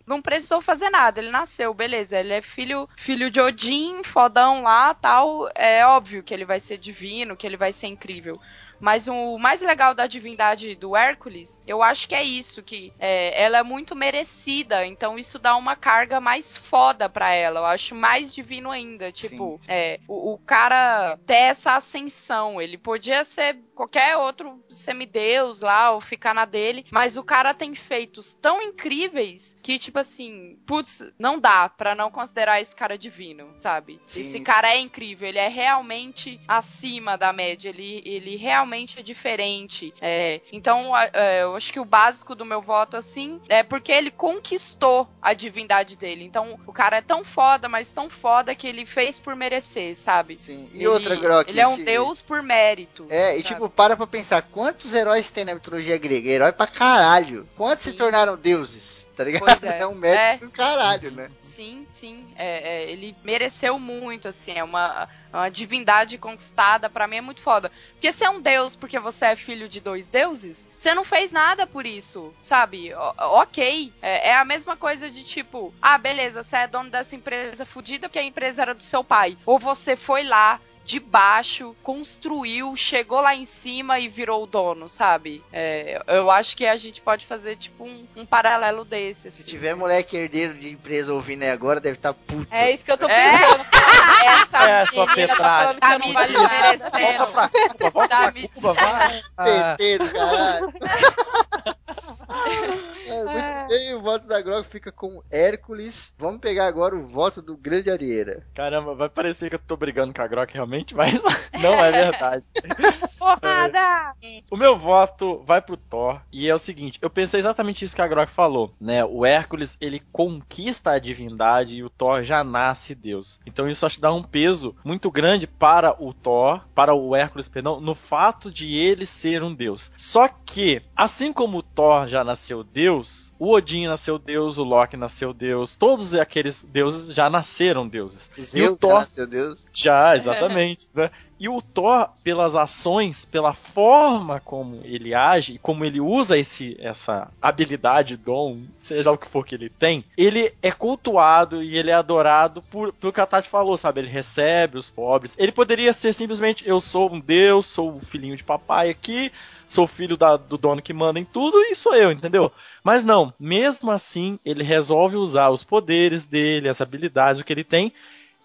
não precisou fazer nada. Ele nasceu, beleza. Ele é filho, filho de Odin, fodão lá, tal. É óbvio que ele vai ser divino, que ele vai ser incrível. Mas o mais legal da divindade do Hércules, eu acho que é isso, que é, ela é muito merecida, então isso dá uma carga mais foda pra ela. Eu acho mais divino ainda. Tipo, é, o, o cara ter essa ascensão. Ele podia ser qualquer outro semideus lá, ou ficar na dele, mas o cara tem feitos tão incríveis que, tipo assim, putz, não dá pra não considerar esse cara divino, sabe? Sim, esse cara é incrível, ele é realmente acima da média, ele, ele realmente é diferente. É, então, é, eu acho que o básico do meu voto, assim, é porque ele conquistou a divindade dele. Então, o cara é tão foda, mas tão foda que ele fez por merecer, sabe? Sim. E Ele- outra, Grok. Ele é um esse- deus por mérito. É, e sabe? tipo, para pra pensar, quantos heróis tem na mitologia grega? Herói pra caralho. Quantos se Sim. tornaram deuses? Tá ligado? Pois é. É um mérito É. do caralho, né? Sim, sim. É, é, ele mereceu muito, assim. É uma, uma divindade conquistada. Pra mim é muito foda. Porque se é um deus porque você é filho de dois deuses, você não fez nada por isso, sabe? O- ok. É, é a mesma coisa de tipo, ah, beleza, você é dono dessa empresa fodida porque a empresa era do seu pai. Ou você foi lá. De baixo, construiu, chegou lá em cima e virou o dono, sabe? É, eu acho que a gente pode fazer, tipo, um, um paralelo desse. Se assim. tiver moleque herdeiro de empresa ouvindo aí agora, deve estar puto. É isso que eu tô É. pensando. [laughs] Essa É, sua menina tá petralha. falando que Tá eu não vale. Volta pra Cuba, volta Tá pra me Cuba, vai. [laughs] PT do caralho. É, muito bem, o voto da Grog fica com Hércules. Vamos pegar agora o voto do Grande Arieira. Caramba, vai parecer que eu tô brigando com a Grok realmente, mas [laughs] não é verdade. [laughs] Porrada! O meu voto vai pro Thor e é o seguinte, eu pensei exatamente isso que a Grok falou, né? O Hércules, ele conquista a divindade e o Thor já nasce Deus. Então isso acho que dá um peso muito grande para o Thor, para o Hércules, perdão, no fato de ele ser um deus. Só que, assim como o Thor já nasceu Deus, o Odin nasceu Deus, o Loki nasceu Deus, todos aqueles deuses já nasceram deuses. E o Zeus, Thor nasceu Deus. já, exatamente. Né? E o Thor, pelas ações, pela forma como ele age como ele usa esse, essa habilidade, dom, seja o que for que ele tem, ele é cultuado e ele é adorado por, pelo que a Tati falou, sabe? Ele recebe os pobres. Ele poderia ser simplesmente: eu sou um deus, sou o filhinho de papai aqui, sou filho da- do dono que manda em tudo e sou eu, entendeu? Mas não, mesmo assim, ele resolve usar os poderes dele, as habilidades, o que ele tem,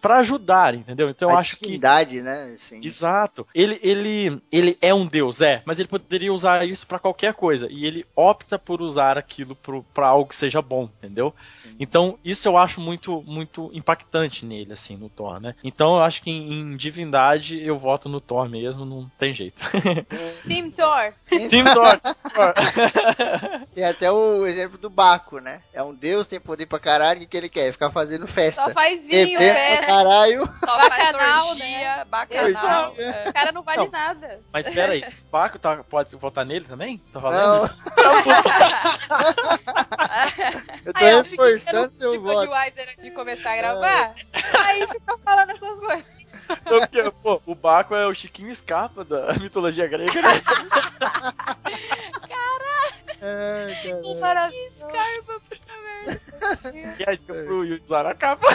pra ajudar, entendeu? Então eu a acho que. divindade, né? Assim. Exato. Ele, ele, ele é um deus, é, mas ele poderia usar isso pra qualquer coisa. E ele opta por usar aquilo pra algo que seja bom, entendeu? Sim. Então, isso eu acho muito, muito impactante nele, assim, no Thor, né? Então, eu acho que em, em divindade eu voto no Thor mesmo, não tem jeito. [laughs] [laughs] Team Thor. Team Thor! [laughs] Tem até o exemplo do Baco, né? É um deus, tem poder pra caralho, o que, que ele quer? Ficar fazendo festa. Só faz vinho, pra caralho. Só faz Bacanal, orgia, né? bacanal. Exato. é. O cara não vale Não. nada. Mas pera aí, Spaco tá, pode votar nele também? Tá valendo? [laughs] Eu tô Aí, reforçando no seu tipo voto. de Weiser antes de começar a gravar. Aí fica falando essas coisas. [laughs] Então, porque, pô, o Baco é o Chiquinho Scarpa da [laughs] mitologia grega, né? Ai, caralho. Maravilhoso. Scarpa, puta merda. E [laughs] [laughs] a dica pro Yu usar a capa.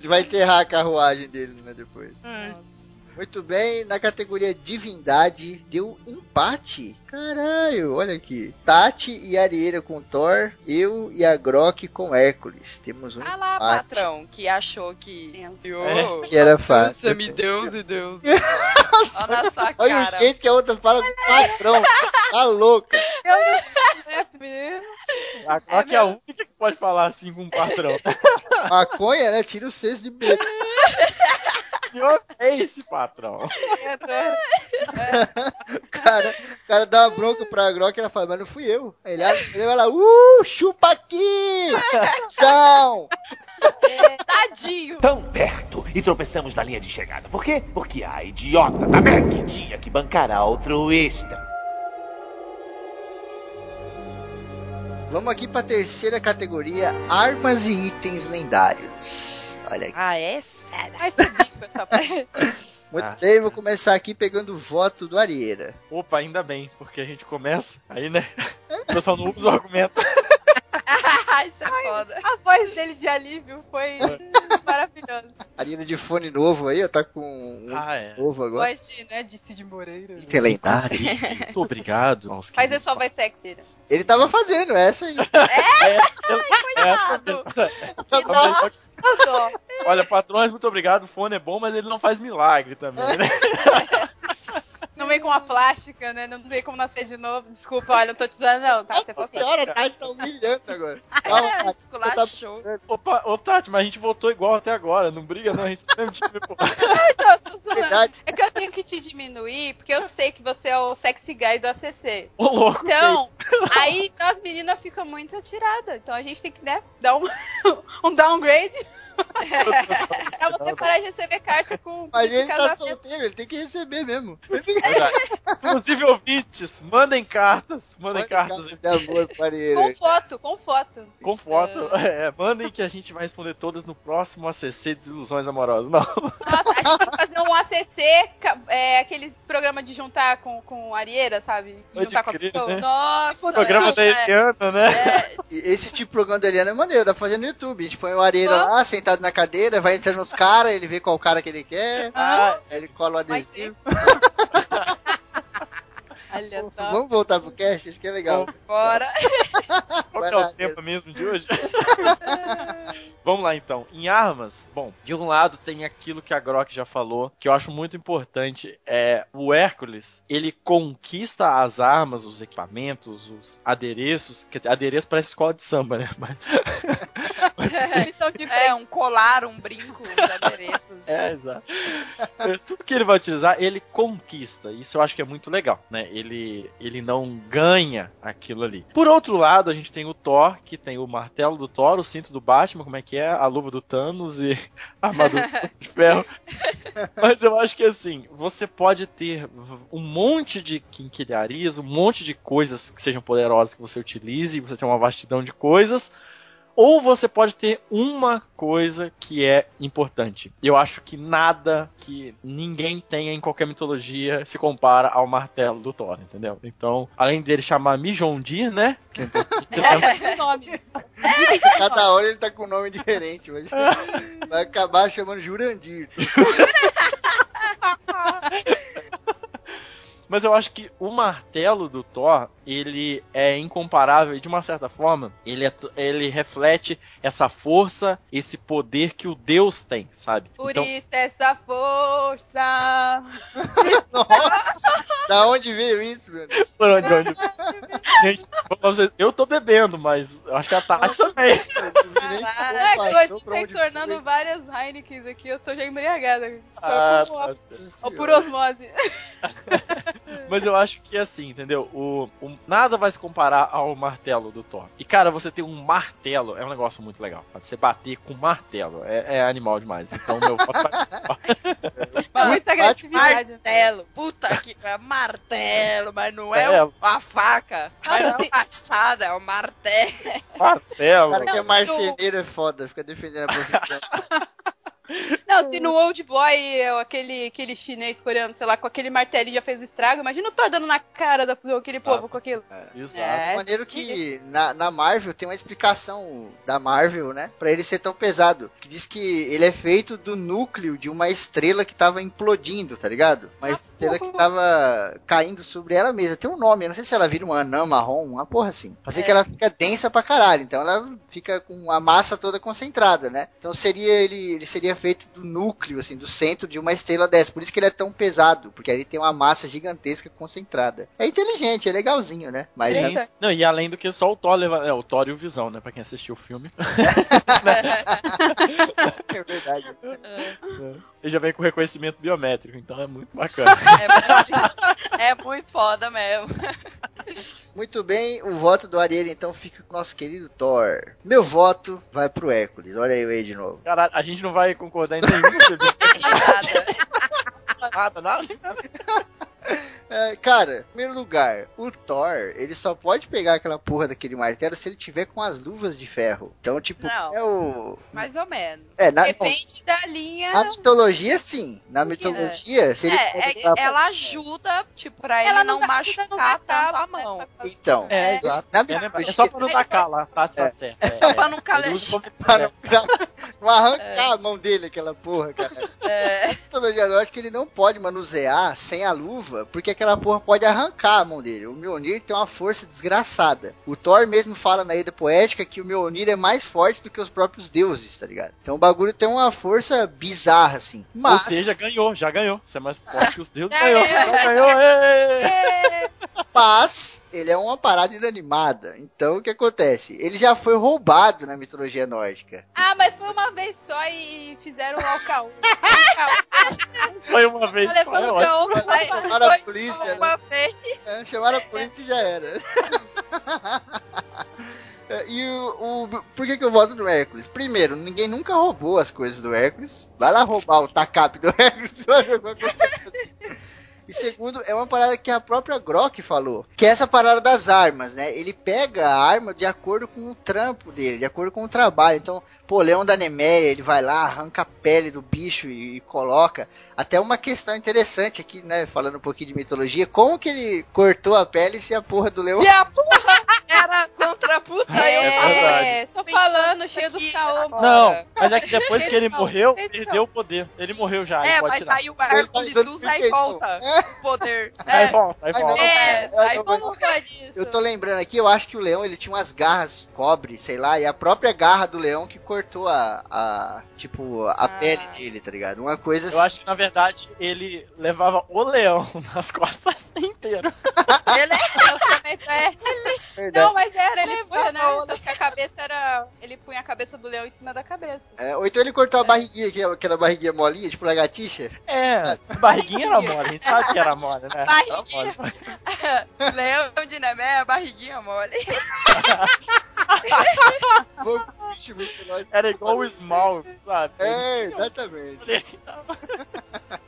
Ele vai enterrar a carruagem dele, né, depois. Nossa. Muito bem, na categoria divindade, deu empate. Caralho, olha aqui. Tati e Arieira com Thor, eu e a Grok com Hércules. Temos um Ah lá, empate. patrão, que achou que. Pensa. Que era fácil. Nossa, me Deus e Deus. [laughs] Olha na sua [laughs] Olha cara. o jeito que a outra fala com patrão. Tá louca. Eu não é. A Croc é, a única que pode falar assim com o patrão. Maconha, né? Tira o senso de medo. [laughs] Pior é esse patrão. O [laughs] cara, o cara dá uma bronca pra Grok e ela fala, mas não fui eu. Aí ele abre ela, uh, chupa aqui! São! Tadinho. Tão perto e tropeçamos na linha de chegada. Por quê? Porque a idiota da Meg tinha que bancar a altruísta. Vamos aqui pra terceira categoria, armas e itens lendários. Olha aqui. Ah, é subir com essa. [laughs] Muito Ah, bem, vou começar aqui pegando o voto do Arieira. Opa, ainda bem, porque a gente começa, aí né? [laughs] O pessoal não usa o argumento. [laughs] [laughs] Isso é foda. A voz dele de alívio foi maravilhosa. Arieira de fone novo aí, tá com um Ah, é. novo agora. Voz de, né, de Cid Moreira. Lendário. Muito obrigado Mas é só voz sexy. né? Ele tava fazendo essa aí. Essa- Tá bom. Eu dó. Olha, patrões, muito obrigado. O fone é bom, mas ele não faz milagre também, né? [laughs] Não vem com uma plástica, né? Não tem como nascer de novo. Desculpa, olha, não tô te dizendo, não, tá? Até Nossa senhora, a Tati tá humilhando agora. [laughs] Calma, É, tá esculachou. Opa, ô Tati, mas a gente votou igual até agora. Não briga, não. A gente tá mesmo time, pô. [laughs] Não, eu tô zoando. É que eu tenho que te diminuir, porque eu sei que você é o sexy guy do ACC. Ô, louco. Então, aí as meninas ficam muito atiradas. Então a gente tem que, né, dar um, [laughs] um downgrade pra você parar de receber carta com Mas ele tá solteiro, ele tem que receber mesmo. Inclusive, ouvintes, mandem cartas. Mandem Manda cartas cartas de amor para ele. Com foto, com foto. com foto. É, mandem que a gente vai responder todas no próximo ACC Desilusões Amorosas. Não. Nossa, a gente tem que fazer um ACC, é, aqueles programas de juntar com, com arieira, sabe? De juntar com a pessoa. né? Nossa, Programa da é. Eliana, né? É, Esse tipo de programa da Eliana é maneiro, dá pra fazer no YouTube. A gente põe o Areira lá, sentado na cadeira, vai entrando nos caras, ele vê qual cara que ele quer, Ah, aí ele cola o Mas olha só. Vamos voltar pro cast, acho que é legal. Bora. [laughs] qual Vai que é o tema mesmo de hoje? [laughs] Vamos lá então. Em armas, bom, de um lado tem aquilo que a Grok já falou, que eu acho muito importante, é o Hércules, ele conquista as armas, os equipamentos, os adereços, quer dizer, adereço parece escola de samba, né? Mas, Eles são diferentes. É, um colar, um brinco, uns adereços. É, exato. É, Tudo que ele vai utilizar, ele conquista. Isso eu acho que é muito legal, né? Ele, ele não ganha aquilo ali. Por outro lado, a gente tem o Thor, que tem o martelo do Thor, o cinto do Batman, como é que é? A luva do Thanos e a armadura de ferro. [laughs] Mas eu acho que assim, você pode ter um monte de quinquilharias, um monte de coisas que sejam poderosas que você utilize, você tem uma vastidão de coisas, ou você pode ter uma coisa que é importante. Eu acho que nada que ninguém tenha em qualquer mitologia se compara ao martelo do Thor, entendeu? Então, além dele chamar Mijondir, né? Que é. [laughs] Cada hora ele tá com um nome diferente, mas [laughs] vai acabar chamando Jurandir. Mas eu acho que o martelo do Thor, ele é incomparável e de uma certa forma, ele, é ele reflete essa força, esse poder que o Deus tem, sabe? Por então, isso essa força. [laughs] Nossa, da onde veio isso, meu? Deus? por onde, onde? Gente, eu tô bebendo, mas eu acho que a Tati também. Nem É, que passou hoje pra tá onde tornando foi. várias Heinekens aqui, eu tô já embriagada. Ah, Ou tá por osmose. [laughs] Mas eu acho que assim, entendeu? O, o- nada vai se comparar ao martelo do Thor. E cara, você ter um martelo é um negócio muito legal. Sabe? Você bater com martelo é, é animal demais. Então meu [laughs] voto vai- Muita criatividade. Martelo, puta que é martelo, mas não é Martelo. uma faca, mas não, é tem- uma machada, é um martelo. martelo. O cara que é marceneiro é foda, fica defendendo a profissão. [laughs] Não, se no Old Boy é aquele, aquele chinês coreano, sei lá, com aquele martelinho já fez o estrago, imagina o Thor dando na cara da- daquele Exato. povo com aquilo. Exato. É, maneiro que na, na Marvel tem uma explicação da Marvel, né? Pra ele ser tão pesado. Que diz que ele é feito do núcleo de uma estrela que tava implodindo, tá ligado? Uma estrela que tava caindo sobre ela mesma. Tem um nome, eu não sei se ela vira uma anã marrom, uma porra assim. Eu sei É. que ela fica densa pra caralho, então ela fica com a massa toda concentrada, né? Então seria ele, ele seria feito do núcleo, assim, do centro de uma estrela dessa. Por isso que ele é tão pesado, porque ele tem uma massa gigantesca concentrada. É inteligente, é legalzinho, né? Mas Sim. Não, e além do que só o Thor leva. É, o Thor e o Visão, né? Pra quem assistiu o filme. [laughs] [laughs] é verdade. Ele já vem com reconhecimento biométrico, então é muito bacana. [laughs] É muito, é muito foda mesmo. Muito bem, o voto do Ariel então fica com o nosso querido Thor. Meu voto vai pro Hércules. Olha aí eu aí de novo. Caralho, a gente não vai concordar em nenhum. [laughs] Nada. nada, nada. É, cara, em primeiro lugar, o Thor, ele só pode pegar aquela porra daquele martelo se ele tiver com as luvas de ferro. Então, tipo, Não. é o. Mais ou menos. É, na, Depende da linha. na mitologia, sim. Na mitologia, se ele É, é- ela ajuda, tipo, pra Ela ele não não, não machucar matar, tanto a né, mão. Então, É, ele- exato. na É, mitologia, É só pra não tacar lá, tá? Tá certo. É, só pra não como- [laughs] Pra não- Não arrancar a mão dele, aquela porra, cara. É, A mitologia nórdica ele não pode manusear sem a luva, porque aquela porra pode arrancar a mão dele. O Mjolnir tem uma força desgraçada. O Thor mesmo fala na Ida Poética que o Mjolnir é mais forte do que os próprios deuses, tá ligado? Então o bagulho tem uma força bizarra, assim. Mas... Ou seja, ganhou, já ganhou. Você é mais forte que os deuses, Já ganhou. ganhou. Já ganhou, ê! [laughs] Mas ele é uma parada inanimada. Então o que acontece? Ele já foi roubado na mitologia nórdica. Ah, mas foi uma vez só e fizeram o Alcaú. [laughs] Foi uma vez só, é ótimo. Chamaram a polícia, né? uma vez. É, chamaram a polícia e já era. [laughs] E o, o- Por que, que eu voto no Hércules? Primeiro, ninguém nunca roubou as coisas do Hércules. Vai lá roubar o tacap do [laughs] Hércules. você vai ver alguma coisa assim. E segundo, é uma parada que a própria Grok falou, que é essa parada das armas, né? Ele pega a arma de acordo com o trampo dele, de acordo com o trabalho. Então, pô, Leão da Nemeia, ele vai lá, arranca a pele do bicho e, e coloca. Até uma questão interessante aqui, né? Falando um pouquinho de mitologia, como que ele cortou a pele se a porra do leão E a porra era contra a puta. É. É, tô falando, cheio do caô. Não, mas é que [laughs] depois que ele morreu, perdeu o poder. Ele morreu já, É, mas tirar. aí o Ele Hércules usa e volta É. o poder. [laughs] Aí É, volta, aí Ai, volta. é, É, aí Como disso? Eu tô lembrando aqui, eu acho que o leão ele tinha umas garras cobre, sei lá, e a própria garra do leão que cortou a, a tipo, a Ah. pele dele, tá ligado? Uma coisa Eu acho que na verdade ele levava o leão [laughs] nas costas inteiro. Ele é Eu também é. verdade. Não, mas era, ele punha, né? Só que a cabeça era. Ele punha a cabeça do leão em cima da cabeça. É, ou então ele cortou a barriguinha, que é aquela barriguinha molinha, tipo lagartixa. É, barriguinha era mole, a gente sabe que era mole, né? [laughs] Barriguinha. Era [laughs] mole. Leão de Nemé, barriguinha mole. [laughs] Era igual o Small, sabe? É, exatamente.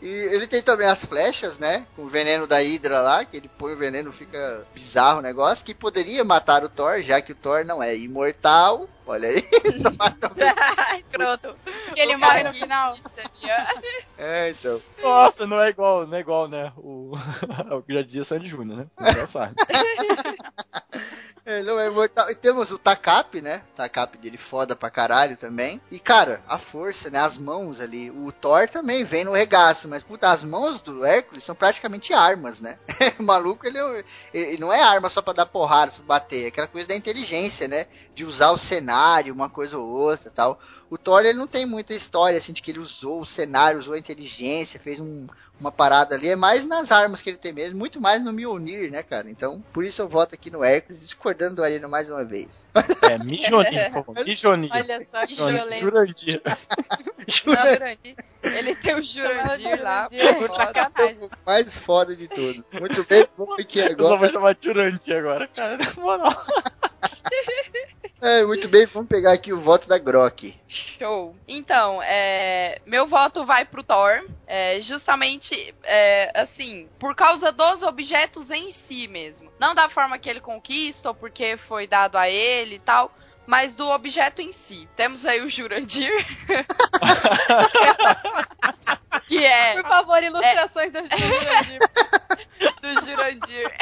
E ele tem também as flechas, né? Com o veneno da Hydra lá, que ele põe o veneno, fica bizarro o negócio, que poderia matar o Thor, já que o Thor não é imortal. Olha aí. [laughs] Não mata Escroto. Que ele morre no final. É, então. Nossa, não é igual, não é igual, né? O, [laughs] o que já dizia Sandy Júnior, né? Já sabe. Ele não é imortal. E temos o Takap, né? Takap dele foda pra caralho também. E, cara, a força, né? As mãos ali. O Thor também vem no regaço, mas, puta, as mãos do Hércules são praticamente armas, né? [laughs] o maluco, ele, é ele não é arma só pra dar porrada, só pra bater. É aquela coisa da inteligência, né? De usar o cenário, uma coisa ou outra e tal. O Thor, ele não tem muita história, assim, de que ele usou o cenário, usou a inteligência, fez um- uma parada ali. É mais nas armas que ele tem mesmo, muito mais no Mjolnir, né, cara? Então, por isso eu voto aqui no Hércules, discordando do mais uma vez. É, Mijonir, por favor. [laughs] Mijonir. Olha só que Mijonir. violento. Jurandir. Jura? [laughs] Jurandir. Ele tem o Jurandir lá. Jurandir, pô, sacanagem. o mais foda de todos. Muito bem, vamos aqui Eu só agora. vou chamar de Jurandir agora, cara. Na moral. [laughs] É, muito bem, vamos pegar aqui o voto da Grok. Show. Então, é, meu voto vai pro Thor. é, justamente, é, assim, por causa dos objetos em si mesmo. Não da forma que ele conquista ou porque foi dado a ele e tal. Mas do objeto em si. Temos aí o Jurandir. [laughs] que é Por favor, ilustrações do Jurandir. [laughs] do Jurandir.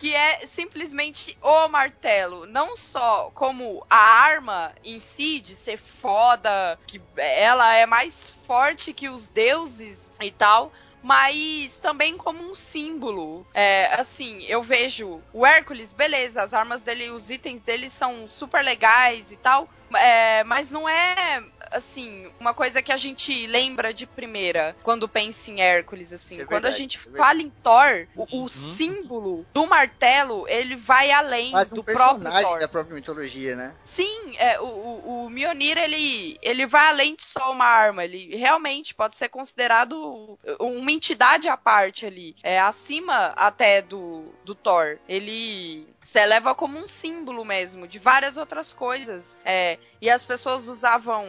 Que é simplesmente o martelo. Não só como a arma em si, de ser foda, que ela é mais forte que os deuses e tal. Mas também como um símbolo. É, assim, eu vejo o Hércules, beleza, as armas dele, os itens dele são super legais e tal. É, mas não é assim, uma coisa que a gente lembra de primeira quando pensa em Hércules, assim. É quando a verdade, gente isso é fala em Thor, o, o Uhum. símbolo do martelo, ele vai além Mas um do próprio personagem Thor. da própria mitologia, né? Sim, é, o, o, o Mjolnir, ele, ele vai além de só uma arma. Ele realmente pode ser considerado uma entidade à parte ali. É acima até do, do Thor. Ele se eleva como um símbolo mesmo de várias outras coisas. É, e as pessoas usavam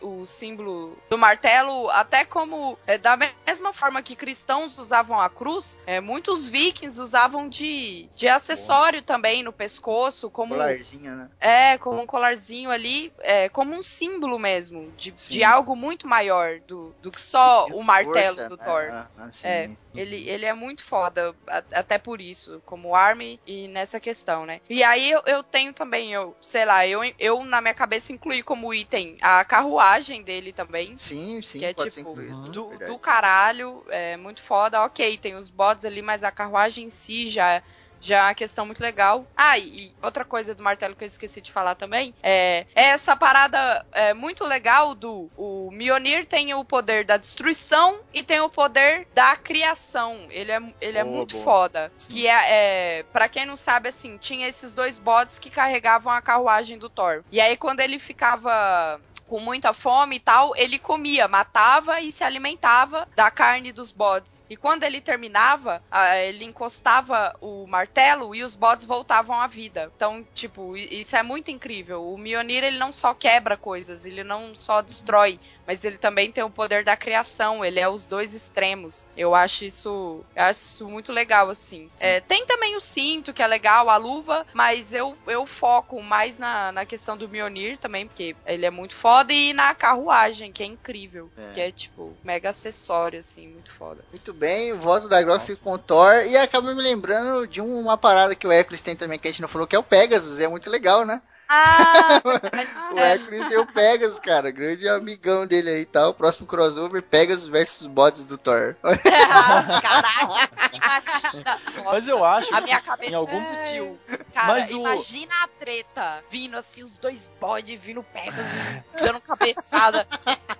o, o símbolo do martelo, até como é, da mesma forma que cristãos usavam a cruz, é, muitos vikings usavam de, de acessório também no pescoço, como Colarzinho, né? é, como um colarzinho ali, é, como um símbolo mesmo, de, Sim. de algo muito maior do, do que só o martelo Força, do né? Thor. Ah, ah, sim. É, ele, ele é muito foda, até por isso, como arme e nessa questão, né? E aí eu, eu tenho também, eu, sei lá, eu, eu na minha cabeça incluí como item a carruagem dele também. Sim, sim, Que é pode tipo, ser incluído. Do, verdade. do caralho, é muito foda. Ok, tem os bots ali, mas a carruagem em si já, já é uma questão muito legal. Ah, e, outra coisa do martelo que eu esqueci de falar também é, é essa parada é, muito legal do o Mjolnir tem o poder da destruição e tem o poder da criação. Ele é, ele é Boa, muito boa. foda. Sim. Que é, é para quem não sabe assim, tinha esses dois bots que carregavam a carruagem do Thor. E aí quando ele ficava com muita fome e tal, ele comia, matava e se alimentava da carne dos bodes. E quando ele terminava, ele encostava o martelo e os bodes voltavam à vida. Então, tipo, isso é muito incrível. O Mjolnir, ele não só quebra coisas, ele não só destrói, mas ele também tem o poder da criação, ele é os dois extremos. Eu acho isso, eu acho isso muito legal, assim. É, tem também o cinto, que é legal, a luva, mas eu, eu foco mais na, na questão do Mjolnir também, porque ele é muito foda, e na carruagem, que é incrível. É. Que é, tipo, mega acessório, assim, muito foda. Muito bem, o voto da Grok fica com o Thor. E acaba me lembrando de uma parada que o Hércules tem também, que a gente não falou, que é o Pegasus. É muito legal, né? Ah, [laughs] O Hércules tem o Pegasus, cara. Grande amigão dele aí e tal. Próximo crossover, Pegasus versus bots do Thor. [laughs] Caraca, imagina. Nossa, Mas eu acho a minha que cabeça em algum explodiu. Cara, Mas o- imagina a treta vindo assim, os dois bodes vindo Pegasus, dando cabeçada.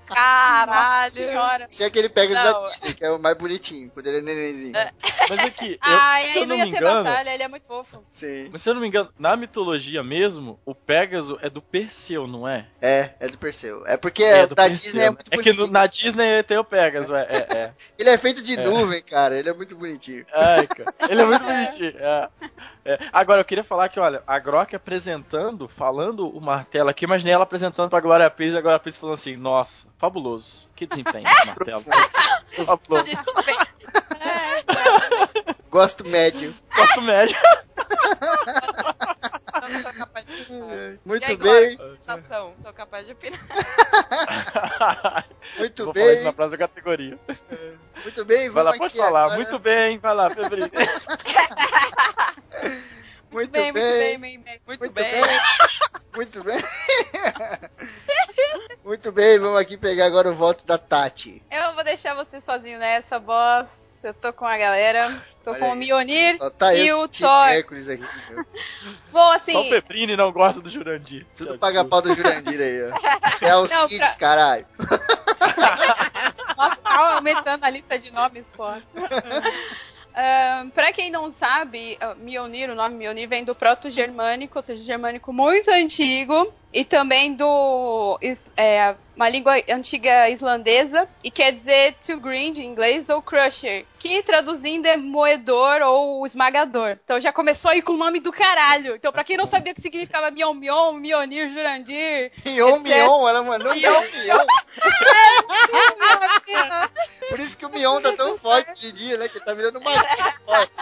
Caralho. senhora. Esse é aquele Pegasus Não. da Disney, que é o mais bonitinho, quando ele é nenenzinho. É. Mas aqui, eu- Ai, se eu não me ia ter engano, batalha, ele é muito fofo. Sim. mas se eu não me engano, na mitologia mesmo, o Pégaso é do Perseu, não é? É, é do Perseu. É porque É, da Perseu, Disney é muito É que bonitinho. no- na Disney tem o Pégaso, é, é, é. [laughs] Ele é feito de É. nuvem, cara. Ele é muito bonitinho. Ai, cara. Ele é muito [laughs] bonitinho. é. É. Agora, eu queria falar que, olha, a Grok apresentando, falando o martelo aqui, imaginei ela apresentando pra Glória Pires e a Glória Pires falando assim, nossa, fabuloso. Que desempenho esse martelo. [laughs] fabuloso. É, Gosto médio. Gosto médio. Capaz de opinar. Muito E aí, bem, Glória, sensação, tô capaz de opinar. [laughs] muito Vou falar isso bem, na próxima categoria. muito bem. Vai lá, pode aqui falar. agora. Muito bem, vai lá, Febrinho. [laughs] Muito bem, bem, muito bem, bem, bem. Muito, Muito bem. bem. Muito bem. [laughs] Muito bem, vamos aqui pegar agora o voto da Tati. Eu vou deixar você sozinho nessa, boss. Eu tô com a galera. Tô Olha com o. Mionir tá e o Thor. Aqui. Vou [laughs] assim. Só o Febrini não gosta do Jurandir. Tudo Que paga pau do Jurandir aí, ó. [laughs] É o Não, Cids, caralho. [laughs] Nossa, tá aumentando a lista de nomes, pô. Ahn, pra quem não sabe, ah, Mjolnir, o nome Mjolnir vem do proto-germânico, ou seja, germânico muito antigo, e também do é, uma língua antiga islandesa, e quer dizer to grind em inglês ou crusher, que traduzindo é moedor ou esmagador. Então já começou aí com o nome do caralho. Então pra quem não sabia o que significava Mion Mion, Mjolnir, Jurandir, Mion, Etc. Mion, ela mandou Mion, Mion. Por isso que o Mion tá tão forte de dia, né? Que ele tá virando uma [laughs] forte.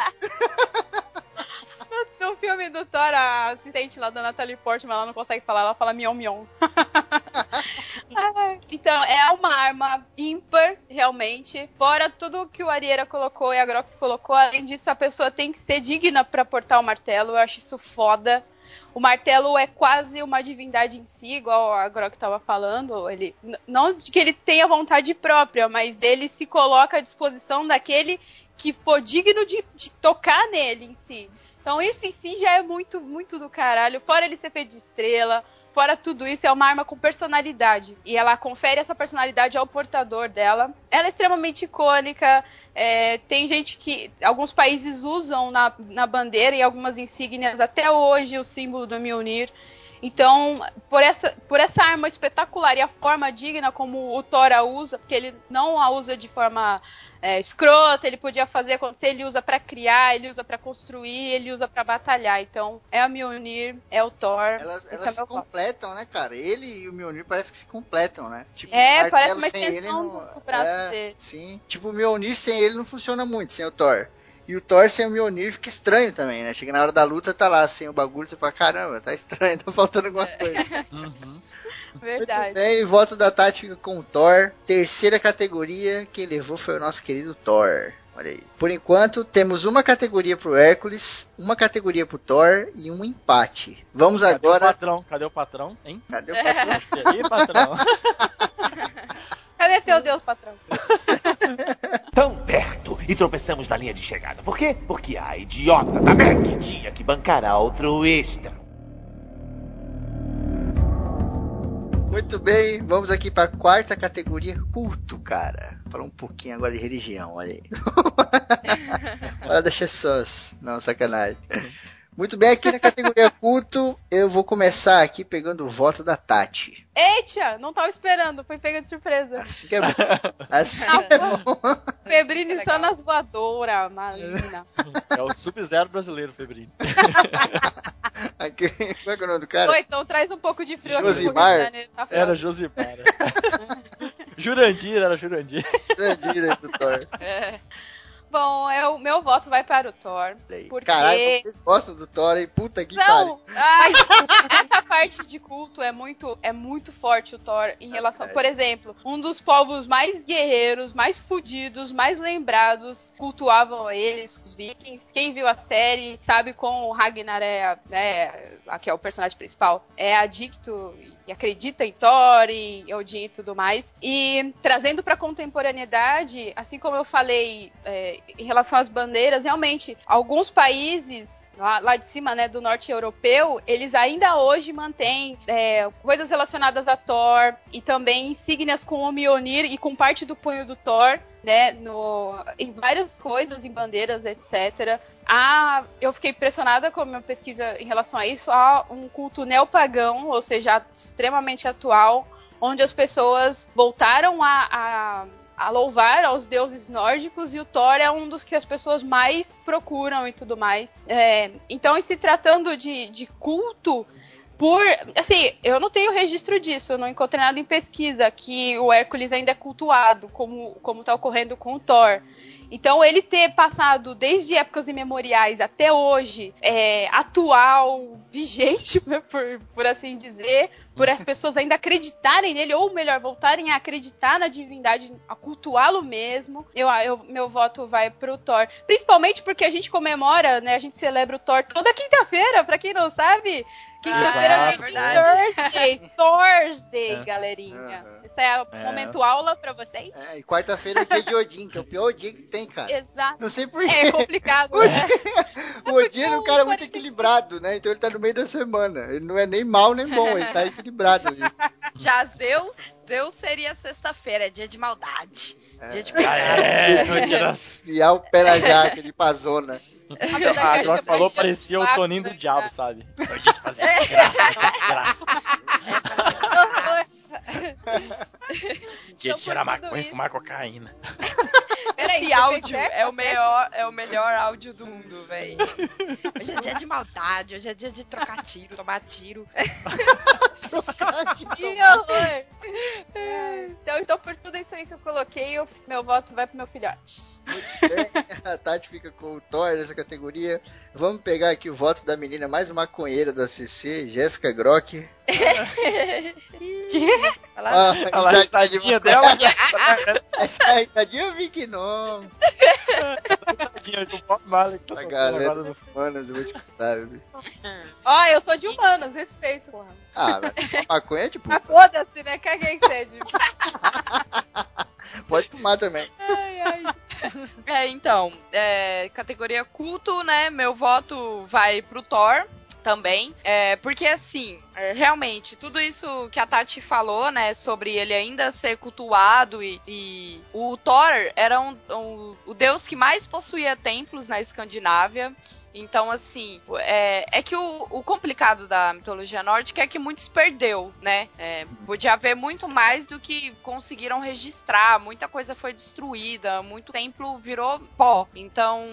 No filme do Thor, a assistente lá da Natalie Portman, ela não consegue falar, ela fala mion mion. [laughs] Então, é uma arma ímpar, realmente. Fora tudo que o Ariera colocou e a Grok colocou, além disso, a pessoa tem que ser digna pra portar o martelo. Eu acho isso foda. O martelo é quase uma divindade em si, igual a Grok estava falando. Ele, não que ele tenha vontade própria, mas ele se coloca à disposição daquele que for digno de, de tocar nele em si. Então isso em si já é muito, muito do caralho. Fora ele ser feito de estrela, fora tudo isso, é uma arma com personalidade. E ela confere essa personalidade ao portador dela. Ela é extremamente icônica. é, tem gente que. Alguns países usam na, na bandeira e algumas insígnias até hoje o símbolo do Mjolnir. Então, por essa, por essa arma espetacular e a forma digna como o Thor a usa, porque ele não a usa de forma é, escrota, ele podia fazer acontecer, ele usa para criar, ele usa para construir, ele usa para batalhar. Então, é a Mjolnir, é o Thor. Elas, elas é se completam, né, cara? Ele e o Mjolnir parece que se completam, né? Tipo, É, o parece uma sem ele extensão não- do braço é, dele. Sim. Tipo, o Mjolnir sem ele não funciona muito, sem o Thor. E o Thor sem o Mjolnir fica estranho também, né? Chega na hora da luta, tá lá sem o bagulho, você fala, caramba, tá estranho, [laughs] tá faltando alguma coisa. Uhum. Verdade. Muito bem, voto da Tati fica com o Thor. Terceira categoria, quem levou foi o nosso querido Thor. Olha aí. Por enquanto, temos uma categoria pro Hércules, uma categoria pro Thor e um empate. Vamos Cadê o agora. patrão? Cadê o patrão, hein? Cadê o [laughs] patrão? Esse aí, patrão. [laughs] Cadê teu Deus, patrão? [laughs] Tão perto e tropeçamos na linha de chegada. Por quê? Porque a idiota da Meg tinha que bancar a altruísta. Muito bem, vamos aqui para a quarta categoria, culto, cara. Falar um pouquinho agora de religião, olha aí. Para deixar sós. Não, sacanagem. Muito bem, aqui na categoria culto, eu vou começar aqui pegando o voto da Tati. Eita, não tava esperando, foi pega de surpresa. Assim que é bom. [laughs] Assim Ah, que é bom. Febrini só nas voadoras, maligna. É o Sub-Zero brasileiro. [laughs] Aqui, como é que é o nome do cara? Oi, então traz um pouco de frio aqui pro Rio Josimar? Janeiro, tá Era. Josimar. [laughs] Jurandir, era Jurandir. Grandinho do Thor. É. Bom, é o meu voto vai para o Thor. Porque- Caralho, vocês gostam do Thor, hein? Puta que pariu. Ai, essa parte de culto é muito, é muito forte o Thor em relação, por exemplo, um dos povos mais guerreiros, mais fudidos, mais lembrados, cultuavam eles, os vikings. Quem viu a série sabe como o Ragnar é, né, aqui é o personagem principal, é adicto e acredita em Thor, em Odin e tudo mais. E trazendo pra contemporaneidade, assim como eu falei é, em relação às bandeiras, realmente, alguns países lá, lá de cima, né, do norte europeu, eles ainda hoje mantêm é, coisas relacionadas a Thor e também insígnias com o Mjolnir e com parte do punho do Thor, né, no, em várias coisas, em bandeiras, etc. Há, eu fiquei impressionada com a minha pesquisa em relação a isso. Há um culto neopagão, ou seja, extremamente atual, onde as pessoas voltaram a, a, a louvar aos deuses nórdicos e o Thor é um dos que as pessoas mais procuram e tudo mais. É, então, em se tratando de, de culto, por. Assim, eu não tenho registro disso, não encontrei nada em pesquisa que o Hércules ainda é cultuado, como, como tá ocorrendo com o Thor. Então, ele ter passado desde épocas imemoriais até hoje, é, atual, vigente, [laughs] por, por assim dizer, por as pessoas ainda acreditarem nele, ou melhor, voltarem a acreditar na divindade, a cultuá-lo mesmo, eu, eu, meu voto vai pro Thor. Principalmente porque a gente comemora, né? A gente celebra o Thor toda quinta-feira, pra quem não sabe. Quinta-feira Ah, é é verdade. Thursday, Thursday, É. galerinha. Aham. Esse é o É. momento aula pra vocês? É, e quarta-feira é o dia de Odin, que é o pior dia que tem, cara. Exato. Não sei por É complicado, O né? O Odin é um cara muito 45. equilibrado, né? Então ele tá no meio da semana. Ele não é nem mal nem bom, ele tá equilibrado ali. [laughs] Já Zeus, Zeus seria sexta-feira, é dia de maldade. Dia de pecado. é, da- Criar o pé na jaca de pazona. [laughs] Agora que falou, parecia o Toninho do Diabo, sabe? [laughs] É [laughs] o dia de fazer desgraça, desgraça. Dia de tirar maconha e fumar cocaína. Peraí, Esse áudio é o melhor, é o melhor áudio do mundo, velho. Hoje é dia de maldade, hoje é dia de trocar tiro, tomar [laughs] tiro. Que horror! Então, então, por tudo isso aí que eu coloquei, eu- meu voto vai pro meu filhote. Bem, [laughs] a Tati fica com o Thor nessa categoria. Vamos pegar aqui o voto da menina mais maconheira da CC, Jéssica Grock. Olha lá. [laughs] Ah, lá, a risadinha dela. Essa risadinha eu vi que não. Risadinha do Bob Marley que tá A tocando galera no- Manos, eu vou te contar, viu? [laughs] Ó, eu sou de humanos, respeito, porra. Ah, mas maconha é tipo, Mas foda-se, né? Caguei que sede. [laughs] pode fumar também. Ai, ai. É, então, é, categoria culto, né? Meu voto vai pro Thor também. É, porque assim, é, realmente, tudo isso que a Tati falou, né, sobre ele ainda ser cultuado e, e o Thor era um, um- o deus que mais possuía templos na Escandinávia. Então, assim, é, é que o, o complicado da mitologia nórdica é que muito se perdeu, né? É, podia haver muito mais do que conseguiram registrar, muita coisa foi destruída, muito templo virou pó. Então,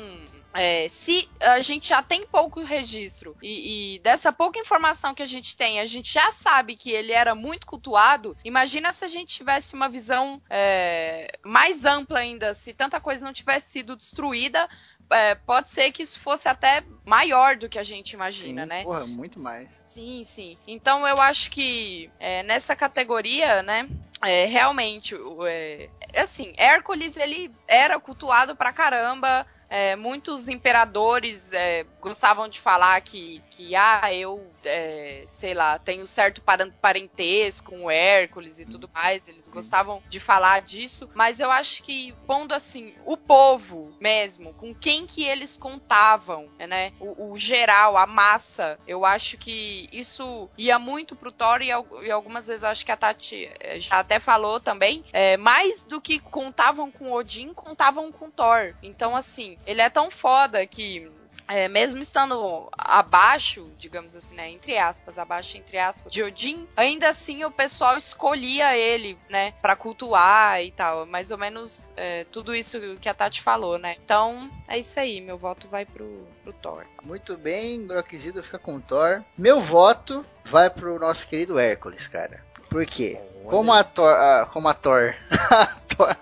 é, se a gente já tem pouco registro e, e, dessa pouca informação que a gente tem, a gente já sabe que ele era muito cultuado, imagina se a gente tivesse uma visão é, mais ampla ainda, se tanta coisa não tivesse sido destruída. É, pode ser que isso fosse até maior do que a gente imagina, sim, né? Porra, muito mais. Sim, sim. Então eu acho que é, nessa categoria, né? É, realmente, é, assim, Hércules ele era cultuado pra caramba. É, muitos imperadores é, gostavam de falar que, que ah, eu, é, sei lá, tenho certo parentesco com o Hércules e tudo mais. Eles gostavam de falar disso. Mas eu acho que, pondo assim, o povo mesmo, com quem que eles contavam, né? O, o geral, a massa, eu acho que isso ia muito pro Thor e, e, algumas vezes eu acho que a Tati é, já até falou também. É, mais do que contavam com Odin, contavam com Thor. Então, assim, ele é tão foda que é, mesmo estando abaixo, digamos assim, né, entre aspas, abaixo entre aspas, de Odin, ainda assim o pessoal escolhia ele, né, para cultuar e tal, mais ou menos é, tudo isso que a Tati falou, né. Então é isso aí, meu voto vai pro, pro Thor. Muito bem, Brockzido fica com Thor. Meu voto vai pro nosso querido Hércules, cara. Por quê? Como a Thor, a, como a Thor, [laughs] a Thor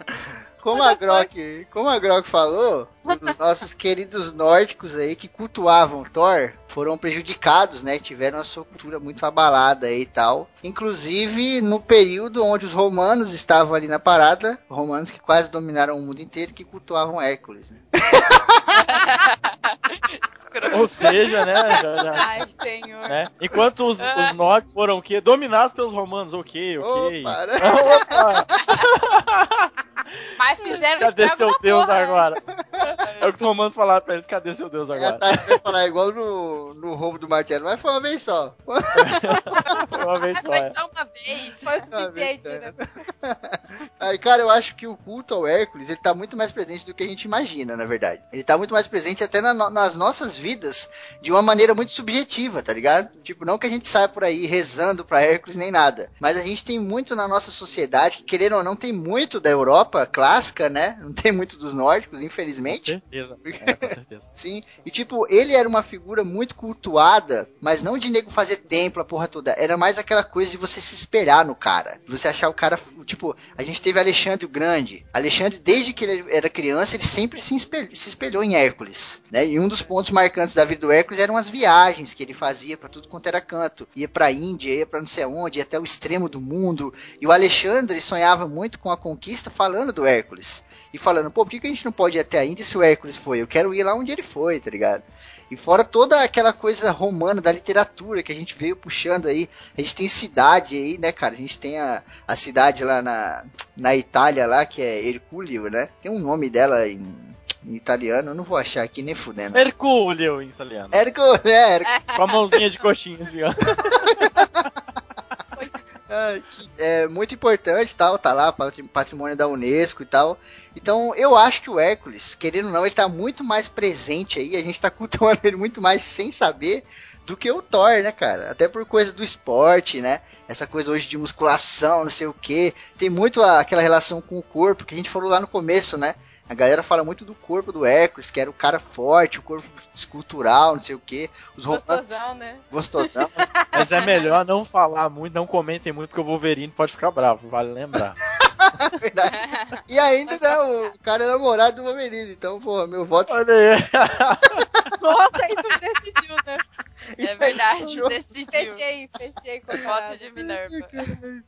como a Grok, como a Grok falou, os [laughs] nossos queridos nórdicos aí que cultuavam Thor foram prejudicados, né? Tiveram a sua cultura muito abalada aí e tal. Inclusive no período onde os romanos estavam ali na parada, romanos que quase dominaram o mundo inteiro que cultuavam Hércules, né? Ou seja, né? Já, já, Ai, senhor. né? Enquanto os, os nórdicos foram o quê? Dominados pelos romanos, ok, ok. Opa, né? Opa! [laughs] Mas fizeram Cadê seu Deus porra, né? agora? É o que os romanos falaram pra eles, cadê seu Deus agora? Tati vai falar igual no, no roubo do martelo, mas foi uma vez só. [laughs] Foi uma vez só. Foi é. só uma vez. Foi o suficiente, só. né? [laughs] Aí, cara, eu acho que o culto ao Hércules, ele tá muito mais presente do que a gente imagina, na verdade. Ele tá muito mais presente até na nas nossas vidas de uma maneira muito subjetiva, tá ligado? Tipo, não que a gente saia por aí rezando pra Hércules nem nada, mas a gente tem muito na nossa sociedade, que querendo ou não, tem muito da Europa clássica, né? [laughs] Não tem muito dos nórdicos, Com infelizmente. certeza. [laughs] É, com certeza. Sim, e tipo, ele era uma figura muito cultuada, mas não de nego fazer templo, a porra toda. Era mais aquela coisa de você se espelhar no cara. Você achar o cara. Tipo, a gente teve Alexandre o Grande. Alexandre, desde que ele era criança, ele sempre se espelhou, se espelhou em Hércules. Né? E um dos pontos marcantes da vida do Hércules eram as viagens que ele fazia pra tudo quanto era canto. Ia pra Índia, ia pra não sei aonde, ia até o extremo do mundo. E o Alexandre sonhava muito com a conquista falando do Hércules. E falando, pô, por que, que a gente não pode ir até a Índia se o Hércules foi? Eu quero ir lá onde ele foi, tá ligado? E fora toda aquela coisa romana da literatura que a gente veio puxando aí. A gente tem cidade aí, né, cara? A gente tem a, a cidade lá na, na Itália lá, que é Hercúleo, né? Tem um nome dela em, em italiano, eu não vou achar aqui nem fudendo. Hercúleo em italiano. Hercúleo, é. Com a mãozinha de coxinha assim, ó. [laughs] Ah, é muito importante, tal, tá lá, patri- patrimônio da Unesco e tal. Então, eu acho que o Hércules, querendo ou não, ele tá muito mais presente aí, a gente tá [laughs] cultuando ele muito mais sem saber do que o Thor, né, cara? Até por coisa do esporte, né? Essa coisa hoje de musculação, não sei o que. Tem muito aquela relação com o corpo que a gente falou lá no começo, né? A galera fala muito do corpo do Hércules, que era o cara forte, o corpo escultural, não sei o que. Os romanos Gostosão, né? gostosão. [laughs] Mas é melhor não falar muito, não comentem muito, porque o Wolverine pode ficar bravo, vale lembrar. [laughs] Verdade. E ainda, né, o cara é namorado do Wolverine, então, porra, meu voto Olha aí. [laughs] Nossa, isso decidiu, né? Isso É verdade, fechou. decidiu. Fechei, fechei com a Voto de Minerva.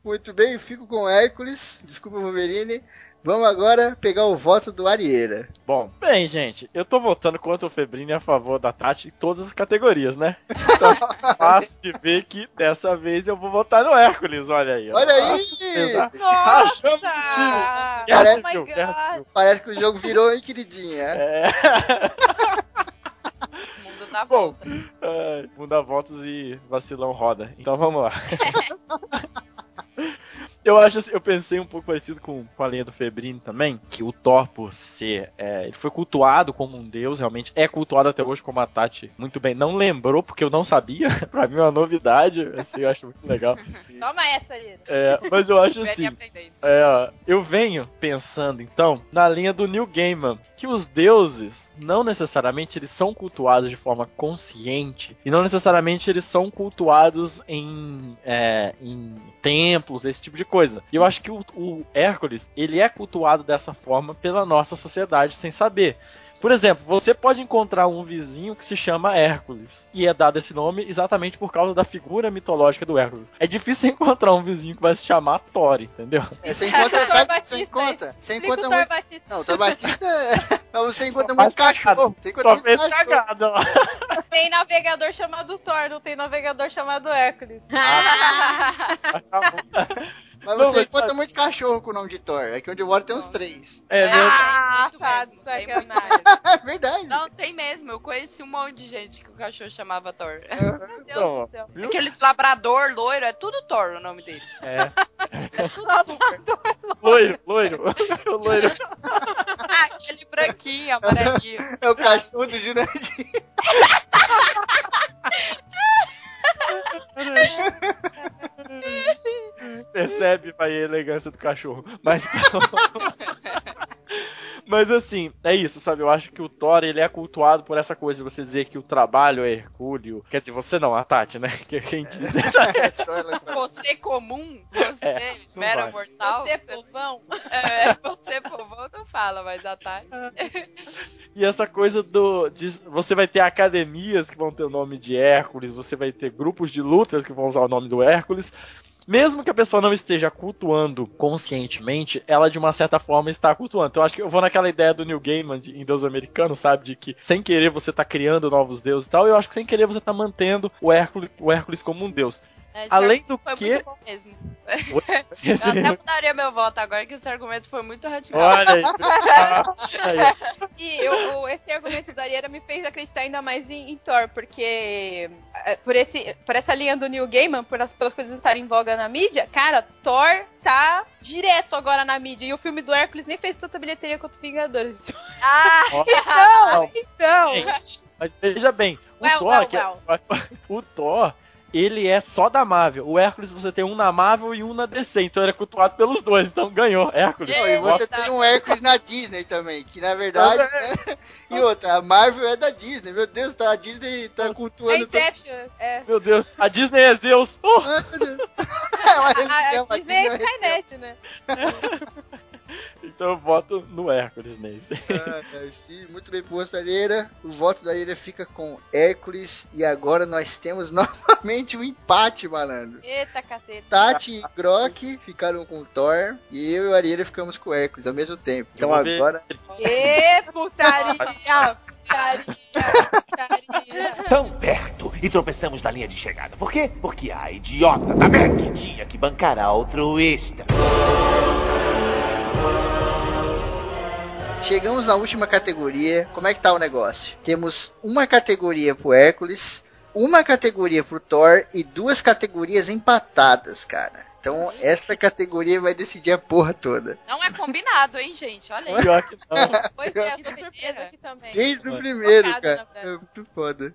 Muito bem, fico com Hércules. Desculpa, Wolverine. Vamos agora pegar o voto do Arieira. Bom, bem, gente, eu tô votando contra o Febrini a favor da Tati em todas as categorias, né? Então, [laughs] fácil de ver que dessa vez eu vou votar no Hércules, olha aí. Olha aí! Time. Nossa! Guerra Oh God. civil. Parece que o jogo virou, hein, queridinha? É. O mundo dá Bom. volta. Ai, Muda voltas e vacilão roda. Então vamos lá. [laughs] Eu acho assim, eu pensei um pouco parecido com, com a linha do Febrini também, que o Thor, por ser. é, ele foi cultuado como um deus, realmente é cultuado até hoje, como a Tati muito bem não lembrou, porque eu não sabia. [laughs] pra mim é uma novidade, assim, eu acho muito legal. [laughs] Toma essa, Lira. É, mas eu acho assim. É, eu venho pensando, então, na linha do Neil Gaiman, que os deuses, não necessariamente eles são cultuados de forma consciente, e não necessariamente eles são cultuados em, é, em templos, esse tipo de coisa. E eu acho que o, o Hércules, ele é cultuado dessa forma pela nossa sociedade sem saber. Por exemplo, você pode encontrar um vizinho que se chama Hércules. E é dado esse nome exatamente por causa da figura mitológica do Hércules. É difícil [laughs] encontrar um vizinho que vai se chamar Thor, entendeu? É, você encontra, [laughs] sabe Batista, você encontra? Você encontra o Thor muito. Batista. Não, o Thor Batista é. [laughs] Você encontra Só muito cachorro. Você encontra Só muito fez cachorro. cagada lá. Tem navegador chamado Thor, não tem navegador chamado Hércules. Mas Não, você encontra sabe- muitos cachorros com o nome de Thor. Aqui onde eu moro tem uns três. É Ah, mesmo. Ah, muito tá de muito sacanagem. É [laughs] verdade. Não, tem mesmo. Eu conheci um monte de gente que o cachorro chamava Thor. [laughs] Meu Deus Então, do céu. viu? Aqueles labrador loiro, é tudo Thor o nome dele. É. É tudo Thor. [laughs] Loiro, loiro. O loiro. Ah, aquele branquinho, amarelinho. É o cachorro do Jurandir. Percebe vai a elegância do cachorro. Mas então... Mas assim, é isso, sabe? Eu acho que o Thor, ele é cultuado por essa coisa de você dizer que o trabalho é hercúleo. Quer dizer, você não, a Tati, né? Que Quem diz É [laughs] só ela tá- [laughs] Você comum, você É, mera vai. mortal. Você, povão. É, você povão não fala, mas a Tati. [laughs] E essa coisa do. de- você vai ter academias que vão ter o nome de Hércules, você vai ter grupos de lutas que vão usar o nome do Hércules. Mesmo que a pessoa não esteja cultuando conscientemente, ela de uma certa forma está cultuando. Então eu acho que eu vou naquela ideia do New Gaiman de, em Deus Americano, sabe? De que sem querer você tá criando novos deuses e tal. Eu acho que sem querer você tá mantendo o Hércules, o Hércules como um deus. Esse Além do Foi que. muito bom mesmo. Eu até mudaria meu voto agora que esse argumento foi muito radical. Olha. [laughs] E eu- esse argumento da Ariera me fez acreditar ainda mais em, em Thor, porque é, por, esse, por essa linha do Neil Gaiman, por as, pelas coisas estarem em voga na mídia, cara, Thor tá direto agora na mídia. E o filme do Hércules nem fez tanta bilheteria quanto Vingadores. [laughs] Ah, Então, então. Mas veja bem, o Well, Thor, well, que é- well. o Thor, ele é só da Marvel. O Hércules você tem um na Marvel e um na DC, então ele é cultuado pelos dois, então ganhou, Hércules. E você Eita. tem um Hércules na Disney também, que na verdade. né? E outra, a Marvel é da Disney. Meu Deus, tá, a Disney tá É cultuando. todo- Inception, é. Meu Deus, a Disney é Zeus. Oh! [laughs] É uma A, religião, a Disney é. Skynet, né? [laughs] [laughs] Então eu voto no Hércules nesse. Ah, sim, muito bem posto, Alheira. O voto da Alheira fica com Hércules. E agora nós temos [laughs] novamente um empate, malandro. Eita caceta. Tati e Grok ficaram com o Thor. E eu e o Arieira ficamos com o Hércules ao mesmo tempo. Então agora. Ê, putaria! Putaria! Putaria! Tão perto e tropeçamos na linha de chegada. Por quê? Porque a idiota da Meg tinha que bancar a altruísta. Chegamos na última categoria. Como é que tá o negócio? Temos uma categoria pro Hércules, uma categoria pro Thor e duas categorias empatadas, cara. Então essa categoria vai decidir a porra toda. não é combinado, hein, gente? Olha aí. Pior que não. Pois é, eu tô surpresa aqui também. Desde o Vai. primeiro, cara. É muito foda.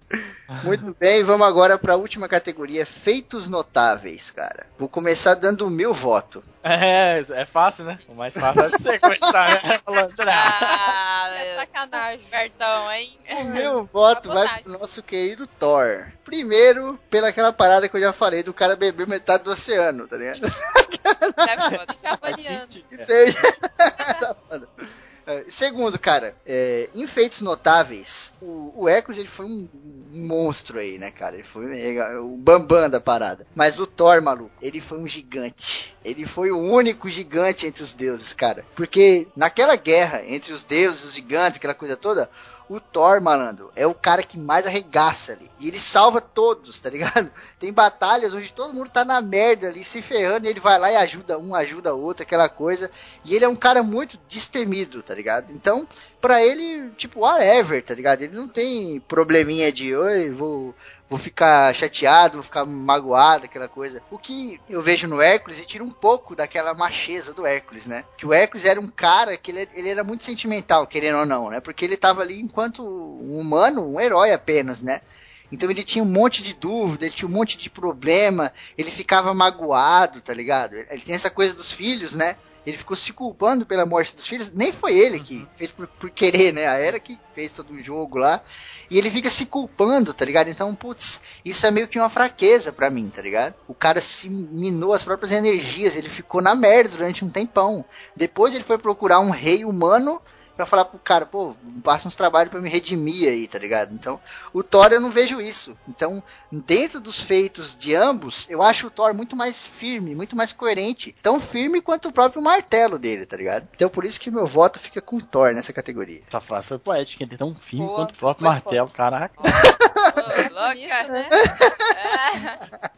Muito bem, vamos agora pra última categoria, feitos notáveis, cara. Vou começar dando o meu voto. É, é fácil, né? O mais fácil é você começar, né? Falando, Ah, É sacanagem. Espertão, hein? O meu voto vai Sabotagem. pro nosso querido Thor. Primeiro, pela aquela parada que eu já falei do cara beber metade do oceano, tá ligado? [laughs] É. Tá foda. É, Segundo, cara, é, em feitos notáveis, o, o Hércules ele foi um, monstro aí, né, cara? Ele foi mega- o bambam da parada. Mas o Thor, maluco, ele foi um gigante. Ele foi o único gigante entre os deuses, cara. Porque naquela guerra entre os deuses e os gigantes, aquela coisa toda, o Thor, malandro, é o cara que mais arregaça ali. E ele salva todos, tá ligado? [laughs] Tem batalhas onde todo mundo tá na merda ali, se ferrando, e ele vai lá e ajuda um, ajuda outro, aquela coisa. E ele é um cara muito destemido, tá ligado? Então, pra ele, tipo, whatever, tá ligado? Ele não tem probleminha de, oi, vou, vou ficar chateado, vou ficar magoado, aquela coisa. O que eu vejo no Hércules, ele tira um pouco daquela macheza do Hércules, né? Que o Hércules era um cara que ele, ele era muito sentimental, querendo ou não, né? Porque ele tava ali enquanto um humano, um herói apenas, né? Então ele tinha um monte de dúvida, ele tinha um monte de problema, ele ficava magoado, tá ligado? Ele tem essa coisa dos filhos, né? Ele ficou se culpando pela morte dos filhos. Nem foi ele que fez por, por querer, né? A Era que fez todo o jogo lá. E ele fica se culpando, tá ligado? Então, putz, isso é meio que uma fraqueza para mim, tá ligado? O cara se minou as próprias energias, ele ficou na merda durante um tempão. Depois ele foi procurar um rei humano pra falar pro cara, pô, passa uns trabalhos para me redimir aí, tá ligado? Então, o Thor eu não vejo isso. Então, dentro dos feitos de ambos, eu acho o Thor muito mais firme, muito mais coerente. Tão firme quanto o próprio martelo dele, tá ligado? Então, por isso que meu voto fica com o Thor nessa categoria. Essa frase foi poética, ele é tão firme Boa, quanto o próprio martelo, caraca. Ô, [laughs] louca. né?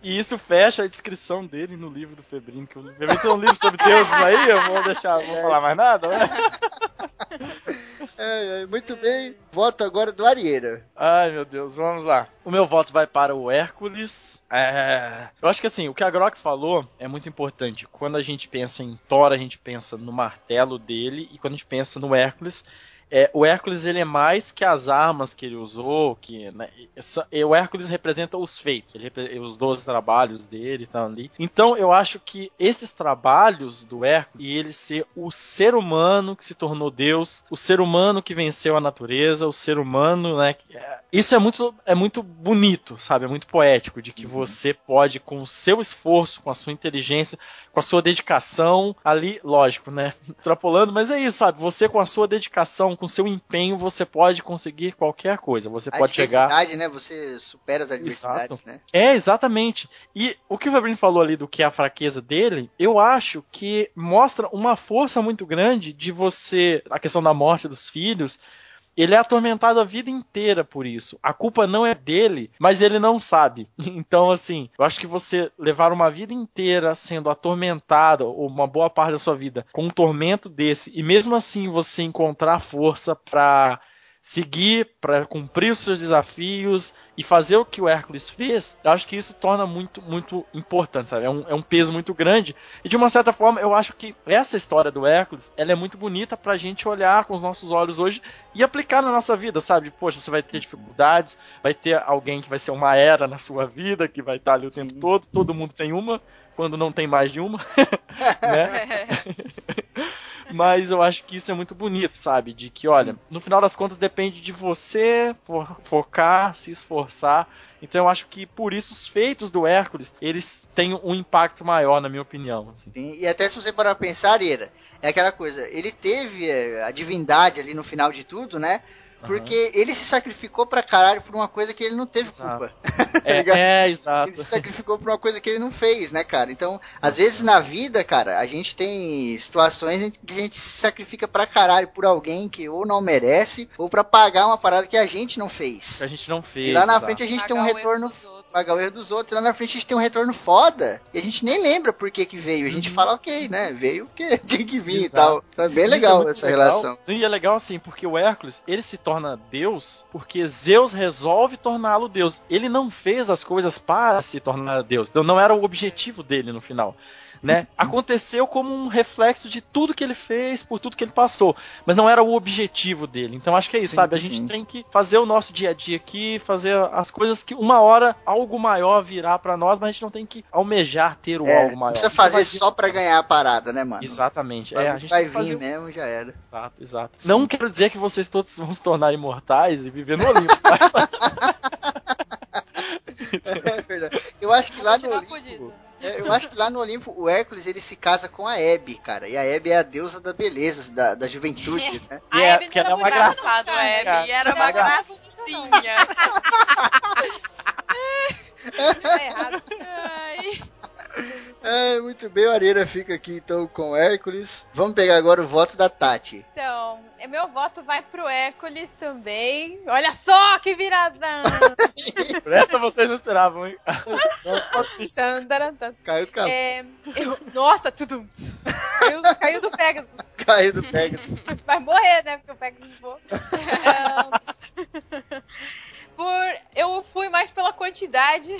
E isso fecha a descrição dele no livro do Febrino, que o Febrino tem um livro sobre deuses aí, eu vou deixar, não vou falar mais nada, né? [laughs] É, é, muito bem. Voto agora do Arieira. Ai, meu Deus, vamos lá. O meu voto vai para o Hércules. É... Eu acho que assim, o que a Grok falou é muito importante. Quando a gente pensa em Thor, a gente pensa no martelo dele, e quando a gente pensa no Hércules, é, o Hércules ele é mais que as armas que ele usou, que né, essa- o Hércules representa os feitos, ele os 12 trabalhos dele estão ali. Então eu acho que esses trabalhos do Hércules e ele ser o ser humano que se tornou Deus, o ser humano que venceu a natureza, o ser humano, né? que- é, Isso é muito é muito bonito, sabe? É muito poético de que você pode com o seu esforço, com a sua inteligência, com a sua dedicação ali, lógico, né? [laughs] Extrapolando, mas é isso, sabe? Você com a sua dedicação, com seu empenho, você pode conseguir qualquer coisa. Você A pode chegar. né? Você supera as adversidades, né? É, exatamente. E o que o Fabrini falou ali do que é a fraqueza dele, eu acho que mostra uma força muito grande de você. A questão da morte dos filhos. Ele é atormentado a vida inteira por isso. A culpa não é dele, mas ele não sabe. [laughs] Então, assim, eu acho que você levar uma vida inteira sendo atormentado, ou uma boa parte da sua vida, com um tormento desse, e mesmo assim você encontrar força pra seguir, pra cumprir os seus desafios e fazer o que o Hércules fez, eu acho que isso torna muito, muito importante, sabe? É um, é um peso muito grande. E de uma certa forma, eu acho que essa história do Hércules, ela é muito bonita pra gente olhar com os nossos olhos hoje e aplicar na nossa vida, sabe? Poxa, você vai ter dificuldades, vai ter alguém que vai ser uma era na sua vida, que vai estar ali o tempo todo, todo mundo tem uma, quando não tem mais de uma, [laughs] [laughs] né? Mas eu acho que isso é muito bonito, sabe? De que, olha, no final das contas depende de você fo- focar, se esforçar. Então eu acho que por isso os feitos do Hércules, eles têm um impacto maior, na minha opinião. assim. Sim, E até se você parar pra pensar, Arieira, é aquela coisa, ele teve é, a divindade ali no final de tudo, né? Porque ele se sacrificou pra caralho por uma coisa que ele não teve Exato. culpa. [laughs] É, [laughs] ligado? é, Ele exato. se sacrificou por uma coisa que ele não fez, né, cara? Então, às vezes na vida, cara, a gente tem situações em que a gente se sacrifica pra caralho por alguém que ou não merece, ou pra pagar uma parada que a gente não fez. Que a gente não fez. E lá na exato. frente a gente Pagar tem um retorno. Pagar o erro dos outros. Lá na frente a gente tem um retorno foda. E a gente nem lembra por que que veio. A Uhum. gente fala, ok, né? Veio porque [laughs] tinha que vir Exato. e tal. Então é bem Isso legal muito essa legal. relação. E é legal assim, porque o Hércules, ele se torna Deus porque Zeus resolve torná-lo Deus. Ele não fez as coisas para se tornar Deus. Então não era o objetivo dele no final. Né? Aconteceu como um reflexo de tudo que ele fez, por tudo que ele passou, mas não era o objetivo dele. Então acho que é isso, Sim, sabe? A sim. gente tem que fazer o nosso dia a dia aqui, fazer as coisas que uma hora algo maior virá pra nós, mas a gente não tem que almejar ter o É, algo maior. precisa A gente vai fazer vir- só pra ganhar a parada, né, mano? Exatamente. Vai, É, a gente vai que fazer vir mesmo, já era. Exato, exato. Não quero dizer que vocês todos vão se tornar imortais e viver no Olimpo. [laughs] mas- [laughs] É verdade. Eu acho que lá no Olimpo, fudido. é, eu acho que lá no Olimpo o Hércules ele se casa com a Hebe, cara. E a Hebe é a deusa da beleza, da, da juventude, [laughs] né? A E é- Abby que ela é uma era graça. bonita, Engraçado, né? Abby. E era É uma gracinha. Tá [laughs] errado. [laughs] É, muito bem, o Areira fica aqui então com o Hércules. Vamos pegar agora o voto da Tati. Então, meu voto vai pro Hércules também. Olha só que viradão! [laughs] Por essa vocês não esperavam, hein? Caiu do cavalo. É, eu- nossa, tudo. Caiu, caiu do Pegasus. Caiu do Pegasus. Vai morrer, né? Porque o Pegasus voou. [laughs] Por, eu fui mais pela quantidade.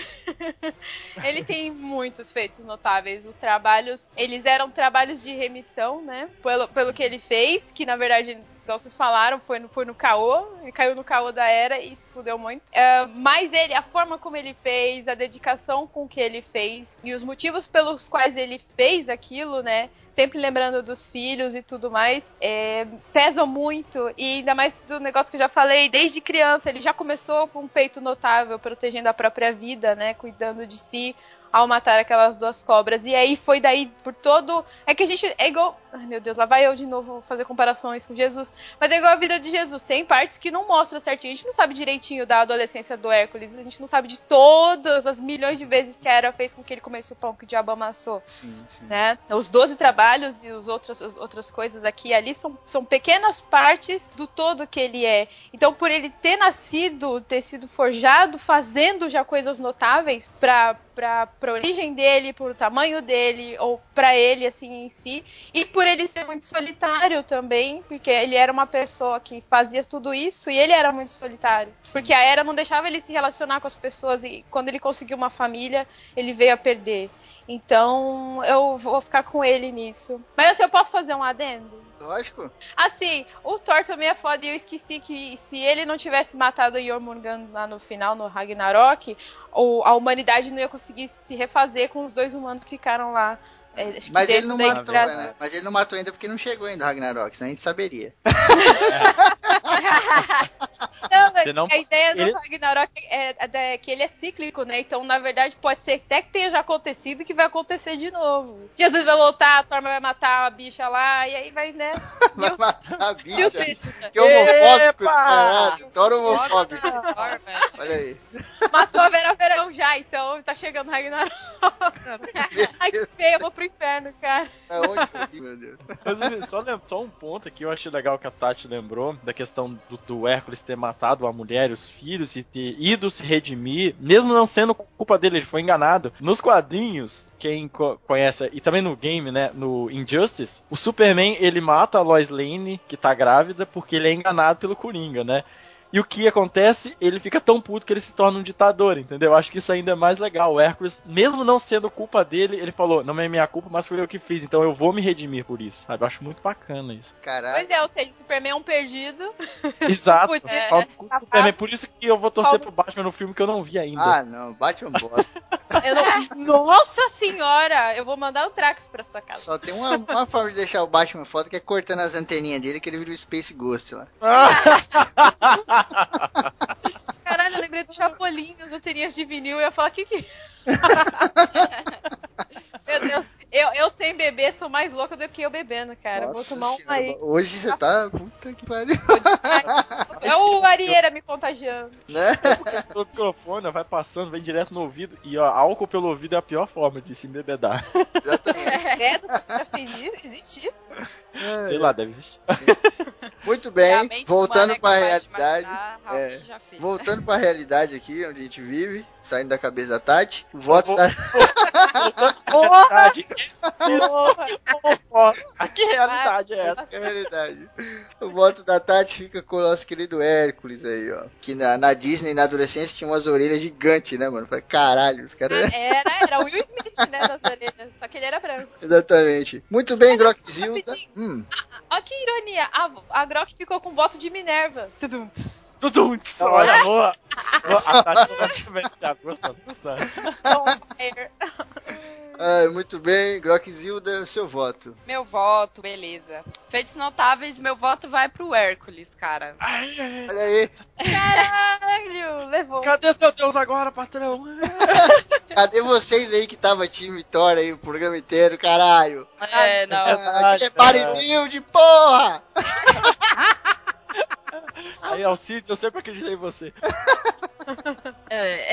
[laughs] Ele tem muitos feitos notáveis. Os trabalhos, eles eram trabalhos de remissão, né? Pelo, pelo que ele fez, que na verdade, igual vocês falaram, foi no, foi no caô. Ele caiu no caô da era e se fudeu muito. É, mas ele, a forma como ele fez, a dedicação com que ele fez e os motivos pelos quais ele fez aquilo, né? sempre lembrando dos filhos e tudo mais, é, pesam muito. E ainda mais do negócio que eu já falei, desde criança, ele já começou com um peito notável, protegendo a própria vida, né? Cuidando de si ao matar aquelas duas cobras. E aí foi daí por todo. É que a gente. É igual. Ai meu Deus, lá vai eu de novo fazer comparações com Jesus. Mas é igual a vida de Jesus. Tem partes que não mostra certinho. A gente não sabe direitinho da adolescência do Hércules. A gente não sabe de todas as milhões de vezes que a Hera fez com que ele comesse o pão que o diabo amassou Sim, sim. né? Os 12 trabalhos e os outros, as outras coisas aqui e ali são, são pequenas partes do todo que ele é. Então, por ele ter nascido, ter sido forjado, fazendo já coisas notáveis pra, pra, pra origem dele, pro tamanho dele, ou pra ele, assim, em si, e por ele ser muito solitário também, porque ele era uma pessoa que fazia tudo isso e ele era muito solitário. Porque a Era não deixava ele se relacionar com as pessoas e quando ele conseguiu uma família, ele veio a perder. Então, eu vou ficar com ele nisso. Mas assim, eu posso fazer um adendo? Lógico. Assim, o Thor também é foda e eu esqueci que se ele não tivesse matado o Jormungand lá no final, no Ragnarok, ou a humanidade não ia conseguir se refazer com os dois humanos que ficaram lá. É, acho que Mas ele não matou, né? Mas ele não matou ainda porque não chegou ainda o Ragnarok, senão a gente saberia. [laughs] Não, mas não- a ideia do ele- Ragnarok é, é- é que ele é cíclico, né? Então, na verdade, pode ser até que tenha já acontecido que vai acontecer de novo. Jesus vai voltar, a Torma vai matar a bicha lá, e aí vai, né? [laughs] Vai matar a bicha. Que homofóbico, caralho. Thor homofóbico. Olha aí. Matou a Vera Verão já, então tá chegando o Ragnarok. Ai, que feio, eu vou pro inferno, cara. Eu vi, meu Deus. Mas só, só um ponto aqui, eu achei legal que a Tati lembrou da questão do, do Hércules ter matado a mulher e os filhos e ter ido se redimir, mesmo não sendo culpa dele, ele foi enganado. Nos quadrinhos, quem co- conhece, e também no game, né, no Injustice, o Superman, ele mata a Lois Lane, que tá grávida, porque ele é enganado pelo Coringa, né? E o que acontece? Ele fica tão puto que ele se torna um ditador, entendeu? Acho que isso ainda é mais legal. O Hércules, mesmo não sendo culpa dele, ele falou: não é minha culpa, mas foi eu que fiz, então eu vou me redimir por isso, sabe? Eu acho muito bacana isso. Caralho. Pois é, ou seja, o Superman é um perdido. [laughs] Exato. É. O Superman. Por isso que eu vou torcer pro Batman no filme que eu não vi ainda. Ah, não. Batman bosta. [laughs] Eu não- Nossa senhora! Eu vou mandar um Trax pra sua casa. Só tem uma, uma forma de deixar o Batman foda que é cortando as anteninhas dele que ele vira o Space Ghost lá. [laughs] Caralho, eu lembrei do Chapolin, as anteninhas de vinil, eu ia falar, que que... [laughs] Meu Deus, eu, eu sem beber sou mais louca do que eu bebendo, cara. Nossa vou tomar um aí. Hoje você tá. Puta que pariu. É o Arieira me contagiando. Né? O microfone vai passando, vem direto no ouvido. E ó, álcool pelo ouvido é a pior forma de se embebedar. Exatamente. Isso? Existe isso? Sei lá, deve existir. Muito a bem, voltando é pra capaz de realidade. matar, é. já fez. Voltando pra realidade aqui, onde a gente vive, saindo da cabeça da Tati. O voto da. Realidade. Porra! Ah, que realidade é essa? É realidade. O voto da Tati fica com o nosso querido Hércules aí, ó. Que na, na Disney, na adolescência, tinha umas orelhas gigantes, né, mano? Falei, caralho, os caras. Era, era o Will Smith, né, das orelhas. Só que ele era branco. Exatamente. Muito bem, rapidinho. Hum, Olha que ironia, a, a Grok ficou com voto de Minerva. Tudum. Tudum, olha, amor. [laughs] A Tati não vai conversar, gostando, gostando. Ah, muito bem, Grockzilda, seu voto. Meu voto, beleza. Feitos notáveis, meu voto vai pro Hércules, cara. Olha aí, Caralho, levou. Cadê seu Deus agora, patrão? [laughs] cadê vocês aí que tava time Thor aí o programa inteiro, caralho? É, não. Ah, que é cara. bodybuild, porra! [laughs] Aí, Alcides, eu sempre acreditei em você. É.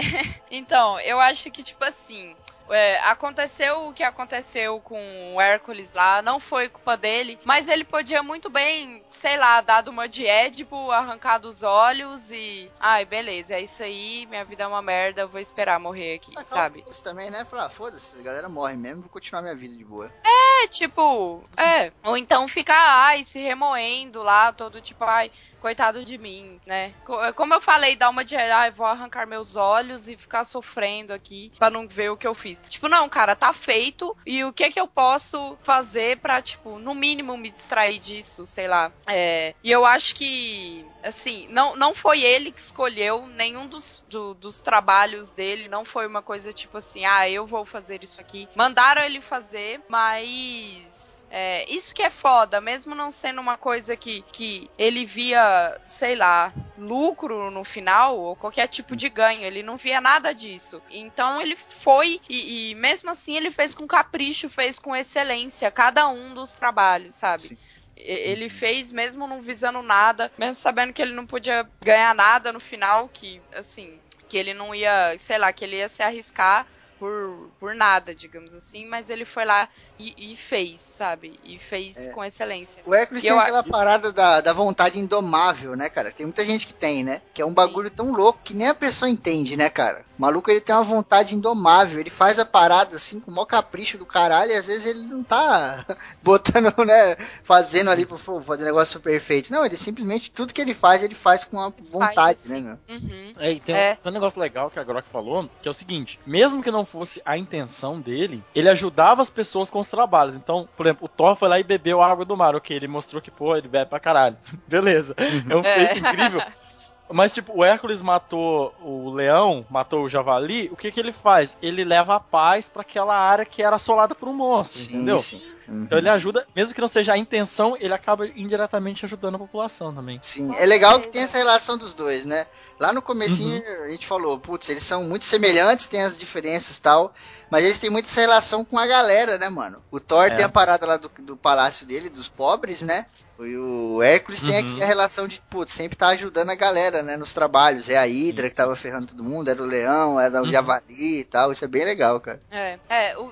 Então, eu acho que, tipo assim, é, aconteceu o que aconteceu com o Hércules lá, não foi culpa dele, mas ele podia muito bem, sei lá, dado uma de Édipo, arrancado os olhos e. Ai, beleza, é isso aí, minha vida é uma merda, eu vou esperar morrer aqui, Tacar sabe? Isso também, né? Falar, foda-se, a galera morre mesmo, vou continuar minha vida de boa. É, tipo, é. Ou então ficar, ai, se remoendo lá, todo tipo, ai, coitado de mim, né? Co- Como eu falei, dá uma de, ai, vou arrancar meus olhos e ficar sofrendo aqui pra não ver o que eu fiz. Tipo, não, cara, tá feito e o que que eu posso fazer pra, tipo, no mínimo me distrair disso, sei lá. É, e eu acho que, assim, não, não foi ele que escolheu nenhum dos, do- dos trabalhos dele, não foi uma coisa tipo assim, ah, eu vou fazer isso aqui. Mandaram ele fazer, mas. É, isso que é foda, mesmo não sendo uma coisa que, que ele via, sei lá, lucro no final, ou qualquer tipo de ganho, ele não via nada disso. Então ele foi, e, e mesmo assim ele fez com capricho, fez com excelência cada um dos trabalhos, sabe? Sim. Ele fez mesmo não visando nada, mesmo sabendo que ele não podia ganhar nada no final, que, assim, que ele não ia, sei lá, que ele ia se arriscar por, por nada, digamos assim, mas ele foi lá e, e fez, sabe? E fez É. com excelência. O Hércules tem eu- aquela parada da, da vontade indomável, né, cara? Tem muita gente que tem, né? Que é um bagulho tão louco que nem a pessoa entende, né, cara? O maluco, ele tem uma vontade indomável. Ele faz a parada, assim, com o maior capricho do caralho. E às vezes ele não tá [laughs] botando, né? Fazendo ali pro fazer um negócio perfeito. Não, ele simplesmente, tudo que ele faz, ele faz com a vontade, Faz, né, meu? Uhum. É, e tem, É. tem um negócio legal que a Grok falou, que é o seguinte: mesmo que não fosse a intenção dele, ele ajudava as pessoas com os trabalhos. Então, por exemplo, o Thor foi lá e bebeu a água do mar. Ok, ele mostrou que, pô, ele bebe pra caralho. [laughs] Beleza. É um É. feito incrível. [laughs] Mas, tipo, o Hércules matou o leão, matou o javali, o que que ele faz? Ele leva a paz pra aquela área que era assolada por um monstro, entendeu? sim. Uhum. Então ele ajuda, mesmo que não seja a intenção, ele acaba indiretamente ajudando a população também. Sim, é legal que tem essa relação dos dois, né? Lá no comecinho a gente falou, putz, eles são muito semelhantes, tem as diferenças e tal, mas eles têm muita essa relação com a galera, né, mano? O Thor É. tem a parada lá do, do palácio dele, dos pobres, né? E o Hércules tem Uhum. aqui a relação de, putz, sempre tá ajudando a galera, né, nos trabalhos. É a Hydra que tava ferrando todo mundo, era o Leão, era o Uhum. Javali e tal, isso é bem legal, cara. É, é o,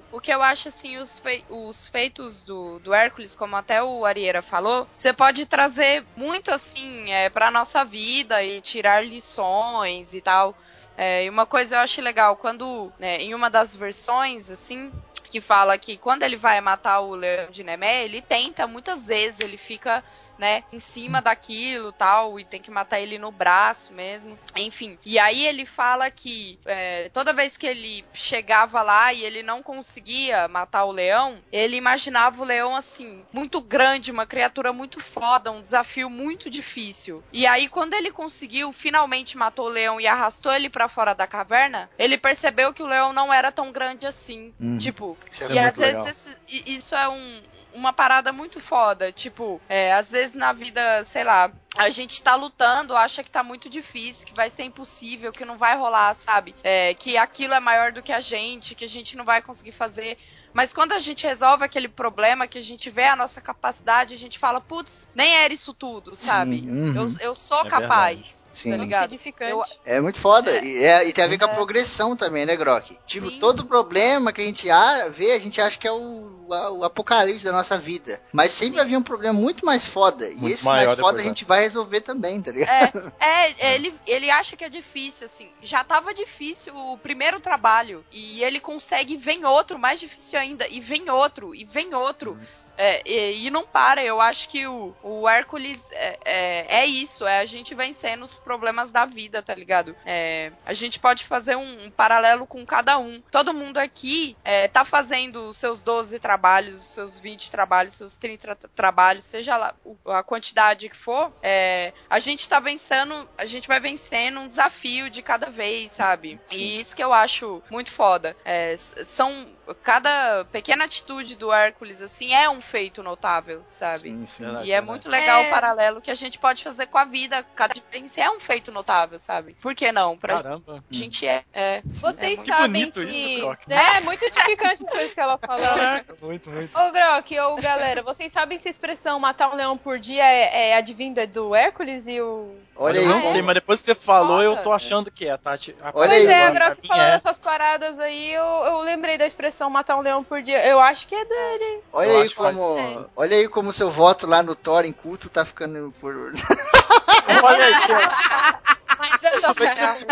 o, o que eu acho, assim, os, fei- os feitos do, do Hércules, como até o Arieira falou, você pode trazer muito, assim, é, pra nossa vida e tirar lições e tal. É, e uma coisa eu acho legal, quando, né, em uma das versões, assim, que fala que quando ele vai matar o leão de Nemé, ele tenta muitas vezes, ele fica, né, em cima daquilo tal, e tem que matar ele no braço mesmo, enfim. E aí ele fala que é, toda vez que ele chegava lá e ele não conseguia matar o leão, ele imaginava o leão assim, muito grande, uma criatura muito foda, um desafio muito difícil. E aí quando ele conseguiu, finalmente matou o leão e arrastou ele pra fora da caverna, ele percebeu que o leão não era tão grande assim. Uhum. Tipo, Isso é e às vezes esse- isso é um, uma parada muito foda. Tipo, é, às vezes na vida, sei lá, a gente tá lutando, acha que tá muito difícil, que vai ser impossível, que não vai rolar, sabe? É, que aquilo é maior do que a gente, que a gente não vai conseguir fazer. Mas quando a gente resolve aquele problema, que a gente vê a nossa capacidade, a gente fala, putz, nem era isso tudo, sabe? Sim, uhum. Eu, eu sou É capaz. Sim. Tá ligado? Edificante. Eu- É muito foda. É. E, é- e tem a ver com a É. progressão também, né, Grok? Tipo, Sim. todo problema que a gente vê, a gente acha que é o, a- o apocalipse da nossa vida. Mas sempre havia um problema muito mais foda. E Muito esse maior mais foda depois, a né? gente vai resolver também, tá ligado? [laughs] É, é, ele, ele acha que é difícil, assim. Já tava difícil o primeiro trabalho. E ele consegue, e vem outro, mais difícil ainda. E vem outro, e vem outro. É, e, e não para, eu acho que o, o Hércules é, é, é isso, é a gente vencendo os problemas da vida, tá ligado? É, a gente pode fazer um, um paralelo com cada um. Todo mundo aqui é, tá fazendo os seus 12 trabalhos, os seus 20 trabalhos, seus 30 tra- trabalhos, seja lá a quantidade que for, é, a gente tá vencendo, a gente vai vencendo um desafio de cada vez, sabe? E isso que eu acho muito foda. São cada pequena atitude do Hércules assim é um feito notável, sabe? Sim, sim. Verdade. E é muito legal É. o paralelo que a gente pode fazer com a vida. Cada diferença é um feito notável, sabe? Por que não? Pra Caramba. gente é. é Vocês é muito sabem se... isso, Croc. [laughs] É, muito edificante as coisas que ela falou. Caraca, muito, muito. Ô, Grok, ô, galera, vocês sabem se a expressão matar um leão por dia é, é advinda do Hércules e o... Olha eu aí, não é? sei, mas depois que você falou, eu Foda. tô achando que é, Tati. A Olha Pois aí, é, a. Grok falando É. essas paradas aí, eu, eu lembrei da expressão matar um leão por dia. Eu acho que é dele. olha Eu aí como. Olha aí como seu voto lá no Thor em culto tá ficando por. Olha ó. [laughs] Mas eu tô errado,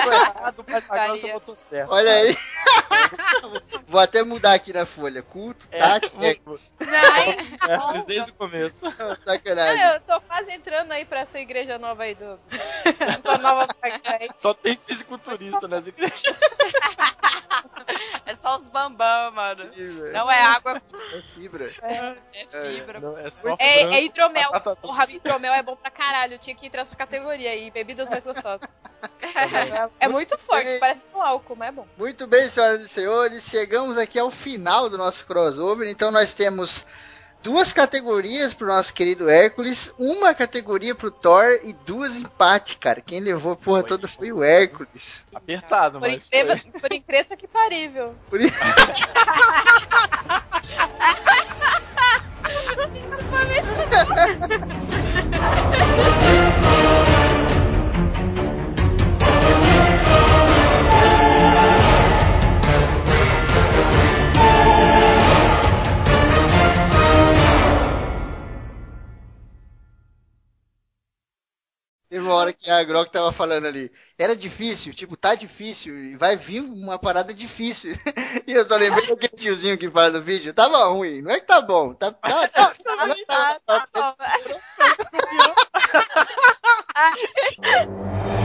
mas agora você Faria. botou certo. Olha aí. [laughs] Vou até mudar aqui na folha. Culto, Tati, é, Não, Hércules desde o começo. sacanagem. eu tô quase entrando aí pra essa igreja nova aí do... [laughs] pra nova aí. Só tem fisiculturista nas igrejas. [laughs] É só os bambam, mano. Ih, velho, Não é água, é fibra. é fibra. Não, é só É, é hidromel. Porra, hidromel é bom pra caralho. Tinha que ir nessa categoria aí. Bebidas mais gostosas. É, é muito forte, parece um álcool, mas é bom. Muito bem, senhoras e senhores, chegamos aqui ao final do nosso crossover. Então nós temos duas categorias pro nosso querido Hércules, uma categoria pro Thor e duas empate, cara. Quem levou a porra Foi. toda foi o Hércules. Apertado, Por, mas incrível, foi. [laughs] por incrível que parível. Por [laughs] [laughs] Teve uma hora que a Grok tava falando ali, era difícil, tipo, tá difícil, e vai vir uma parada difícil. E eu só lembrei daquele tiozinho que fala no vídeo, tava ruim, não é que tá bom, tá, tá, tá, tá, tá, tá, tá, Tá bom.